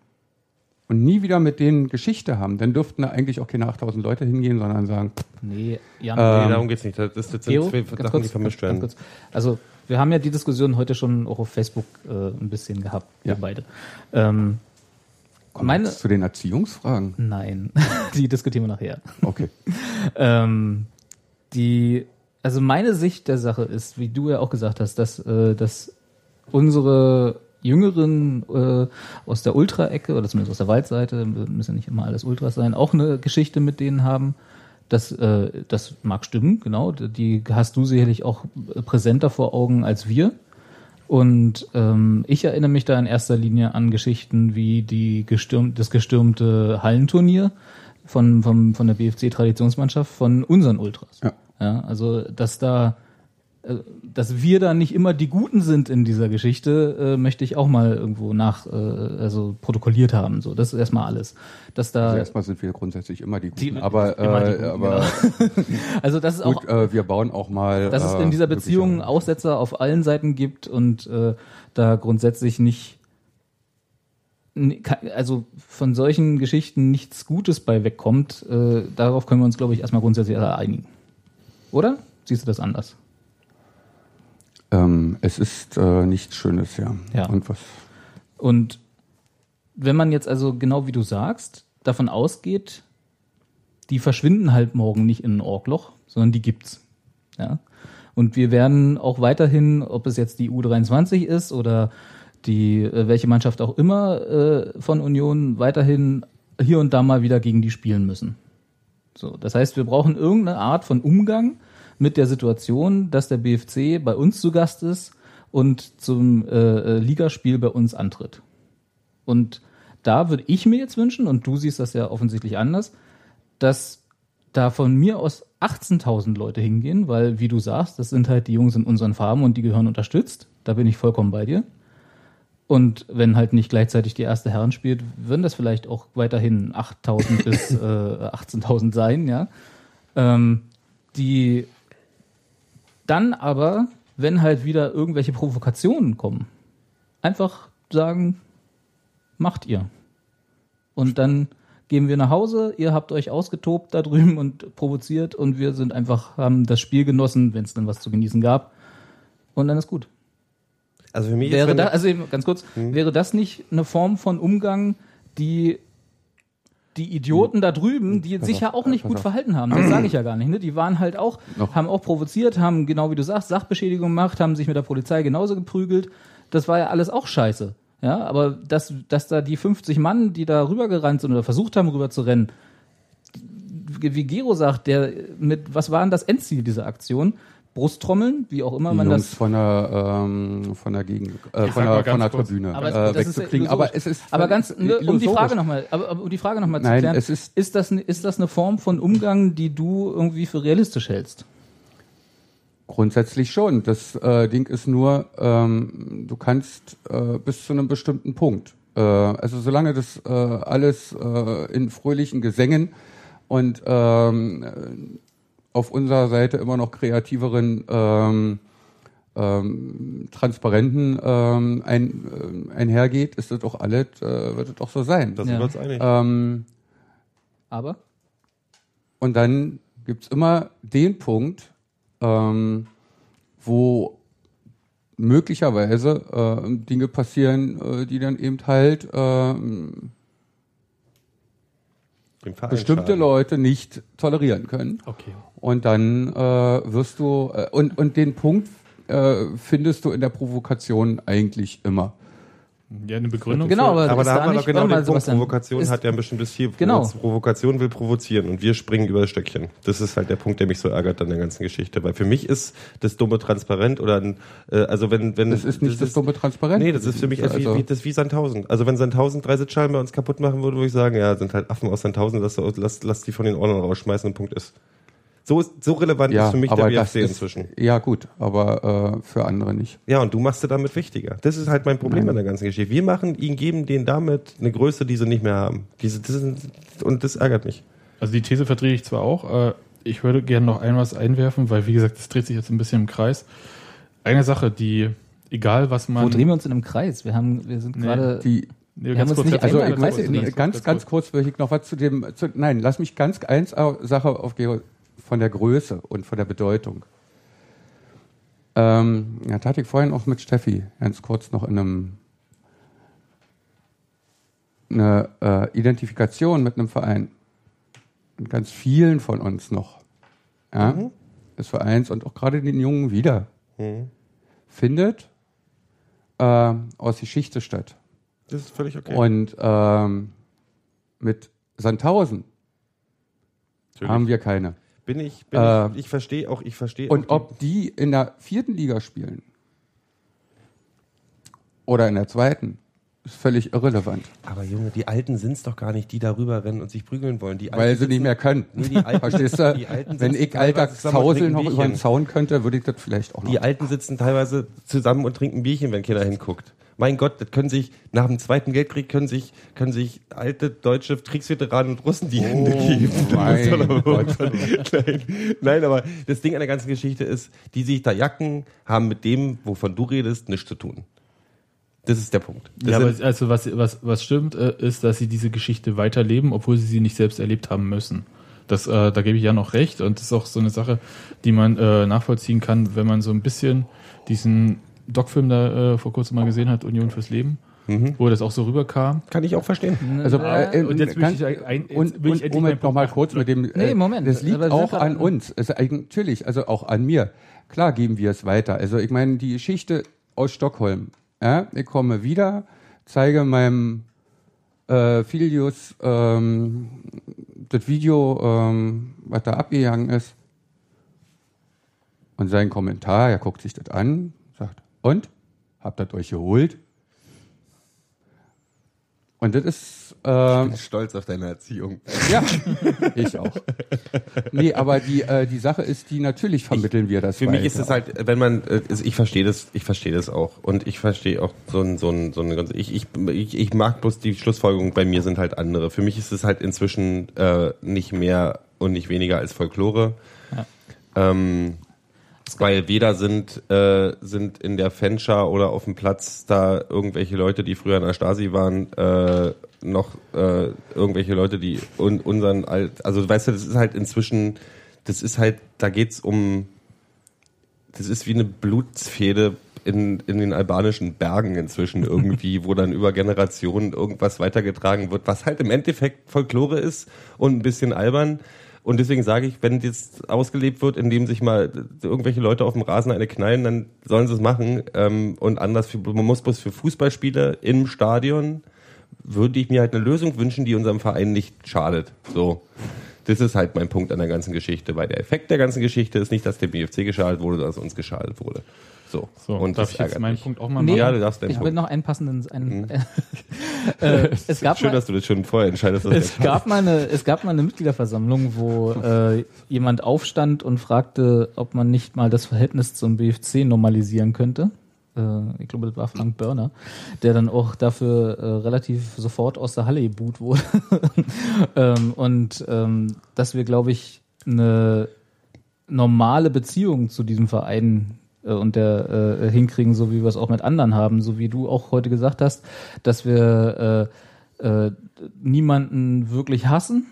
Speaker 4: und nie wieder mit denen Geschichte haben, dann dürften da eigentlich auch keine 8000 Leute hingehen, sondern sagen,
Speaker 5: Nee, Jan,
Speaker 4: Äh,
Speaker 2: Nee, darum geht's nicht. Das, das sind
Speaker 5: Theo,
Speaker 2: zwei
Speaker 5: ganz
Speaker 2: Sachen,
Speaker 5: kurz,
Speaker 2: die vermischt
Speaker 5: ganz,
Speaker 2: werden.
Speaker 5: ganz kurz. Also wir haben ja die Diskussion heute schon auch auf Facebook äh, ein bisschen gehabt, wir
Speaker 4: Ja.
Speaker 5: beide. Ähm, Meine-
Speaker 4: zu den Erziehungsfragen.
Speaker 5: nein, die diskutieren wir nachher.
Speaker 4: Okay.
Speaker 5: Ähm, die, also meine Sicht der Sache ist, wie du ja auch gesagt hast, dass, äh, dass unsere Jüngeren äh, aus der Ultra-Ecke oder zumindest aus der Waldseite, müssen ja nicht immer alles Ultras sein, auch eine Geschichte mit denen haben. Das, äh, das mag stimmen, genau. Die hast du sicherlich auch präsenter vor Augen als wir. Und ähm, ich erinnere mich da in erster Linie an Geschichten wie die gestürmt, das gestürmte Hallenturnier von, vom, von der BFC-Traditionsmannschaft von unseren Ultras.
Speaker 4: Ja.
Speaker 5: Ja, also, dass da, dass wir da nicht immer die Guten sind in dieser Geschichte, äh, möchte ich auch mal irgendwo nach, äh, also protokolliert haben. So, das ist erstmal alles. Dass da,
Speaker 4: Also erstmal sind wir grundsätzlich immer die Guten,
Speaker 5: Die-
Speaker 4: aber,
Speaker 5: immer die
Speaker 4: äh,
Speaker 5: Guten,
Speaker 4: aber
Speaker 5: also das ist auch
Speaker 4: gut, äh, wir bauen auch mal.
Speaker 5: dass es
Speaker 4: äh,
Speaker 5: in dieser Beziehung Aussetzer auf allen Seiten gibt und äh, da grundsätzlich nicht also von solchen Geschichten nichts Gutes bei wegkommt, äh, darauf können wir uns, glaube ich, erstmal grundsätzlich alle einigen. Oder? Siehst du das anders?
Speaker 4: Ähm, es ist äh, nichts Schönes, ja.
Speaker 5: Ja.
Speaker 4: Und was?
Speaker 5: Und wenn man jetzt also genau wie du sagst, davon ausgeht, die verschwinden halt morgen nicht in ein Orgloch, sondern die gibt's. Ja. Und wir werden auch weiterhin, ob es jetzt die U23 ist oder die äh, welche Mannschaft auch immer äh, von Union weiterhin hier und da mal wieder gegen die spielen müssen. So, das heißt, wir brauchen irgendeine Art von Umgang mit der Situation, dass der BFC bei uns zu Gast ist und zum äh, äh, Ligaspiel bei uns antritt. Und da würde ich mir jetzt wünschen, und du siehst das ja offensichtlich anders, dass da von mir aus 18.000 Leute hingehen, weil, wie du sagst, das sind halt die Jungs in unseren Farben und die gehören unterstützt. Da bin ich vollkommen bei dir. Und wenn halt nicht gleichzeitig die erste Herren spielt, würden das vielleicht auch weiterhin 8.000 bis äh, 18.000 sein, ja. Ähm, die dann aber, wenn halt wieder irgendwelche Provokationen kommen, einfach sagen, macht ihr. Und dann gehen wir nach Hause, ihr habt euch ausgetobt da drüben und provoziert und wir sind einfach, haben das Spiel genossen, wenn es dann was zu genießen gab. Und dann ist gut.
Speaker 2: Also für mich
Speaker 5: Wäre
Speaker 2: ist,
Speaker 5: da, also eben ganz kurz, wäre das nicht eine Form von Umgang, die die Idioten da drüben, die sich ja auch nicht
Speaker 4: pass
Speaker 5: gut
Speaker 4: auf.
Speaker 5: verhalten haben, das sage ich ja gar nicht, ne? Die waren halt auch,
Speaker 4: Noch.
Speaker 5: haben auch provoziert, haben genau wie du sagst, Sachbeschädigung gemacht, haben sich mit der Polizei genauso geprügelt. Das war ja alles auch scheiße. Ja, aber dass, dass da die 50 Mann, die da rübergerannt sind oder versucht haben, rüber zu rennen, wie Gero sagt, der mit, was war denn das Endziel dieser Aktion? Brusttrommeln, wie auch immer man
Speaker 4: Jungs
Speaker 5: das
Speaker 4: von der ähm, von der Gegend, äh, von der, von der. Tribüne
Speaker 5: Aber
Speaker 4: äh, wegzukriegen. Aber es ist
Speaker 5: aber ganz, ne, um die. Frage nochmal, aber, aber um die Frage nochmal zu
Speaker 4: Nein,
Speaker 5: klären,
Speaker 4: es ist-
Speaker 5: ist das, ist das eine Form von Umgang, die du irgendwie für realistisch hältst?
Speaker 4: Grundsätzlich schon. Das äh, Ding ist nur, ähm, du kannst äh, bis zu einem bestimmten Punkt. Äh, also solange das äh, alles äh, in fröhlichen Gesängen und ähm, äh, auf unserer Seite immer noch kreativeren ähm, ähm, Transparenten ähm, ein, äh, einhergeht, ist das auch alles, äh, wird es auch so sein.
Speaker 2: da
Speaker 5: Ja.
Speaker 2: sind wir uns einig.
Speaker 4: Ähm,
Speaker 5: Aber?
Speaker 4: Und dann gibt's immer den Punkt, ähm, wo möglicherweise äh, Dinge passieren, äh, die dann eben halt ähm, bestimmte. Leute nicht tolerieren können.
Speaker 3: Okay.
Speaker 4: Und dann äh, wirst du äh, und und den Punkt äh, findest du in der Provokation eigentlich immer.
Speaker 3: Ja, eine Begründung.
Speaker 5: Genau, aber
Speaker 2: Aber da
Speaker 5: da
Speaker 2: haben wir doch genau den Punkt. Provokation
Speaker 5: ist-
Speaker 2: hat ja ein bestimmtes Ziel.
Speaker 5: Genau.
Speaker 2: Provokation will provozieren und wir springen über das Stöckchen. Das ist halt der Punkt, der mich so ärgert an der ganzen Geschichte. Weil für mich ist das dumme transparent oder ein, äh, also wenn, wenn.
Speaker 4: Das ist nicht das, dumme Transparent.
Speaker 2: Nee, das ist für mich
Speaker 4: also,
Speaker 2: wie, wie, das wie Sandhausen. Also wenn Sandhausen drei Sitzschalen bei uns kaputt machen würde, würde ich sagen, ja, sind halt Affen aus Sandhausen, lass, lass, lass die von den Ordnern rausschmeißen und Punkt ist. So ist, so relevant
Speaker 4: ja,
Speaker 2: ist für mich
Speaker 4: aber
Speaker 2: der
Speaker 4: das
Speaker 2: BFC
Speaker 4: ist,
Speaker 2: inzwischen.
Speaker 4: Ja gut, aber äh, für andere nicht.
Speaker 2: Ja, und du machst es damit wichtiger. Das ist halt mein Problem
Speaker 4: Nein.
Speaker 2: an der ganzen Geschichte. Wir machen ihnen, geben denen damit eine Größe, die sie nicht mehr haben. Diese, das sind, und das ärgert mich.
Speaker 3: Also die These vertrete ich zwar auch, äh, ich würde gerne noch ein was einwerfen, weil wie gesagt, das dreht sich jetzt ein bisschen im Kreis. Eine Sache, die, egal was man.
Speaker 5: Wo drehen wir uns in einem Kreis? Wir haben, wir sind
Speaker 3: Nee,
Speaker 5: gerade.
Speaker 4: Die
Speaker 3: Nee,
Speaker 5: haben uns nicht
Speaker 4: Also ich
Speaker 5: weiß nicht.
Speaker 4: ganz, ganz kurz will ich noch was zu dem. Zu, nein, lass mich ganz eins au- Sache auf Gero von der Größe und von der Bedeutung. Ähm, ja, da hatte ich vorhin auch mit Steffi ganz kurz noch in einem eine äh, Identifikation mit einem Verein. Und ganz vielen von uns noch. Ja, des Vereins und auch gerade den Jungen wieder. Findet äh, aus Geschichte statt.
Speaker 2: Das ist völlig okay.
Speaker 4: Und ähm, mit Sandhausen
Speaker 2: Natürlich.
Speaker 4: haben wir keine.
Speaker 2: Bin ich, bin
Speaker 4: Äh,
Speaker 2: ich, ich verstehe auch, ich verstehe
Speaker 4: Und
Speaker 2: auch
Speaker 4: ob die in der vierten Liga spielen oder in der zweiten, ist völlig irrelevant,
Speaker 2: die, aber Junge, die Alten sind's doch gar nicht, die darüber rennen und sich prügeln wollen. Die
Speaker 4: weil sie nicht
Speaker 2: sitzen-
Speaker 4: mehr können.
Speaker 2: Nee, die Alten-
Speaker 4: Verstehst du?
Speaker 2: die Alten
Speaker 4: Wenn ich alter Zausel noch über den. Zaun könnte, würde ich das vielleicht auch noch.
Speaker 2: Die Alten sitzen teilweise zusammen und trinken Bierchen, wenn keiner hinguckt. Mein Gott, das können sich, nach dem Zweiten Weltkrieg können sich, können sich alte deutsche Kriegsveteranen und Russen die Hände geben.
Speaker 4: Oh mein Gott.
Speaker 2: Nein, nein, aber das Ding an der ganzen Geschichte ist, die sich da jacken, haben mit dem, wovon du redest, nichts zu tun. Das ist der Punkt. Das
Speaker 3: Ja, aber also was, was, was stimmt, äh, ist, dass sie diese Geschichte weiterleben, obwohl sie sie nicht selbst erlebt haben müssen. Das, äh, da gebe ich ja noch recht und das ist auch so eine Sache, die man äh, nachvollziehen kann, wenn man so ein bisschen diesen Doc-Film da äh, vor kurzem mal gesehen hat, Union fürs Leben, wo das auch so rüberkam.
Speaker 2: kann ich auch verstehen.
Speaker 4: Also, äh,
Speaker 3: und jetzt will
Speaker 4: ganz,
Speaker 3: ich ein- jetzt
Speaker 4: und,
Speaker 3: will ich
Speaker 4: und Moment
Speaker 3: meinen
Speaker 4: noch
Speaker 3: Punkt
Speaker 4: mal
Speaker 3: machen.
Speaker 4: kurz mit dem. äh,
Speaker 5: Nee, Moment,
Speaker 4: Das liegt auch an uns. Also eigentlich- natürlich, also auch an mir. Klar geben wir es weiter. Also ich meine die Geschichte aus Stockholm. Ja, ich komme wieder, zeige meinem äh, Filius ähm, das Video, ähm, was da abgegangen ist. Und sein Kommentar, er guckt sich das an, und? Habt ihr das euch geholt? Und das ist ähm,
Speaker 2: stolz auf deine Erziehung.
Speaker 4: ja, ich auch. Nee, aber die, äh, die Sache ist, die natürlich vermitteln wir das
Speaker 2: Für mich ist es halt, wenn man, äh, ist- ich verstehe das, ich verstehe das auch und ich verstehe auch so ein, so ein, so eine ganze, ich, ich, ich, ich mag bloß die Schlussfolgerungen bei mir sind halt andere. Für mich ist es halt inzwischen äh, nicht mehr und nicht weniger als Folklore. Ähm, Weil weder sind, äh, sind in der Fanschar oder auf dem Platz da irgendwelche Leute, die früher in der Stasi waren, äh, noch äh, irgendwelche Leute, die un unseren, Alt also weißt du, das ist halt inzwischen, das ist halt, da geht's um, das ist wie eine Blutsfehde in, in den albanischen Bergen inzwischen irgendwie, wo dann über Generationen irgendwas weitergetragen wird, was halt im Endeffekt Folklore ist und ein bisschen albern. Und deswegen sage ich, wenn das ausgelebt wird, indem sich mal irgendwelche Leute auf dem Rasen eine knallen, dann sollen sie es machen. Ähm, und anders, für, man muss bloß für Fußballspiele im Stadion, würde ich mir halt eine Lösung wünschen, die unserem Verein nicht schadet. So. Das ist halt mein Punkt an der ganzen Geschichte, weil der Effekt der ganzen Geschichte ist nicht, dass der BFC geschadet wurde, dass uns geschadet wurde. So.
Speaker 3: So,
Speaker 2: und
Speaker 3: darf
Speaker 2: das
Speaker 3: ich jetzt meinen
Speaker 2: mich.
Speaker 3: Punkt auch mal
Speaker 5: Nee,
Speaker 3: machen?
Speaker 2: Ja, du darfst deinen
Speaker 5: ich will noch einen passenden. Einen,
Speaker 2: Mhm.
Speaker 5: äh, es gab
Speaker 2: Schön,
Speaker 5: mal,
Speaker 2: dass du das schon vorher entscheidest. dass
Speaker 5: es gab mal eine, es gab mal eine Mitgliederversammlung, wo äh, jemand aufstand und fragte, ob man nicht mal das Verhältnis zum BFC normalisieren könnte. Äh, ich glaube, das war Frank Börner, der dann auch dafür äh, relativ sofort aus der Halle geboot wurde. ähm, und ähm, dass wir, glaube ich, eine normale Beziehung zu diesem Verein und der äh, hinkriegen, so wie wir es auch mit anderen haben, so wie du auch heute gesagt hast, dass wir äh, äh, niemanden wirklich hassen,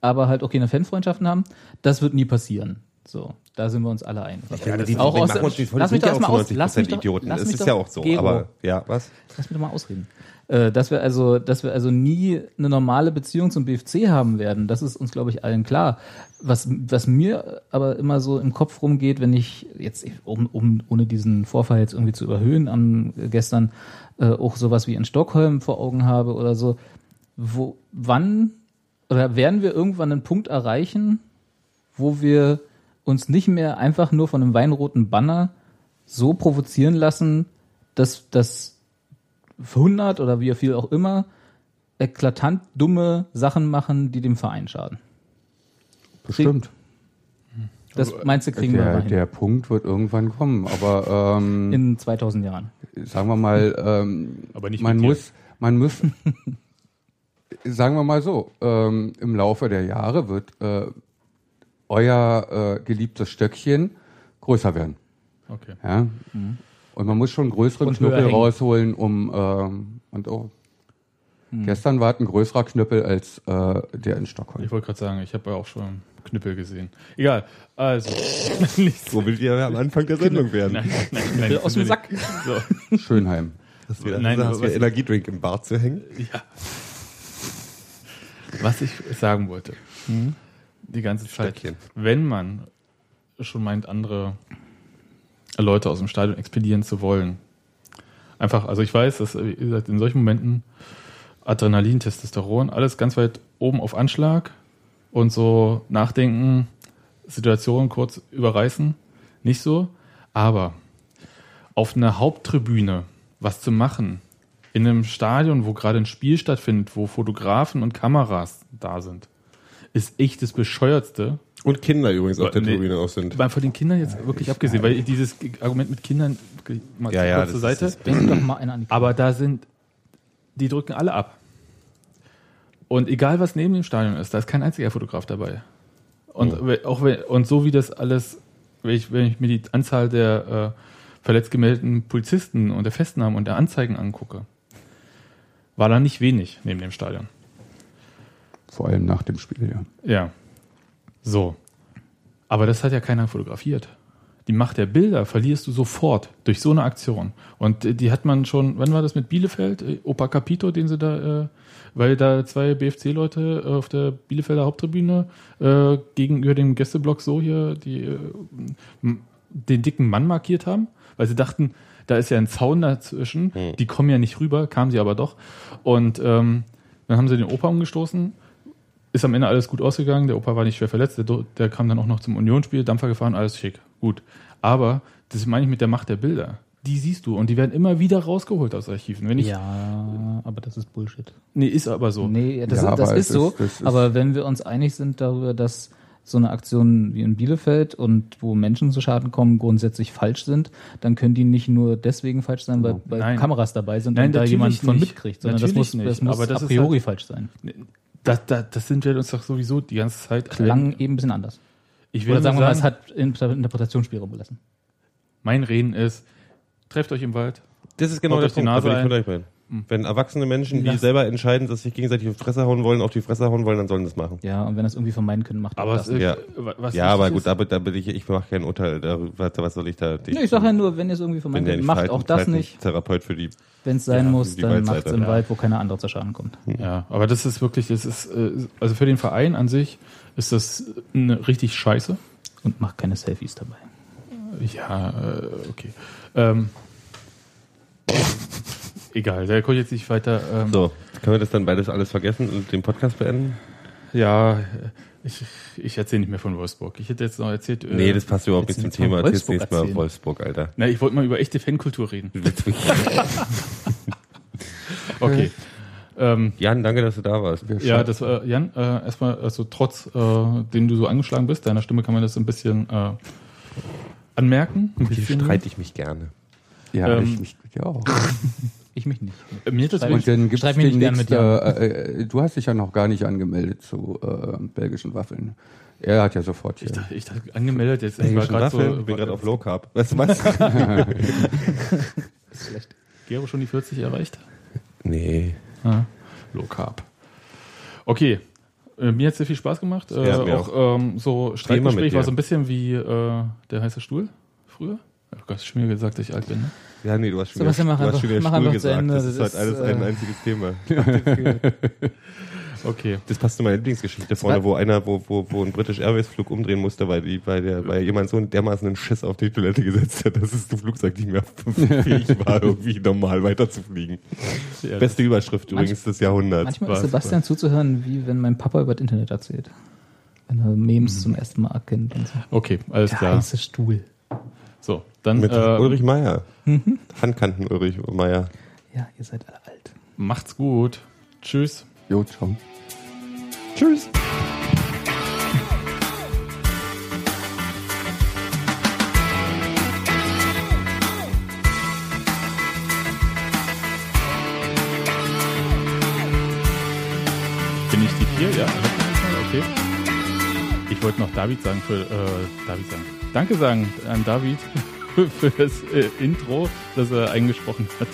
Speaker 5: aber halt auch keine Fanfreundschaften haben, das wird nie passieren. So, da sind wir uns alle einig.
Speaker 2: Ja, das
Speaker 5: auch
Speaker 2: wir
Speaker 5: aus
Speaker 2: machen
Speaker 5: der-
Speaker 2: uns die
Speaker 5: lass mich doch
Speaker 2: ja auch zu
Speaker 5: aus- lass
Speaker 2: 90%
Speaker 5: mich doch-
Speaker 2: Idioten.
Speaker 5: mich
Speaker 2: ist
Speaker 5: doch-
Speaker 2: ja auch so.
Speaker 5: Gero.
Speaker 2: Aber ja, was?
Speaker 5: Lass mich doch mal ausreden. Äh, dass wir also, dass wir also nie eine normale Beziehung zum BFC haben werden, das ist uns, glaube ich, allen klar. Was, was mir aber immer so im Kopf rumgeht, wenn ich jetzt, um, um ohne diesen Vorfall jetzt irgendwie zu überhöhen, am gestern äh, auch sowas wie in Stockholm vor Augen habe oder so, wo, wann oder werden wir irgendwann einen Punkt erreichen, wo wir uns nicht mehr einfach nur von einem weinroten Banner so provozieren lassen, dass das 100 oder wie viel auch immer eklatant dumme Sachen machen, die dem Verein schaden.
Speaker 4: Bestimmt.
Speaker 5: Das meinst du, kriegen wir
Speaker 4: Der,
Speaker 5: mal hin.
Speaker 4: der Punkt wird irgendwann kommen, aber ähm,
Speaker 5: in 2000 Jahren.
Speaker 4: sagen wir mal, ähm,
Speaker 3: Aber nicht
Speaker 4: man muss, man muss, sagen wir mal so, ähm, im Laufe der Jahre wird äh, euer äh, geliebtes Stöckchen größer werden.
Speaker 3: Okay.
Speaker 4: Ja? Und man muss schon einen größeren
Speaker 5: Und
Speaker 4: Knüppel rausholen, um ähm, und auch gestern war es ein größerer Knüppel als äh, der in Stockholm.
Speaker 3: Ich wollte gerade sagen, ich habe ja auch schon Knüppel gesehen. Egal. Also.
Speaker 2: So will wir am Anfang der Sendung werden.
Speaker 3: nein, nein, nein,
Speaker 5: Aus dem. Sack.
Speaker 3: So.
Speaker 4: Schönheim.
Speaker 2: Hast du
Speaker 3: Nein,
Speaker 2: hast du
Speaker 3: was-
Speaker 2: Energiedrink im Bart zu hängen?
Speaker 3: Ja. Was ich sagen wollte. Die ganze Zeit.
Speaker 2: Stöckchen.
Speaker 3: Wenn man schon meint, andere Leute aus dem Stadion expedieren zu wollen. Einfach, also ich weiß, dass gesagt, in solchen Momenten Adrenalin, Testosteron, alles ganz weit oben auf Anschlag und so nachdenken, Situation kurz überreißen, nicht so. Aber auf einer Haupttribüne was zu machen, in einem Stadion, wo gerade ein Spiel stattfindet, wo Fotografen und Kameras da sind, ist echt das Bescheuertste.
Speaker 2: Und Kinder übrigens auf der
Speaker 3: Nee.
Speaker 2: Tribüne auch sind.
Speaker 3: Von den Kindern jetzt wirklich abgesehen, weil dieses Argument mit Kindern mal
Speaker 2: Ja, ja,
Speaker 3: kurz zur
Speaker 2: das
Speaker 3: Seite.
Speaker 5: Denk doch mal einer an die
Speaker 3: Aber da sind, die drücken alle ab. Und egal was neben dem Stadion ist, da ist kein einziger Fotograf dabei. Und we- auch wenn, und so wie das alles, wenn ich, wenn ich mir die Anzahl der äh, verletzt gemeldeten Polizisten und der Festnahmen und der Anzeigen angucke, war da nicht wenig neben dem Stadion.
Speaker 4: Vor allem nach dem Spiel, ja.
Speaker 3: Ja. So. Aber das hat ja keiner fotografiert. Die Macht der Bilder verlierst du sofort durch so eine Aktion. Und die hat man schon, wann war das mit Bielefeld? Opa Capito, den sie da, äh, weil da zwei BFC-Leute äh, auf der Bielefelder Haupttribüne äh, gegenüber dem Gästeblock so hier die, äh, den dicken Mann markiert haben, weil sie dachten, da ist ja ein Zaun dazwischen, die kommen ja nicht rüber, kamen sie aber doch. Und ähm, dann haben sie den Opa umgestoßen ist am Ende alles gut ausgegangen. Der Opa war nicht schwer verletzt. Der, der kam dann auch noch zum Unionsspiel, Dampfer gefahren, alles schick. Gut. Aber das meine ich mit der Macht der Bilder. Die siehst du und die werden immer wieder rausgeholt aus Archiven. Wenn ich,
Speaker 5: Ja, aber das ist Bullshit.
Speaker 3: Nee, ist aber so.
Speaker 5: Nee, das,
Speaker 4: Ja,
Speaker 5: ist, das
Speaker 4: aber
Speaker 5: ist so.
Speaker 4: ist- das ist-
Speaker 5: aber wenn wir uns einig sind darüber, dass so eine Aktion wie in Bielefeld und wo Menschen zu Schaden kommen, grundsätzlich falsch sind, dann können die nicht nur deswegen falsch sein, weil, weil
Speaker 3: Nein.
Speaker 5: Kameras dabei sind
Speaker 3: Nein,
Speaker 5: und da jemand von
Speaker 3: nicht.
Speaker 5: mitkriegt, sondern das
Speaker 3: Natürlich
Speaker 5: muss, das
Speaker 3: nicht.
Speaker 5: muss
Speaker 3: Aber das
Speaker 5: a
Speaker 3: ist
Speaker 5: priori
Speaker 3: halt-
Speaker 5: falsch sein.
Speaker 3: Das, das, das sind wir uns doch sowieso die ganze Zeit.
Speaker 5: Klang eben ein bisschen anders.
Speaker 3: Ich nur
Speaker 5: sagen wir mal, es
Speaker 3: sagen,
Speaker 5: hat Inter- Interpretationsspielraum belassen.
Speaker 3: Mein Reden ist, trefft euch im Wald.
Speaker 2: Das ist genau
Speaker 3: Haut
Speaker 2: der
Speaker 3: die
Speaker 2: Punkt, da
Speaker 3: Nase
Speaker 2: ich
Speaker 3: ein.
Speaker 2: Bei. Wenn erwachsene Menschen, die
Speaker 5: Lass-
Speaker 2: selber entscheiden, dass sich gegenseitig auf die Fresse hauen wollen, auf die Fresse hauen wollen, dann sollen das machen.
Speaker 5: Ja, und wenn das irgendwie vermeiden können, macht
Speaker 3: Aber
Speaker 5: das.
Speaker 3: es ist,
Speaker 2: Ja.
Speaker 3: was
Speaker 2: ja, aber gut,
Speaker 3: ist,
Speaker 2: da, bin- da bin ich, ich mache kein Urteil darüber, was soll ich da.
Speaker 5: Nee, ich sag ja nur, wenn ihr es irgendwie vermeiden könnt, macht auch das nicht.
Speaker 2: Therapeut für die.
Speaker 5: Wenn es sein
Speaker 2: Ja,
Speaker 5: muss, dann macht es im
Speaker 2: Ja.
Speaker 5: Wald, wo keiner andere zu Schaden kommt.
Speaker 3: Ja, aber das ist wirklich, das ist, äh, also für den Verein an sich ist das eine richtig scheiße.
Speaker 5: Und macht keine Selfies dabei.
Speaker 3: Ja, äh, okay. Ähm, egal, der guckt jetzt nicht weiter. Ähm,
Speaker 2: So, können wir das dann beides alles vergessen und den Podcast beenden?
Speaker 3: Ja, ich, ich erzähle nicht mehr von Wolfsburg. Ich hätte jetzt noch erzählt. äh,
Speaker 2: Nee, das passt überhaupt nicht zum
Speaker 5: jetzt
Speaker 2: Thema. Erzähl's
Speaker 5: Wolfsburg
Speaker 2: nächstes Mal
Speaker 5: erzählen?
Speaker 2: Wolfsburg, Alter.
Speaker 3: Na, ich wollte mal über echte Fankultur reden.
Speaker 2: Du willst mich-
Speaker 3: Okay. Ähm,
Speaker 2: Jan, danke, dass du da warst.
Speaker 3: Ja, das war Jan, äh, erstmal, also trotz äh, dem du so angeschlagen bist, deiner Stimme kann man das ein bisschen äh, anmerken. Ein
Speaker 2: Hier
Speaker 3: bisschen.
Speaker 2: streite ich mich gerne.
Speaker 4: ja,
Speaker 3: ähm,
Speaker 4: ich mich ja auch.
Speaker 5: Ich mich nicht.
Speaker 3: Äh, Mir wirklich,
Speaker 4: Und dann gibt
Speaker 5: Streit
Speaker 4: es
Speaker 5: mich nicht gern mit
Speaker 4: nächsten, äh, äh, du hast dich ja noch gar nicht angemeldet zu äh, belgischen Waffeln. Er hat ja sofort hier.
Speaker 3: ich, dachte, ich dachte, angemeldet, jetzt ich war gerade so,
Speaker 2: ich bin gerade auf Low Carb. Weißt du was?
Speaker 3: Gero schon die 40 erreicht?
Speaker 2: nee.
Speaker 3: Ja. Low Carb. Okay. Äh, mir hat sehr viel Spaß gemacht. Äh,
Speaker 2: Ja, mir
Speaker 3: auch ähm, so Streitgespräch war so ein bisschen wie äh, der heiße Stuhl früher. Oh Gott, schon wieder gesagt, dass ich alt bin. Ne?
Speaker 2: Ja, nee, du hast schon
Speaker 5: Sebastian,
Speaker 2: wieder,
Speaker 5: mach
Speaker 2: du hast
Speaker 5: einfach-
Speaker 2: schon wieder
Speaker 5: mach
Speaker 2: Stuhl gesagt.
Speaker 5: Ende.
Speaker 2: Das ist
Speaker 5: Das
Speaker 2: halt alles
Speaker 5: ist,
Speaker 2: ein
Speaker 5: äh,
Speaker 2: einziges Thema.
Speaker 3: Okay.
Speaker 2: Das passt zu meiner Lieblingsgeschichte vorne, wo einer, wo, wo, wo ein British Airways Flug umdrehen musste, weil, die, weil, der, weil jemand so einen dermaßen einen Schiss auf die Toilette gesetzt hat, dass es das Flugzeug nicht mehr fähig war, irgendwie normal weiterzufliegen.
Speaker 3: Ja,
Speaker 2: Beste Überschrift übrigens des Jahrhunderts.
Speaker 5: Manchmal
Speaker 3: Was?
Speaker 5: ist Sebastian zuzuhören, wie wenn mein Papa über das Internet erzählt. Wenn er Memes zum ersten Mal erkennt und so.
Speaker 3: Okay, alles
Speaker 5: Der
Speaker 3: klar.
Speaker 5: heiße Stuhl.
Speaker 3: So, dann
Speaker 2: Mit
Speaker 3: äh,
Speaker 2: Ulrich Meier. Handkanten Ulrich Meier.
Speaker 5: Ja, ihr seid alle alt.
Speaker 3: macht's gut. Tschüss.
Speaker 4: Jo, ciao.
Speaker 2: Tschüss.
Speaker 3: Bin ich die vier? Ja. Okay. Ich wollte noch David sagen für äh, David sagen. Danke sagen an David für das äh, Intro, das er eingesprochen hat.